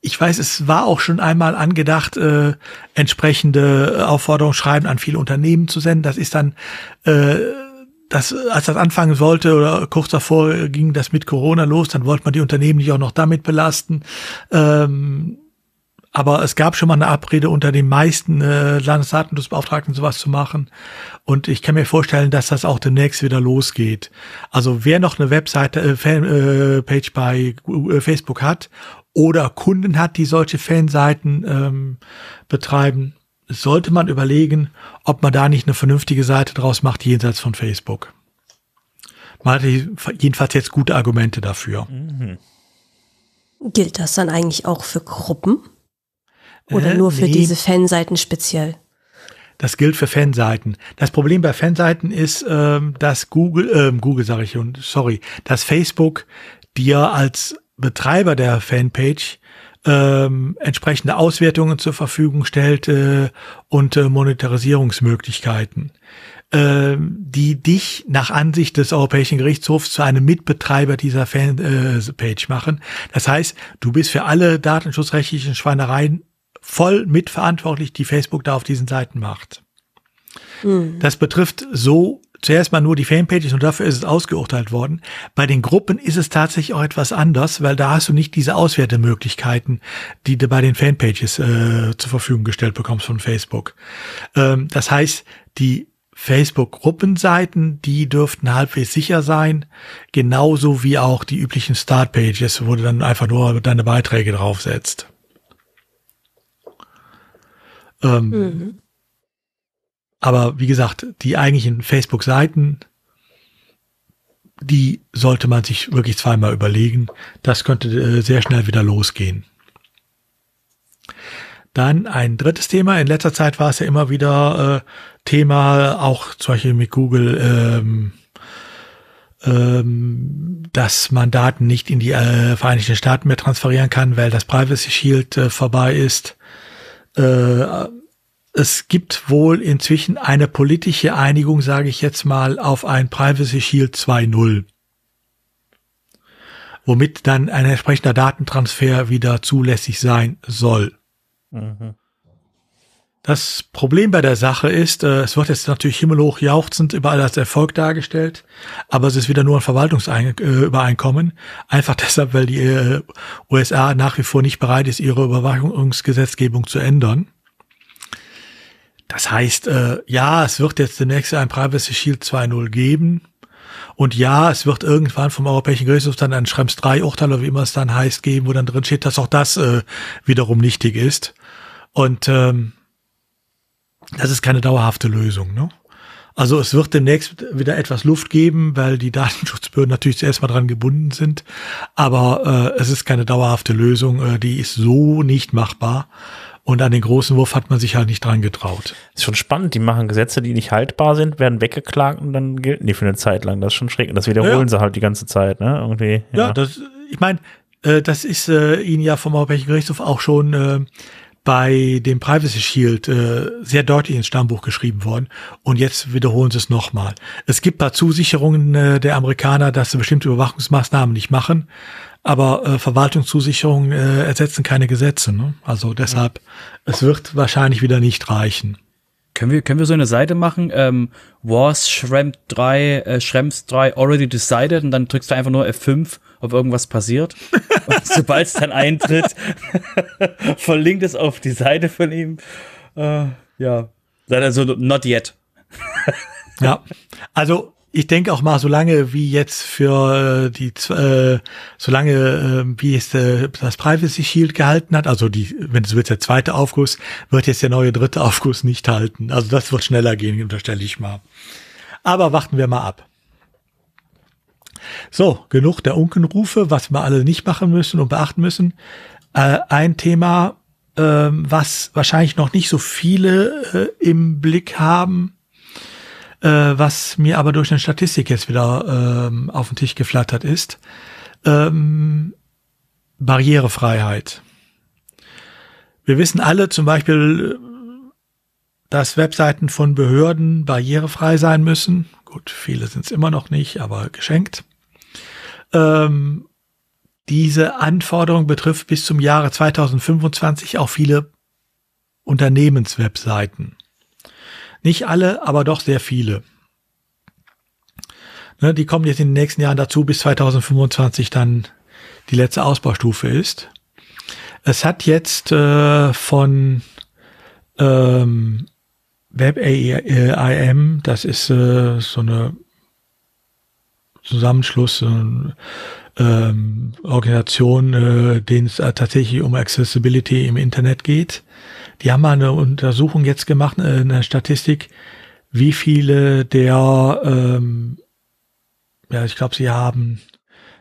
Ich weiß, es war auch schon einmal angedacht, äh, entsprechende Aufforderungsschreiben an viele Unternehmen zu senden. Das ist dann äh, das, als das anfangen sollte oder kurz davor ging das mit Corona los, dann wollte man die Unternehmen nicht auch noch damit belasten. Ähm, aber es gab schon mal eine Abrede unter den meisten äh, Landesdatenschutzbeauftragten sowas zu machen. Und ich kann mir vorstellen, dass das auch demnächst wieder losgeht. Also wer noch eine Webseite, äh, Fanpage äh, bei äh, Facebook hat oder Kunden hat, die solche Fanseiten ähm, betreiben, sollte man überlegen, ob man da nicht eine vernünftige Seite draus macht, jenseits von Facebook. Man hat jedenfalls jetzt gute Argumente dafür. Mhm. Gilt das dann eigentlich auch für Gruppen? Oder äh, nur für nee. diese Fanseiten speziell? Das gilt für Fanseiten. Das Problem bei Fanseiten ist, ähm, dass Google, äh, Google sage ich und sorry, dass Facebook dir als Betreiber der Fanpage ähm, entsprechende Auswertungen zur Verfügung stellt äh, und äh, Monetarisierungsmöglichkeiten, äh, die dich nach Ansicht des Europäischen Gerichtshofs zu einem Mitbetreiber dieser Fanpage äh, machen. Das heißt, du bist für alle datenschutzrechtlichen Schweinereien voll mitverantwortlich, die Facebook da auf diesen Seiten macht. Mhm. Das betrifft so zuerst mal nur die Fanpages und dafür ist es ausgeurteilt worden. Bei den Gruppen ist es tatsächlich auch etwas anders, weil da hast du nicht diese Auswertemöglichkeiten, die du bei den Fanpages äh, zur Verfügung gestellt bekommst von Facebook. Ähm, das heißt, die Facebook-Gruppenseiten, die dürften halbwegs sicher sein, genauso wie auch die üblichen Startpages, wo du dann einfach nur deine Beiträge draufsetzt. Ähm, mhm. Aber wie gesagt, die eigentlichen Facebook-Seiten, die sollte man sich wirklich zweimal überlegen. Das könnte äh, sehr schnell wieder losgehen. Dann ein drittes Thema. In letzter Zeit war es ja immer wieder äh, Thema, auch zum Beispiel mit Google, ähm, ähm, dass man Daten nicht in die äh, Vereinigten Staaten mehr transferieren kann, weil das Privacy Shield äh, vorbei ist. Äh, es gibt wohl inzwischen eine politische Einigung, sage ich jetzt mal, auf ein Privacy Shield 2.0, womit dann ein entsprechender Datentransfer wieder zulässig sein soll. Mhm. Das Problem bei der Sache ist, äh, es wird jetzt natürlich himmelhoch jauchzend überall als Erfolg dargestellt, aber es ist wieder nur ein Verwaltungsübereinkommen. Einfach deshalb, weil die äh, USA nach wie vor nicht bereit ist, ihre Überwachungsgesetzgebung zu ändern. Das heißt, äh, ja, es wird jetzt demnächst ein Privacy Shield 2.0 geben. Und ja, es wird irgendwann vom Europäischen Gerichtshof dann ein Schrems 3 Urteil oder wie immer es dann heißt geben, wo dann drin steht, dass auch das äh, wiederum nichtig ist. Und ähm, das ist keine dauerhafte Lösung. Ne? Also es wird demnächst wieder etwas Luft geben, weil die Datenschutzbehörden natürlich zuerst mal dran gebunden sind. Aber äh, es ist keine dauerhafte Lösung. Äh, die ist so nicht machbar. Und an den großen Wurf hat man sich halt nicht dran getraut. Ist schon spannend. Die machen Gesetze, die nicht haltbar sind, werden weggeklagt und dann gelten die für eine Zeit lang. Das ist schon schräg. Und das wiederholen ja. sie halt die ganze Zeit, ne? Irgendwie. Ja, ja das, ich meine, äh, das ist äh, Ihnen ja vom Europäischen Gerichtshof auch schon äh, bei dem Privacy Shield äh, sehr deutlich ins Stammbuch geschrieben worden. Und jetzt wiederholen sie es nochmal. Es gibt paar Zusicherungen äh, der Amerikaner, dass sie bestimmte Überwachungsmaßnahmen nicht machen aber äh, Verwaltungszusicherungen äh, ersetzen keine Gesetze. Ne? Also deshalb, ja. es wird wahrscheinlich wieder nicht reichen. Können wir, können wir so eine Seite machen? Ähm, was Shrimp 3, äh, Shrimps 3 already decided und dann drückst du einfach nur F5, ob irgendwas passiert. und sobald es dann eintritt, verlinkt es auf die Seite von ihm. Äh, ja. Also not yet. ja. Also ich denke auch mal, solange wie jetzt für äh, die, äh, solange äh, wie es äh, das Privacy Shield gehalten hat, also die, wenn es wird der zweite Aufguss, wird jetzt der neue dritte Aufguss nicht halten. Also das wird schneller gehen, unterstelle ich mal. Aber warten wir mal ab. So, genug der Unkenrufe, was wir alle nicht machen müssen und beachten müssen. Äh, ein Thema, äh, was wahrscheinlich noch nicht so viele äh, im Blick haben, äh, was mir aber durch eine Statistik jetzt wieder ähm, auf den Tisch geflattert ist. Ähm, Barrierefreiheit. Wir wissen alle zum Beispiel, dass Webseiten von Behörden barrierefrei sein müssen. Gut, viele sind es immer noch nicht, aber geschenkt. Ähm, diese Anforderung betrifft bis zum Jahre 2025 auch viele Unternehmenswebseiten. Nicht alle, aber doch sehr viele. Ne, die kommen jetzt in den nächsten Jahren dazu, bis 2025 dann die letzte Ausbaustufe ist. Es hat jetzt äh, von ähm, WebAIM, das ist äh, so eine Zusammenschluss, äh, ähm, Organisation, äh, denen es äh, tatsächlich um Accessibility im Internet geht, die haben mal eine Untersuchung jetzt gemacht, äh, eine Statistik, wie viele der, ähm, ja, ich glaube, sie haben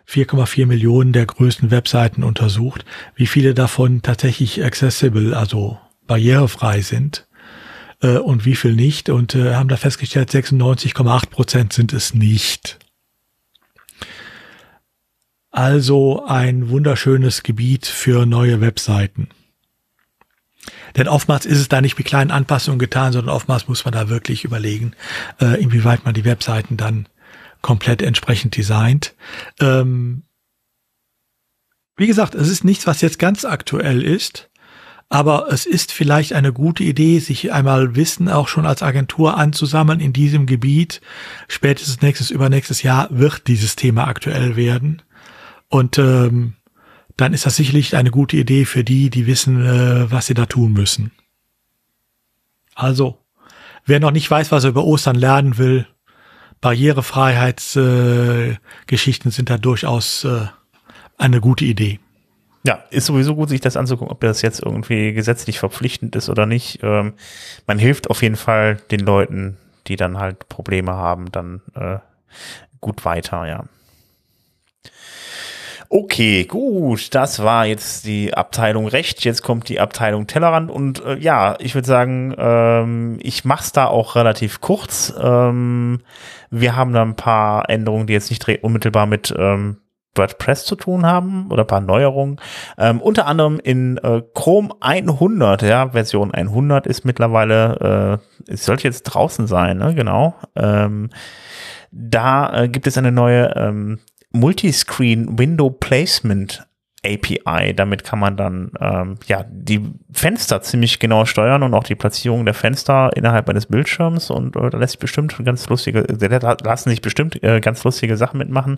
4,4 Millionen der größten Webseiten untersucht, wie viele davon tatsächlich accessible, also barrierefrei sind äh, und wie viel nicht und äh, haben da festgestellt, 96,8 Prozent sind es nicht. Also ein wunderschönes Gebiet für neue Webseiten. Denn oftmals ist es da nicht mit kleinen Anpassungen getan, sondern oftmals muss man da wirklich überlegen, äh, inwieweit man die Webseiten dann komplett entsprechend designt. Ähm, wie gesagt, es ist nichts, was jetzt ganz aktuell ist, aber es ist vielleicht eine gute Idee, sich einmal Wissen auch schon als Agentur anzusammeln in diesem Gebiet. Spätestens nächstes, übernächstes Jahr wird dieses Thema aktuell werden. Und ähm, dann ist das sicherlich eine gute Idee für die, die wissen, äh, was sie da tun müssen. Also, wer noch nicht weiß, was er über Ostern lernen will, Barrierefreiheitsgeschichten äh, sind da durchaus äh, eine gute Idee. Ja, ist sowieso gut, sich das anzugucken, ob das jetzt irgendwie gesetzlich verpflichtend ist oder nicht. Ähm, man hilft auf jeden Fall den Leuten, die dann halt Probleme haben, dann äh, gut weiter, ja. Okay, gut, das war jetzt die Abteilung Recht. Jetzt kommt die Abteilung Tellerrand und äh, ja, ich würde sagen, ähm, ich mach's da auch relativ kurz. Ähm, wir haben da ein paar Änderungen, die jetzt nicht unmittelbar mit ähm, WordPress zu tun haben oder paar Neuerungen. Ähm, unter anderem in äh, Chrome 100, ja, Version 100 ist mittlerweile, äh, es sollte jetzt draußen sein, ne, genau. Ähm, da äh, gibt es eine neue ähm, Multiscreen Window Placement API. Damit kann man dann ähm, ja die Fenster ziemlich genau steuern und auch die Platzierung der Fenster innerhalb eines Bildschirms und äh, da lässt sich bestimmt ganz lustige, da lassen sich bestimmt äh, ganz lustige Sachen mitmachen.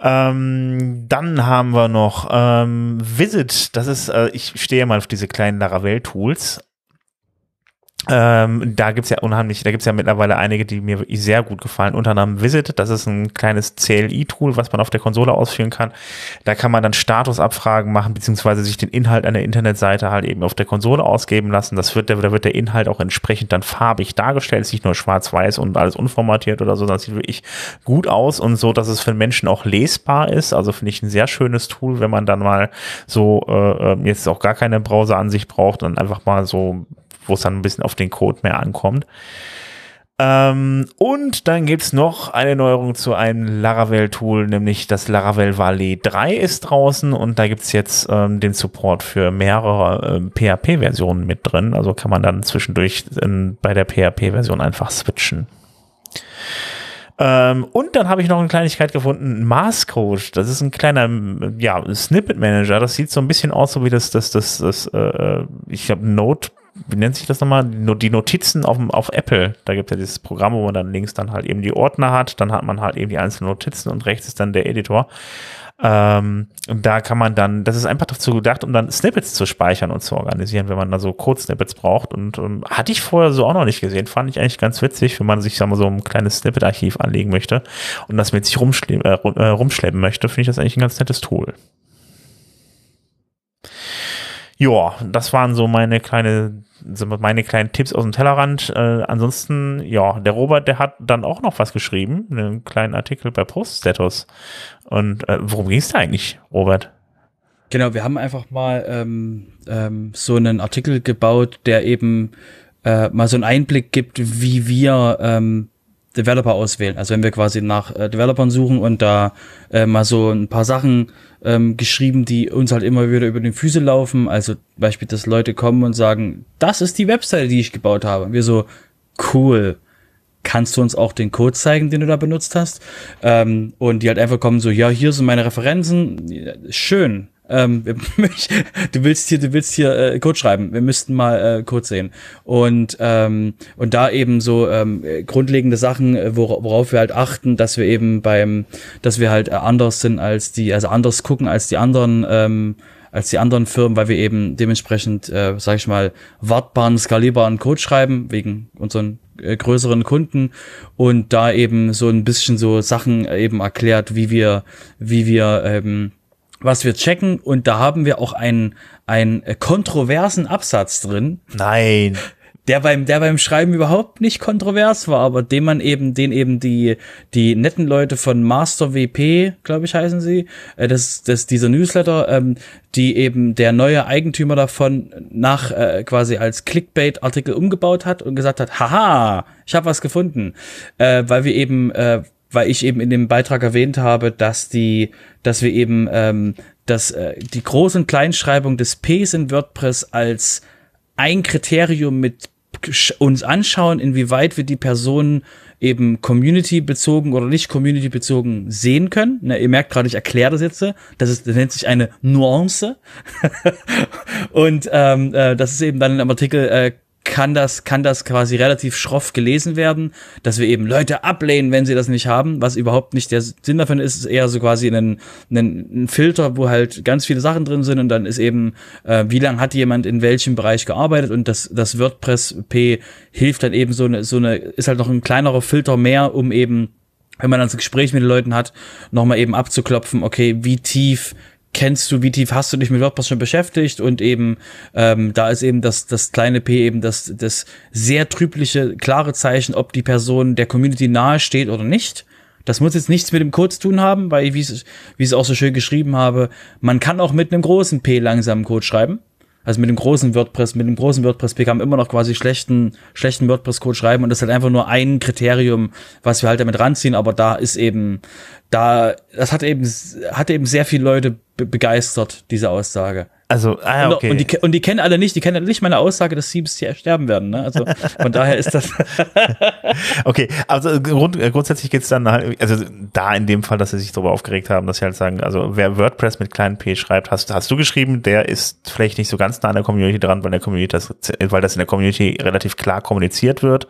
Ähm, dann haben wir noch ähm, Visit. Das ist, äh, ich stehe mal auf diese kleinen Laravel-Tools. Ähm, da gibt's ja unheimlich, da gibt's ja mittlerweile einige, die mir wirklich sehr gut gefallen. Unter anderem Visit, das ist ein kleines CLI-Tool, was man auf der Konsole ausführen kann. Da kann man dann Statusabfragen machen, beziehungsweise sich den Inhalt einer Internetseite halt eben auf der Konsole ausgeben lassen. Das wird, da wird der Inhalt auch entsprechend dann farbig dargestellt, ist nicht nur schwarz-weiß und alles unformatiert oder so, sondern sieht wirklich gut aus und so, dass es für Menschen auch lesbar ist. Also finde ich ein sehr schönes Tool, wenn man dann mal so äh, äh jetzt auch gar keine Browseransicht braucht und einfach mal so wo es dann ein bisschen auf den Code mehr ankommt. Ähm, und dann gibt es noch eine Neuerung zu einem Laravel-Tool, nämlich das Laravel Valet 3 ist draußen und da gibt es jetzt ähm, den Support für mehrere ähm, PHP-Versionen mit drin. Also kann man dann zwischendurch in, bei der PHP-Version einfach switchen. Ähm, und dann habe ich noch eine Kleinigkeit gefunden, Maßcode. Das ist ein kleiner, ja, Snippet Manager. Das sieht so ein bisschen aus, so wie das, das, das, das, äh, ich habe Node wie nennt sich das nochmal? Die Notizen auf, auf Apple. Da gibt es ja dieses Programm, wo man dann links dann halt eben die Ordner hat, dann hat man halt eben die einzelnen Notizen und rechts ist dann der Editor. Ähm, und da kann man dann, das ist einfach dazu gedacht, um dann Snippets zu speichern und zu organisieren, wenn man da so Code-Snippets braucht. Und ähm, hatte ich vorher so auch noch nicht gesehen. Fand ich eigentlich ganz witzig, wenn man sich sagen wir, so ein kleines Snippet-Archiv anlegen möchte und das mit sich rumschle äh, äh rumschleppen möchte, finde ich das eigentlich ein ganz nettes Tool. Ja, das waren so meine kleine, meine kleinen Tipps aus dem Tellerrand. Äh, ansonsten, ja, der Robert, der hat dann auch noch was geschrieben, einen kleinen Artikel bei Poststatus. Und äh, worum ging es da eigentlich, Robert? Genau, wir haben einfach mal ähm, ähm, so einen Artikel gebaut, der eben äh, mal so einen Einblick gibt, wie wir ähm, Developer auswählen. Also wenn wir quasi nach äh, Developern suchen und da äh, mal so ein paar Sachen ähm, geschrieben, die uns halt immer wieder über den Füße laufen. Also Beispiel, dass Leute kommen und sagen, das ist die Webseite, die ich gebaut habe. Und wir so, cool. Kannst du uns auch den Code zeigen, den du da benutzt hast? Ähm, und die halt einfach kommen so, ja, hier sind meine Referenzen. Schön. Ähm, du willst hier, du willst hier äh, Code schreiben. Wir müssten mal äh, Code sehen. Und ähm, und da eben so ähm, grundlegende Sachen, äh, wor worauf wir halt achten, dass wir eben beim, dass wir halt anders sind als die, also anders gucken als die anderen. Ähm, als die anderen Firmen, weil wir eben dementsprechend, äh, sag ich mal, wartbaren, skalierbaren Code schreiben, wegen unseren äh, größeren Kunden und da eben so ein bisschen so Sachen eben erklärt, wie wir, wie wir ähm, was wir checken und da haben wir auch einen, einen kontroversen Absatz drin. Nein. Der beim, der beim Schreiben überhaupt nicht kontrovers war, aber den man eben, den eben die, die netten Leute von Master WP, glaube ich, heißen sie, äh, das, das, dieser Newsletter, ähm, die eben der neue Eigentümer davon nach äh, quasi als Clickbait-Artikel umgebaut hat und gesagt hat, haha, ich habe was gefunden, äh, weil wir eben äh, weil ich eben in dem Beitrag erwähnt habe, dass die, dass wir eben ähm, dass äh, die Groß- und Kleinschreibung des Ps in WordPress als ein Kriterium mit uns anschauen, inwieweit wir die Personen eben community-bezogen oder nicht community-bezogen sehen können. Ne, ihr merkt gerade, ich erkläre das jetzt. Das, ist, das nennt sich eine Nuance. und ähm, äh, das ist eben dann im Artikel äh, kann das, kann das quasi relativ schroff gelesen werden, dass wir eben Leute ablehnen, wenn sie das nicht haben, was überhaupt nicht der Sinn davon ist, ist eher so quasi ein, ein, ein Filter, wo halt ganz viele Sachen drin sind und dann ist eben, äh, wie lange hat jemand in welchem Bereich gearbeitet und das, das WordPress P hilft dann eben so eine, so eine, ist halt noch ein kleinerer Filter mehr, um eben wenn man dann das Gespräch mit den Leuten hat, nochmal eben abzuklopfen, okay, wie tief kennst du, wie tief hast du dich mit WordPress schon beschäftigt und eben ähm, da ist eben das, das kleine P eben das, das sehr trübliche, klare Zeichen, ob die Person der Community nahe steht oder nicht. Das muss jetzt nichts mit dem Code zu tun haben, weil, wie ich es auch so schön geschrieben habe, man kann auch mit einem großen P langsam Code schreiben. Also mit dem großen WordPress, mit dem großen WordPress-P kann man immer noch quasi schlechten, schlechten WordPress-Code schreiben und das ist halt einfach nur ein Kriterium, was wir halt damit ranziehen, aber da ist eben, da, das hat eben, hat eben sehr viele Leute begeistert, diese Aussage. Also, ah, okay. Und, und, die, und die kennen alle nicht, die kennen nicht meine Aussage, dass Siebes hier sterben werden. Ne? Also von daher ist das. okay, also grund, grundsätzlich geht es dann halt, also da in dem Fall, dass sie sich darüber aufgeregt haben, dass sie halt sagen, also wer WordPress mit kleinen P schreibt, hast, hast du geschrieben, der ist vielleicht nicht so ganz nah an der Community dran, weil der Community das, weil das in der Community relativ klar kommuniziert wird.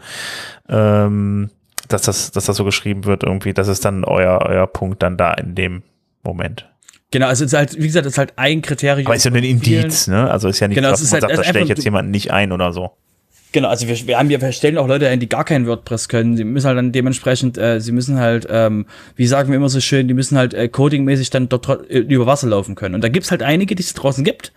Ähm, dass das, dass das so geschrieben wird, irgendwie, das ist dann euer, euer Punkt dann da in dem Moment. Genau, also es ist halt, wie gesagt, es ist halt ein Kriterium. Aber ist ja nur ein Indiz, ne? Also ist ja nicht, genau, dass man halt, sagt, da stelle ich jetzt jemanden nicht ein oder so. Genau, also wir, wir haben ja, wir stellen auch Leute ein, die gar kein WordPress können. Sie müssen halt dann dementsprechend, äh, sie müssen halt, ähm, wie sagen wir immer so schön, die müssen halt äh, codingmäßig dann dort äh, über Wasser laufen können. Und da gibt's halt einige, die es draußen gibt.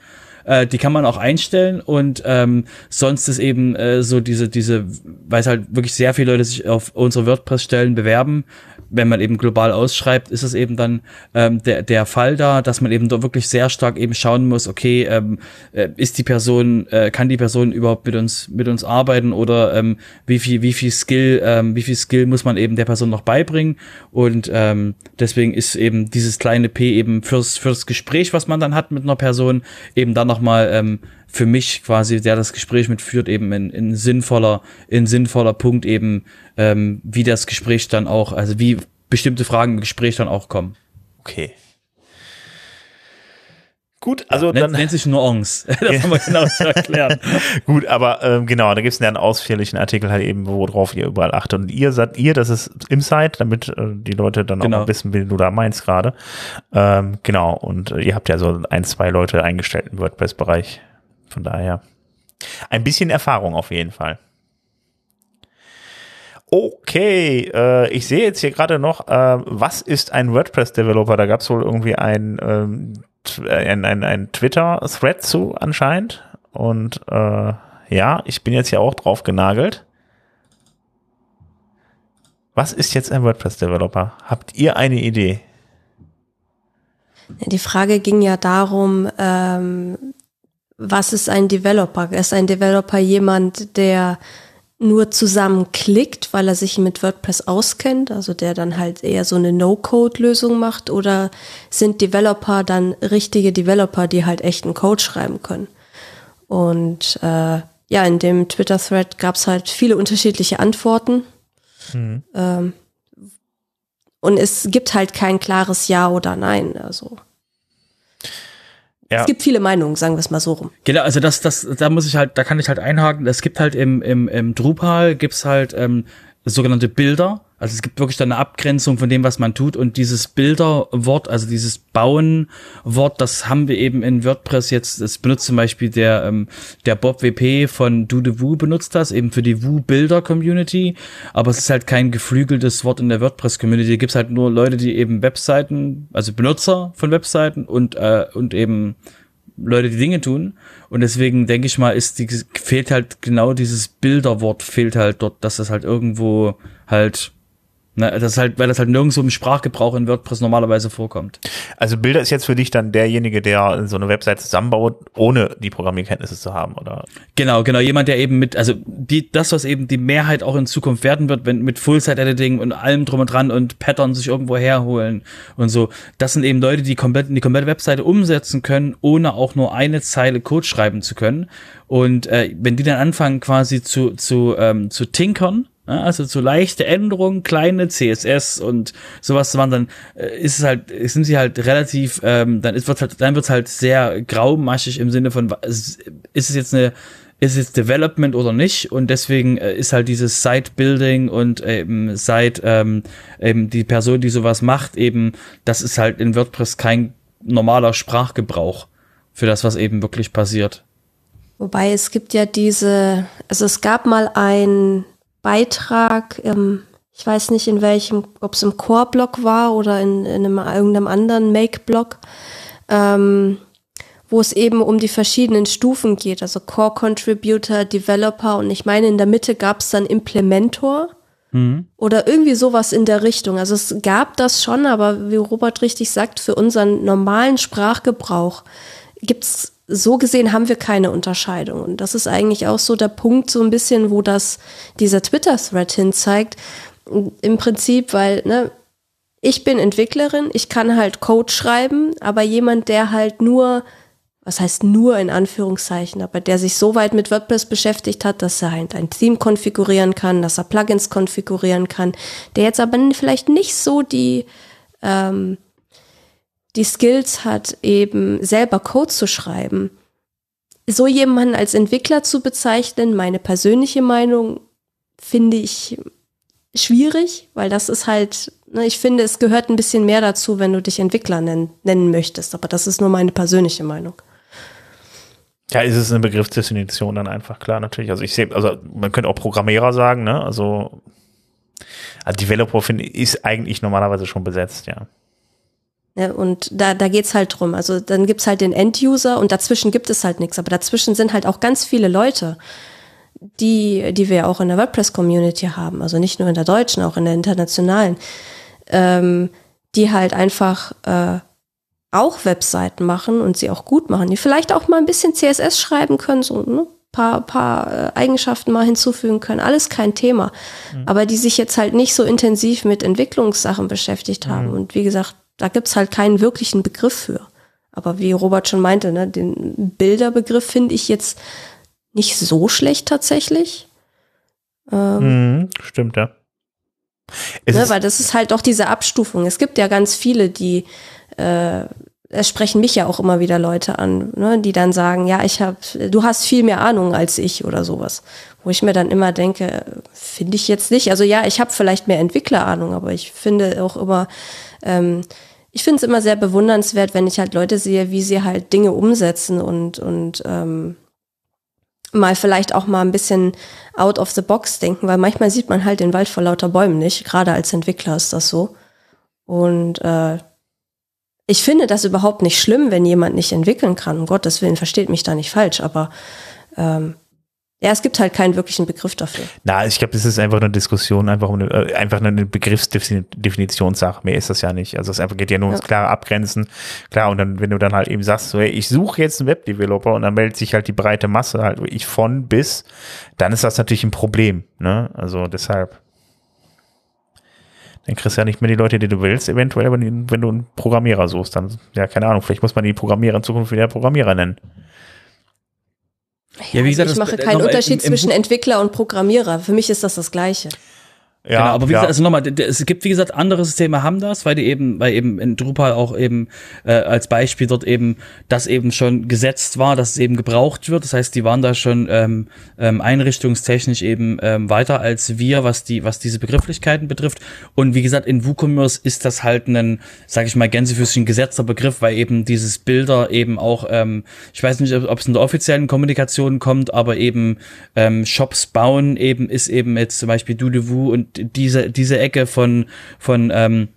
Äh, die kann man auch einstellen und ähm, sonst ist eben äh, so diese, diese, weil es halt wirklich sehr viele Leute sich auf unsere WordPress-Stellen bewerben, wenn man eben global ausschreibt, ist es eben dann ähm, der, der Fall da, dass man eben doch wirklich sehr stark eben schauen muss, okay, ähm, äh, ist die Person, äh, kann die Person überhaupt mit uns, mit uns arbeiten oder ähm, wie viel, wie viel Skill, ähm, wie viel Skill muss man eben der Person noch beibringen? Und ähm, deswegen ist eben dieses kleine P eben fürs, fürs Gespräch, was man dann hat mit einer Person, eben dann nochmal ähm, für mich quasi, der das Gespräch mitführt, eben in, in sinnvoller, in sinnvoller Punkt eben, ähm, wie das Gespräch dann auch, also wie bestimmte Fragen im Gespräch dann auch kommen. Okay. Gut, also nennt, dann nennt sich Nuance. das haben wir genau zu erklären. Gut, aber ähm, genau, da gibt es einen ausführlichen Artikel halt eben, worauf ihr überall achtet. Und ihr sagt ihr, das ist Insight, damit äh, die Leute dann Genau. auch wissen, wie du da meinst gerade. Ähm, genau, und äh, ihr habt ja so ein, zwei Leute eingestellt im WordPress-Bereich. Von daher ein bisschen Erfahrung auf jeden Fall. Okay, äh, ich sehe jetzt hier gerade noch, äh, was ist ein WordPress-Developer? Da gab es wohl irgendwie ein, ähm, t- ein, ein, ein Twitter-Thread zu anscheinend. Und äh, ja, ich bin jetzt hier auch drauf genagelt. Was ist jetzt ein WordPress-Developer? Habt ihr eine Idee? Die Frage ging ja darum, ähm, was ist ein Developer? Ist ein Developer jemand, der nur zusammenklickt, weil er sich mit WordPress auskennt, also der dann halt eher so eine No-Code-Lösung macht? Oder sind Developer dann richtige Developer, die halt echten Code schreiben können? Und äh, ja, in dem Twitter-Thread gab es halt viele unterschiedliche Antworten. Ähm, und es gibt halt kein klares Ja oder Nein. Also Ja. es gibt viele Meinungen, sagen wir es mal so rum. Genau, also das, das, da muss ich halt, da kann ich halt einhaken. Es gibt halt im, im, im Drupal gibt's halt ähm, sogenannte Bilder. Also es gibt wirklich dann eine Abgrenzung von dem, was man tut. Und dieses Bilderwort, also dieses Bauen-Wort, das haben wir eben in WordPress jetzt, das benutzt zum Beispiel der, ähm, der Bob WP von Do the Woo benutzt das, eben für die Woo-Bilder-Community. Aber es ist halt kein geflügeltes Wort in der WordPress-Community. Da gibt's halt nur Leute, die eben Webseiten, also Benutzer von Webseiten und, äh, und eben Leute, die Dinge tun. Und deswegen denke ich mal, ist die, fehlt halt genau dieses Bilderwort, fehlt halt dort, dass das halt irgendwo halt, ne, das ist halt, weil das halt nirgendwo im Sprachgebrauch in WordPress normalerweise vorkommt. Also Bilder ist jetzt für dich dann derjenige, der so eine Website zusammenbaut, ohne die Programmierkenntnisse zu haben, oder? Genau, genau, jemand, der eben mit, also die, das, was eben die Mehrheit auch in Zukunft werden wird, wenn mit Full-Site-Editing und allem drum und dran und Pattern sich irgendwo herholen und so, das sind eben Leute, die komplett die komplette Webseite umsetzen können, ohne auch nur eine Zeile Code schreiben zu können. Und äh, wenn die dann anfangen quasi zu, zu, ähm, zu tinkern, also zu leichte Änderungen, kleine CSS und sowas zu machen, dann äh, ist es halt, sind sie halt relativ, ähm, dann ist, wird halt, dann wird's halt sehr graumaschig im Sinne von, ist es jetzt eine, ist es Development oder nicht? Und deswegen äh, ist halt dieses Site-Building und eben Site, ähm, eben die Person, die sowas macht, eben, das ist halt in WordPress kein normaler Sprachgebrauch für das, was eben wirklich passiert. Wobei es gibt ja diese, also es gab mal einen Beitrag, ähm, ich weiß nicht in welchem, ob es im Core-Blog war oder in, in einem, irgendeinem anderen Make-Blog, ähm, wo es eben um die verschiedenen Stufen geht, also Core Contributor, Developer und ich meine, in der Mitte gab es dann Implementor oder irgendwie sowas in der Richtung. Also es gab das schon, aber wie Robert richtig sagt, für unseren normalen Sprachgebrauch gibt's so gesehen haben wir keine Unterscheidung. Und das ist eigentlich auch so der Punkt, so ein bisschen, wo das dieser Twitter-Thread hinzeigt. Im Prinzip, weil, ne, ich bin Entwicklerin, ich kann halt Code schreiben, aber jemand, der halt nur, was heißt nur in Anführungszeichen, aber der sich so weit mit WordPress beschäftigt hat, dass er halt ein Theme konfigurieren kann, dass er Plugins konfigurieren kann, der jetzt aber vielleicht nicht so die, ähm, die Skills hat, eben selber Code zu schreiben. So jemanden als Entwickler zu bezeichnen, meine persönliche Meinung, finde ich schwierig, weil das ist halt, ne, ich finde, es gehört ein bisschen mehr dazu, wenn du dich Entwickler nennen, nennen möchtest. Aber das ist nur meine persönliche Meinung. Ja, ist es eine Begriffsdefinition dann einfach klar, natürlich. Also ich sehe, also man könnte auch Programmierer sagen, ne? Also, also Developer finde ist eigentlich normalerweise schon besetzt, ja. Ne, und da, da geht's halt drum. Also dann gibt's halt den End-User und dazwischen gibt es halt nichts. Aber dazwischen sind halt auch ganz viele Leute, die, die wir auch in der WordPress-Community haben. Also nicht nur in der deutschen, auch in der internationalen, ähm, die halt einfach äh, auch Webseiten machen und sie auch gut machen, die vielleicht auch mal ein bisschen CSS schreiben können, so ne? paar, paar äh, Eigenschaften mal hinzufügen können, alles kein Thema. Aber die sich jetzt halt nicht so intensiv mit Entwicklungssachen beschäftigt haben. Und wie gesagt, da gibt's halt keinen wirklichen Begriff für. Aber wie Robert schon meinte, ne, den Bilderbegriff finde ich jetzt nicht so schlecht tatsächlich. Ähm, Mhm, stimmt, ja. Es ne, weil das ist halt doch diese Abstufung. Es gibt ja ganz viele, die äh, es sprechen mich ja auch immer wieder Leute an, ne, die dann sagen, ja, ich habe, du hast viel mehr Ahnung als ich oder sowas. Wo ich mir dann immer denke, finde ich jetzt nicht. Also ja, ich habe vielleicht mehr Entwicklerahnung, aber ich finde auch immer, ähm, ich finde es immer sehr bewundernswert, wenn ich halt Leute sehe, wie sie halt Dinge umsetzen und, und ähm, mal vielleicht auch mal ein bisschen out of the box denken, weil manchmal sieht man halt den Wald vor lauter Bäumen nicht. Gerade als Entwickler ist das so. Und äh, ich finde das überhaupt nicht schlimm, wenn jemand nicht entwickeln kann. Um Gottes Willen, versteht mich da nicht falsch, aber ähm, ja, es gibt halt keinen wirklichen Begriff dafür. Na, ich glaube, das ist einfach eine Diskussion, einfach eine, äh, einfach eine Begriffsdefinitionssache. Mehr ist das ja nicht. Also es einfach geht ja nur ums klare Abgrenzen. Klar, und dann, wenn du dann halt eben sagst, so, hey, ich suche jetzt einen Webdeveloper und dann meldet sich halt die breite Masse halt ich von bis, dann ist das natürlich ein Problem. Ne? Also deshalb. Dann kriegst du ja nicht mehr die Leute, die du willst, eventuell, wenn, wenn du einen Programmierer suchst. Dann, ja, keine Ahnung, vielleicht muss man die Programmierer in Zukunft wieder Programmierer nennen. Ja, wie gesagt, ich mache keinen Unterschied im, im zwischen Entwickler und Programmierer. Für mich ist das das Gleiche. Ja, genau, aber wie ja. gesagt, also nochmal, es gibt wie gesagt andere Systeme haben das, weil die eben, weil eben in Drupal auch eben äh, als Beispiel dort eben das eben schon gesetzt war, dass es eben gebraucht wird. Das heißt, die waren da schon ähm, ähm, einrichtungstechnisch eben ähm, weiter als wir, was die was diese Begrifflichkeiten betrifft. Und wie gesagt, in WooCommerce ist das halt ein, sage ich mal, Gänsefüßchen gesetzter Begriff, weil eben dieses Bilder eben auch, ähm, ich weiß nicht, ob es in der offiziellen Kommunikation kommt, aber eben ähm, Shops bauen eben ist eben jetzt zum Beispiel Dudevoo und diese, diese Ecke von, von, ähm,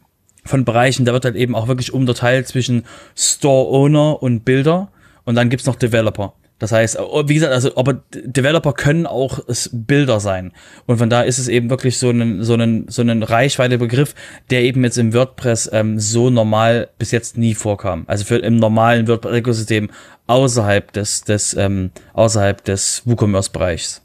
von Bereichen, da wird halt eben auch wirklich unterteilt zwischen Store-Owner und Bilder und dann gibt's noch Developer. Das heißt, wie gesagt, also aber Developer können auch Bilder sein. Und von da ist es eben wirklich so ein so ein so ein Reichweite-Begriff, der eben jetzt im WordPress ähm, so normal bis jetzt nie vorkam. Also für im normalen WordPress-Ökosystem außerhalb des des ähm, außerhalb des WooCommerce-Bereichs.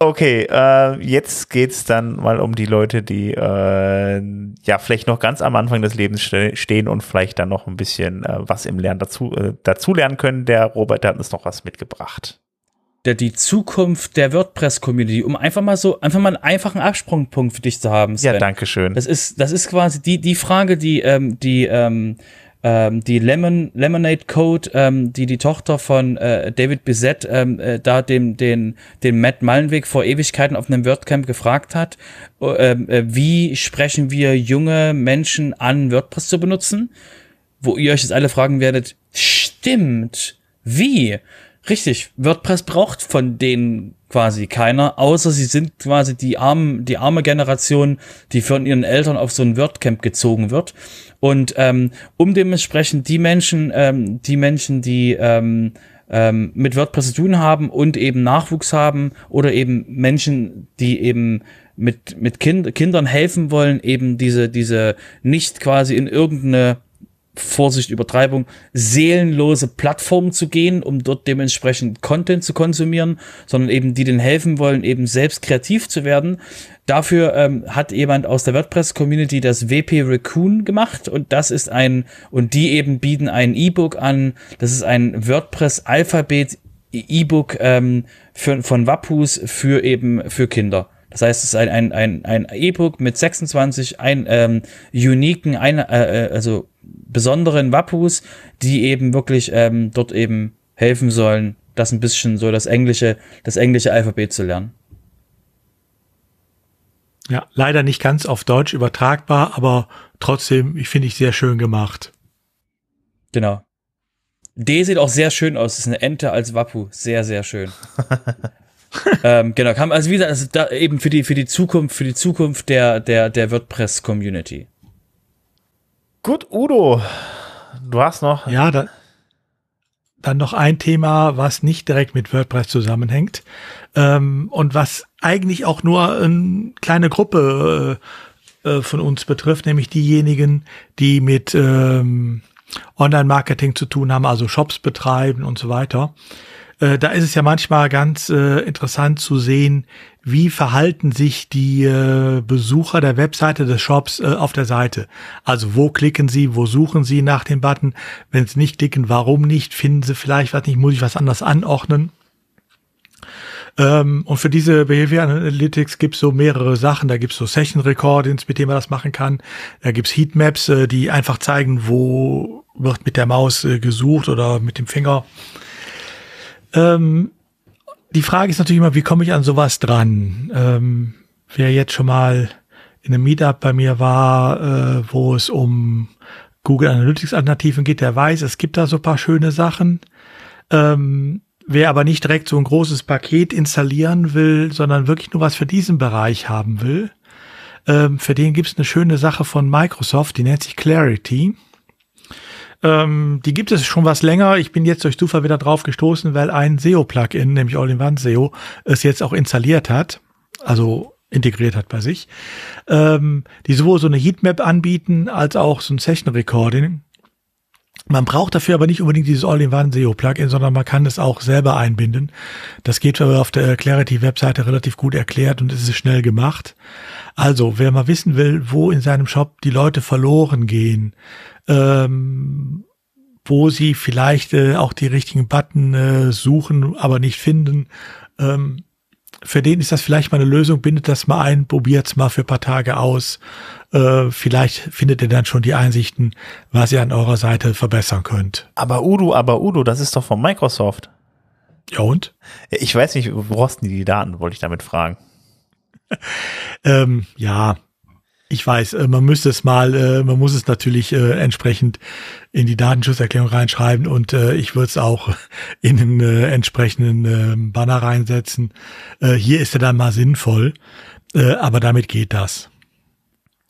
Okay, äh, jetzt geht's dann mal um die Leute, die äh, ja vielleicht noch ganz am Anfang des Lebens ste stehen und vielleicht dann noch ein bisschen äh, was im Lernen dazu, äh, dazu lernen können. Der Robert der hat uns noch was mitgebracht. Der, die Zukunft der WordPress-Community, um einfach mal so, einfach mal einen einfachen Absprungpunkt für dich zu haben. Sven. Ja, danke schön. Das ist, das ist quasi die, die Frage, die, ähm, die, ähm, ähm, die Lemon, Lemonade Code, ähm, die die Tochter von äh, David Bissett ähm, äh, da dem, den, den Matt Mallenweg vor Ewigkeiten auf einem WordCamp gefragt hat, äh, äh, wie sprechen wir junge Menschen an, WordPress zu benutzen? Wo ihr euch jetzt alle fragen werdet, stimmt, wie? Richtig, WordPress braucht von denen quasi keiner, außer sie sind quasi die armen, die arme Generation, die von ihren Eltern auf so ein WordCamp gezogen wird. Und ähm, um dementsprechend die Menschen, ähm, die Menschen, die ähm, ähm, mit WordPress zu tun haben und eben Nachwuchs haben oder eben Menschen, die eben mit, mit kind, Kindern helfen wollen, eben diese, diese nicht quasi in irgendeine Vorsicht, Übertreibung, seelenlose Plattform zu gehen, um dort dementsprechend Content zu konsumieren, sondern eben die denen helfen wollen, eben selbst kreativ zu werden. Dafür ähm, hat jemand aus der WordPress-Community das WP Raccoon gemacht und das ist ein, und die eben bieten ein E-Book an, das ist ein WordPress-Alphabet E-Book ähm, für, von Wappus für eben für Kinder. Das heißt, es ist ein, ein, ein, ein E-Book mit 26 ein, ähm, uniken, ein, äh, äh, also besonderen Wapus, die eben wirklich ähm, dort eben helfen sollen, das ein bisschen so das englische, das englische Alphabet zu lernen. Ja, leider nicht ganz auf Deutsch übertragbar, aber trotzdem, ich finde ich sehr schön gemacht. Genau. D sieht auch sehr schön aus. Das ist eine Ente als Wappu. Sehr, sehr schön. ähm, genau, kam, also wie gesagt, also da eben für die, für die Zukunft, für die Zukunft der, der, der WordPress-Community. Gut, Udo, du hast noch. Ja, da, dann noch ein Thema, was nicht direkt mit WordPress zusammenhängt ähm, und was eigentlich auch nur eine kleine Gruppe äh, äh, von uns betrifft, nämlich diejenigen, die mit ähm, Online-Marketing zu tun haben, also Shops betreiben und so weiter. Äh, da ist es ja manchmal ganz äh, interessant zu sehen, wie verhalten sich die äh, Besucher der Webseite des Shops äh, auf der Seite. Also wo klicken sie, wo suchen sie nach dem Button? Wenn sie nicht klicken, warum nicht? Finden sie vielleicht was nicht? Muss ich was anders anordnen? Ähm, und für diese Behavior Analytics gibt's so mehrere Sachen. Da gibt's so Session Recordings, mit denen man das machen kann. Da gibt's Heatmaps, äh, die einfach zeigen, wo wird mit der Maus äh, gesucht oder mit dem Finger. Ähm, die Frage ist natürlich immer, wie komme ich an sowas dran? Ähm, wer jetzt schon mal in einem Meetup bei mir war, äh, wo es um Google Analytics Alternativen geht, der weiß, es gibt da so paar schöne Sachen. Ähm, wer aber nicht direkt so ein großes Paket installieren will, sondern wirklich nur was für diesen Bereich haben will, ähm, für den gibt es eine schöne Sache von Microsoft, die nennt sich Clarity. Ähm, die gibt es schon was länger. Ich bin jetzt durch Zufall wieder drauf gestoßen, weil ein SEO-Plugin, nämlich All-in-One SEO, es jetzt auch installiert hat. Also integriert hat bei sich, ähm, die sowohl so eine Heatmap anbieten, als auch so ein Session Recording. Man braucht dafür aber nicht unbedingt dieses All-in-One SEO-Plugin, sondern man kann es auch selber einbinden. Das geht auf der Clarity-Webseite relativ gut erklärt und es ist schnell gemacht. Also, wer mal wissen will, wo in seinem Shop die Leute verloren gehen, ähm, wo sie vielleicht äh, auch die richtigen Button äh, suchen, aber nicht finden, ähm, für den ist das vielleicht mal eine Lösung, bindet das mal ein, probiert's mal für paar Tage aus. Äh, vielleicht findet ihr dann schon die Einsichten, was ihr an eurer Seite verbessern könnt. Aber Udo, aber Udo, das ist doch von Microsoft. Ja und? Ich weiß nicht, wo hast du die Daten, wollte ich damit fragen. ähm, ja, ich weiß, äh, man müsste es mal, äh, man muss es natürlich äh, entsprechend in die Datenschutzerklärung reinschreiben und ich würde es auch in den entsprechenden ähm, Banner reinsetzen. Hier ist er dann mal sinnvoll, aber damit geht das.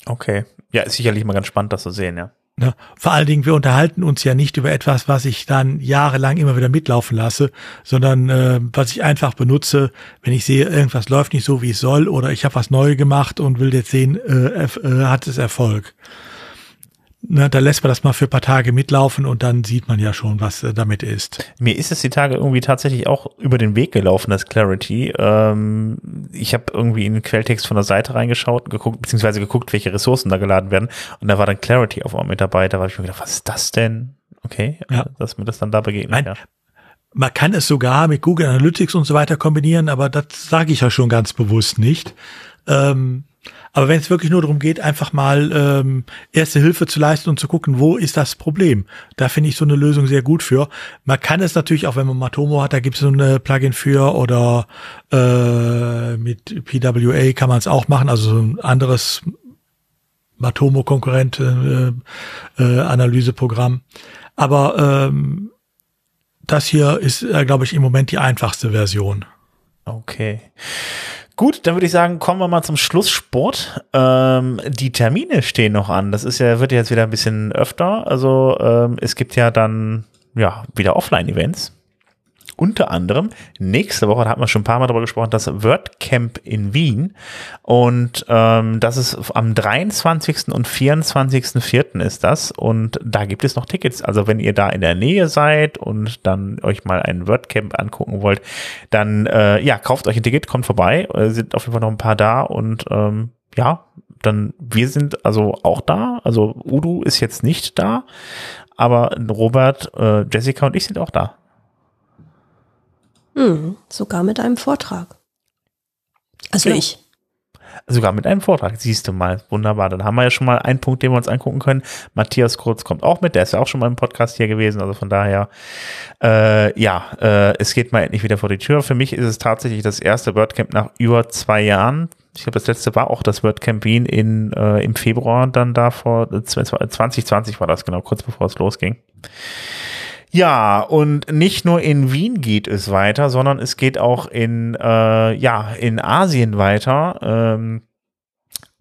Okay. Ja, ist sicherlich mal ganz spannend, das zu sehen, ja. Ne? Vor allen Dingen, wir unterhalten uns ja nicht über etwas, was ich dann jahrelang immer wieder mitlaufen lasse, sondern äh, was ich einfach benutze, wenn ich sehe, irgendwas läuft nicht so, wie es soll, oder ich habe was neu gemacht und will jetzt sehen, äh, äh, hat es Erfolg ne, da lässt man das mal für ein paar Tage mitlaufen und dann sieht man ja schon, was äh, damit ist. Mir ist es die Tage irgendwie tatsächlich auch über den Weg gelaufen, das Clarity. Ähm, ich habe irgendwie in den Quelltext von der Seite reingeschaut, geguckt, beziehungsweise geguckt, welche Ressourcen da geladen werden. Und da war dann Clarity auf einmal mit dabei. Da war ich mir gedacht, was ist das denn? Okay, ja. dass mir das dann da begegnet. Nein, ja. Man kann es sogar mit Google Analytics und so weiter kombinieren, aber das sage ich ja schon ganz bewusst nicht. Ähm, aber wenn es wirklich nur darum geht, einfach mal ähm, erste Hilfe zu leisten und zu gucken, wo ist das Problem, da finde ich so eine Lösung sehr gut für. Man kann es natürlich auch, wenn man Matomo hat, da gibt es so eine Plugin für oder äh, mit PWA kann man es auch machen, also so ein anderes Matomo-Konkurrent äh, äh, Analyseprogramm. Aber ähm, das hier ist, äh, glaube ich, im Moment die einfachste Version. Okay. Gut, dann würde ich sagen, kommen wir mal zum Schlusssport. Ähm, die Termine stehen noch an. Das ist ja, wird ja jetzt wieder ein bisschen öfter. Also ähm, es gibt ja dann ja wieder Offline-Events. Unter anderem nächste Woche, da hat man schon ein paar Mal darüber gesprochen, das WordCamp in Wien. Und ähm, das ist am 23. und 24.04. ist das. Und da gibt es noch Tickets. Also wenn ihr da in der Nähe seid und dann euch mal ein WordCamp angucken wollt, dann äh, ja, kauft euch ein Ticket, kommt vorbei. Äh, sind auf jeden Fall noch ein paar da und ähm, ja, dann wir sind also auch da. Also Udo ist jetzt nicht da, aber Robert, äh, Jessica und ich sind auch da. Hm, sogar mit einem Vortrag. Also genau. ich. Sogar mit einem Vortrag, siehst du mal. Wunderbar. Dann haben wir ja schon mal einen Punkt, den wir uns angucken können. Matthias Kurz kommt auch mit, der ist ja auch schon mal im Podcast hier gewesen. Also von daher, äh, ja, äh, es geht mal endlich wieder vor die Tür. Für mich ist es tatsächlich das erste WordCamp nach über zwei Jahren. Ich glaube, das letzte war auch das WordCamp Wien in, äh, im Februar dann da vor 2020 war das genau, kurz bevor es losging. Ja, und nicht nur in Wien geht es weiter, sondern es geht auch in, äh, ja, in Asien weiter. Ähm,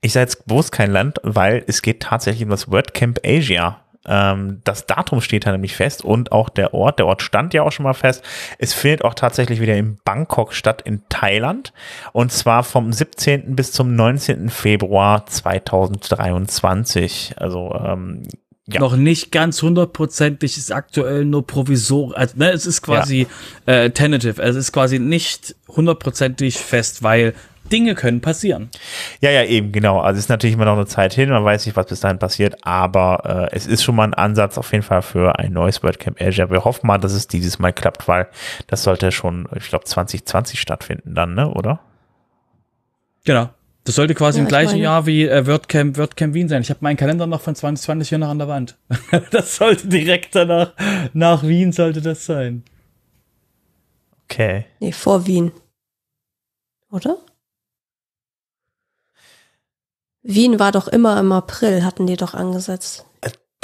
ich sage jetzt bewusst kein Land, weil es geht tatsächlich um das WordCamp Asia. Ähm, das Datum steht da nämlich fest und auch der Ort. Der Ort stand ja auch schon mal fest. Es findet auch tatsächlich wieder in Bangkok statt, in Thailand. Und zwar vom 17. bis zum 19. Februar 2023. Also ähm, ja. noch nicht ganz hundertprozentig, ist aktuell nur provisorisch. Also, ne, es ist quasi ja. äh, tentative, also es ist quasi nicht hundertprozentig fest, weil Dinge können passieren. Ja, ja, eben, genau. Also es ist natürlich immer noch eine Zeit hin, man weiß nicht, was bis dahin passiert, aber äh, es ist schon mal ein Ansatz auf jeden Fall für ein neues WordCamp Azure. Wir hoffen mal, dass es dieses Mal klappt, weil das sollte schon, ich glaube, 2020 stattfinden dann, ne, oder? Genau. Das sollte quasi Ja, im ich gleichen meine- Jahr wie äh, WordCamp, WordCamp Wien sein. Ich habe meinen Kalender noch von 2020 hier noch an der Wand. das sollte direkt danach, nach Wien sollte das sein. Okay. Nee, vor Wien. Oder? Wien war doch immer im April, hatten die doch angesetzt.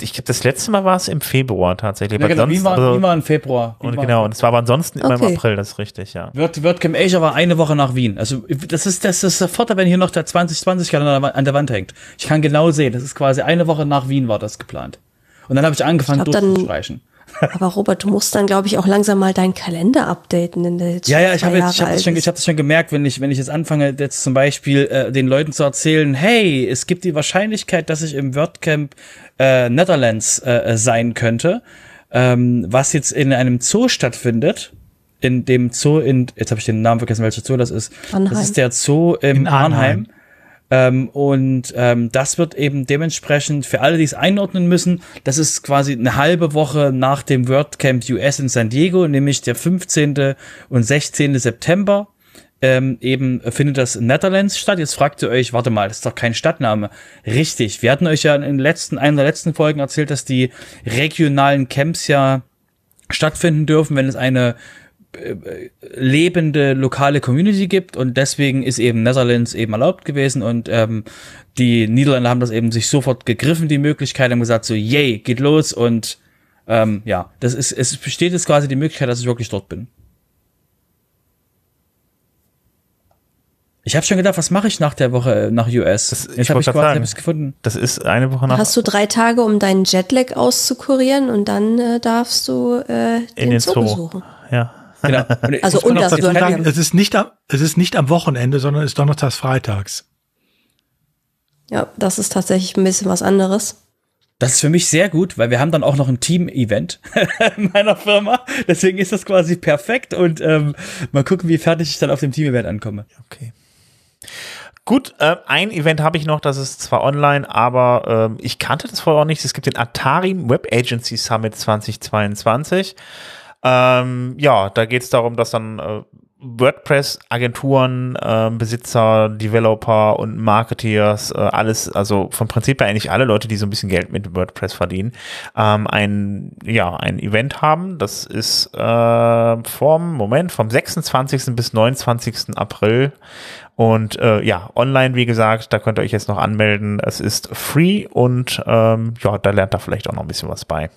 Ich glaube, das letzte Mal war es im Februar tatsächlich. Ja, genau, sonst, Wien, war, also, war im Februar. Und genau, und es war aber ansonsten immer im Okay. April, das ist richtig, ja. Word, WordCamp Asia war eine Woche nach Wien. Also das ist das ist der Vorteil, wenn hier noch der 2020-Kalender an der Wand hängt. Ich kann genau sehen, das ist quasi eine Woche nach Wien war das geplant. Und dann habe ich angefangen Ich glaub, dann- durchzustreichen. Aber Robert, du musst dann, glaube ich, auch langsam mal deinen Kalender updaten. In der jetzt Ja, ja, ich habe habe das schon, ich habe das schon gemerkt, wenn ich, wenn ich jetzt anfange, jetzt zum Beispiel äh, den Leuten zu erzählen, hey, es gibt die Wahrscheinlichkeit, dass ich im WordCamp äh, Netherlands äh, äh, sein könnte, ähm, was jetzt in einem Zoo stattfindet. In dem Zoo in, jetzt habe ich den Namen vergessen, welcher Zoo das ist. Arnheim. Das ist der Zoo im In Arnheim. Arnheim. Ähm, und ähm, das wird eben dementsprechend für alle, die es einordnen müssen, das ist quasi eine halbe Woche nach dem WordCamp US in San Diego, nämlich der 15. und 16. September. Ähm, eben findet das in Netherlands statt. Jetzt fragt ihr euch, warte mal, das ist doch kein Stadtname. Richtig, wir hatten euch ja in den letzten, einer der letzten Folgen erzählt, dass die regionalen Camps ja stattfinden dürfen, wenn es eine lebende lokale Community gibt und deswegen ist eben Netherlands eben erlaubt gewesen und ähm, die Niederländer haben das eben sich sofort gegriffen, die Möglichkeit, haben gesagt so, yay, geht los und ähm, ja, das ist, es besteht jetzt quasi die Möglichkeit, dass ich wirklich dort bin. Ich habe schon gedacht, was mache ich nach der Woche äh, nach US? Das- ich Jetzt habe ich quasi sagen. hab gefunden. Das ist eine Woche nach Hast du drei Tage, um deinen Jetlag auszukurieren und dann äh, darfst du äh, den, in den Zoo Zoo. besuchen. Ja. Genau. Und Also und das sagen, Es ist nicht am, es ist nicht am Wochenende, sondern es ist donnerstags, freitags. Ja, das ist tatsächlich ein bisschen was anderes. Das ist für mich sehr gut, weil wir haben dann auch noch ein Team-Event in meiner Firma. Deswegen ist das quasi perfekt und ähm, mal gucken, wie fertig ich dann auf dem Team-Event ankomme. Okay. Gut, äh, ein Event habe ich noch, das ist zwar online, aber ähm, ich kannte das vorher auch nicht. Es gibt den Atari Web Agency Summit 2022. Ähm, ja, da geht es darum, dass dann äh, WordPress-Agenturen, äh, Besitzer, Developer und Marketeers, äh, alles, also vom Prinzip her eigentlich alle Leute, die so ein bisschen Geld mit WordPress verdienen, ähm, ein, ja, ein Event haben. Das ist äh, vom Moment, vom 26. bis 29. April. Und äh, ja, online, wie gesagt, da könnt ihr euch jetzt noch anmelden. Es ist free und ähm, ja, da lernt ihr vielleicht auch noch ein bisschen was bei.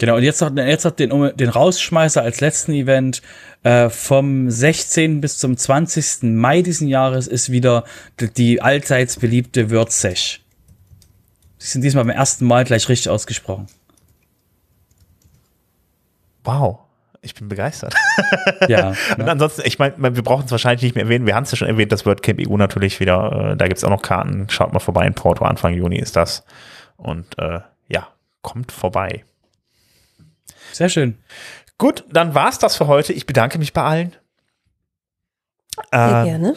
Genau, und jetzt noch, jetzt noch den, den Rausschmeißer als letzten Event. Äh, vom 16. bis zum 20. Mai diesen Jahres ist wieder die, allseits beliebte WordSesh. Sie sind diesmal beim ersten Mal gleich richtig ausgesprochen. Wow. Ich bin begeistert. Ja. Und ansonsten, ich meine, wir brauchen es wahrscheinlich nicht mehr erwähnen. Wir haben es ja schon erwähnt, das WordCamp EU natürlich wieder. Äh, da gibt es auch noch Karten. Schaut mal vorbei in Porto. Anfang Juni ist das. Und äh, ja, kommt vorbei. Sehr schön. Gut, dann war's das für heute. Ich bedanke mich bei allen. Sehr Äh, gerne.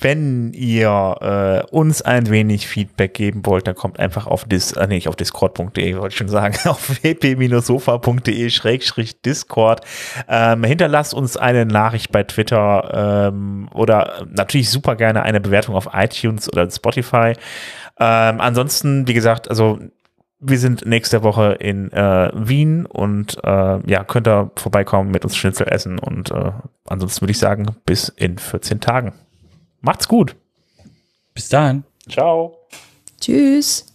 wenn ihr äh, uns ein wenig Feedback geben wollt, dann kommt einfach auf dis, äh, nee, auf discord.de, wollte ich schon sagen, auf wp-sofa.de schrägstrich discord. Ähm, hinterlasst uns eine Nachricht bei Twitter ähm, oder natürlich super gerne eine Bewertung auf iTunes oder Spotify. Ähm, ansonsten, wie gesagt, also wir sind nächste Woche in äh, Wien und äh, ja, könnt ihr vorbeikommen, mit uns Schnitzel essen und äh, ansonsten würde ich sagen, bis in 14 Tagen. Macht's gut. Bis dahin. Ciao. Tschüss.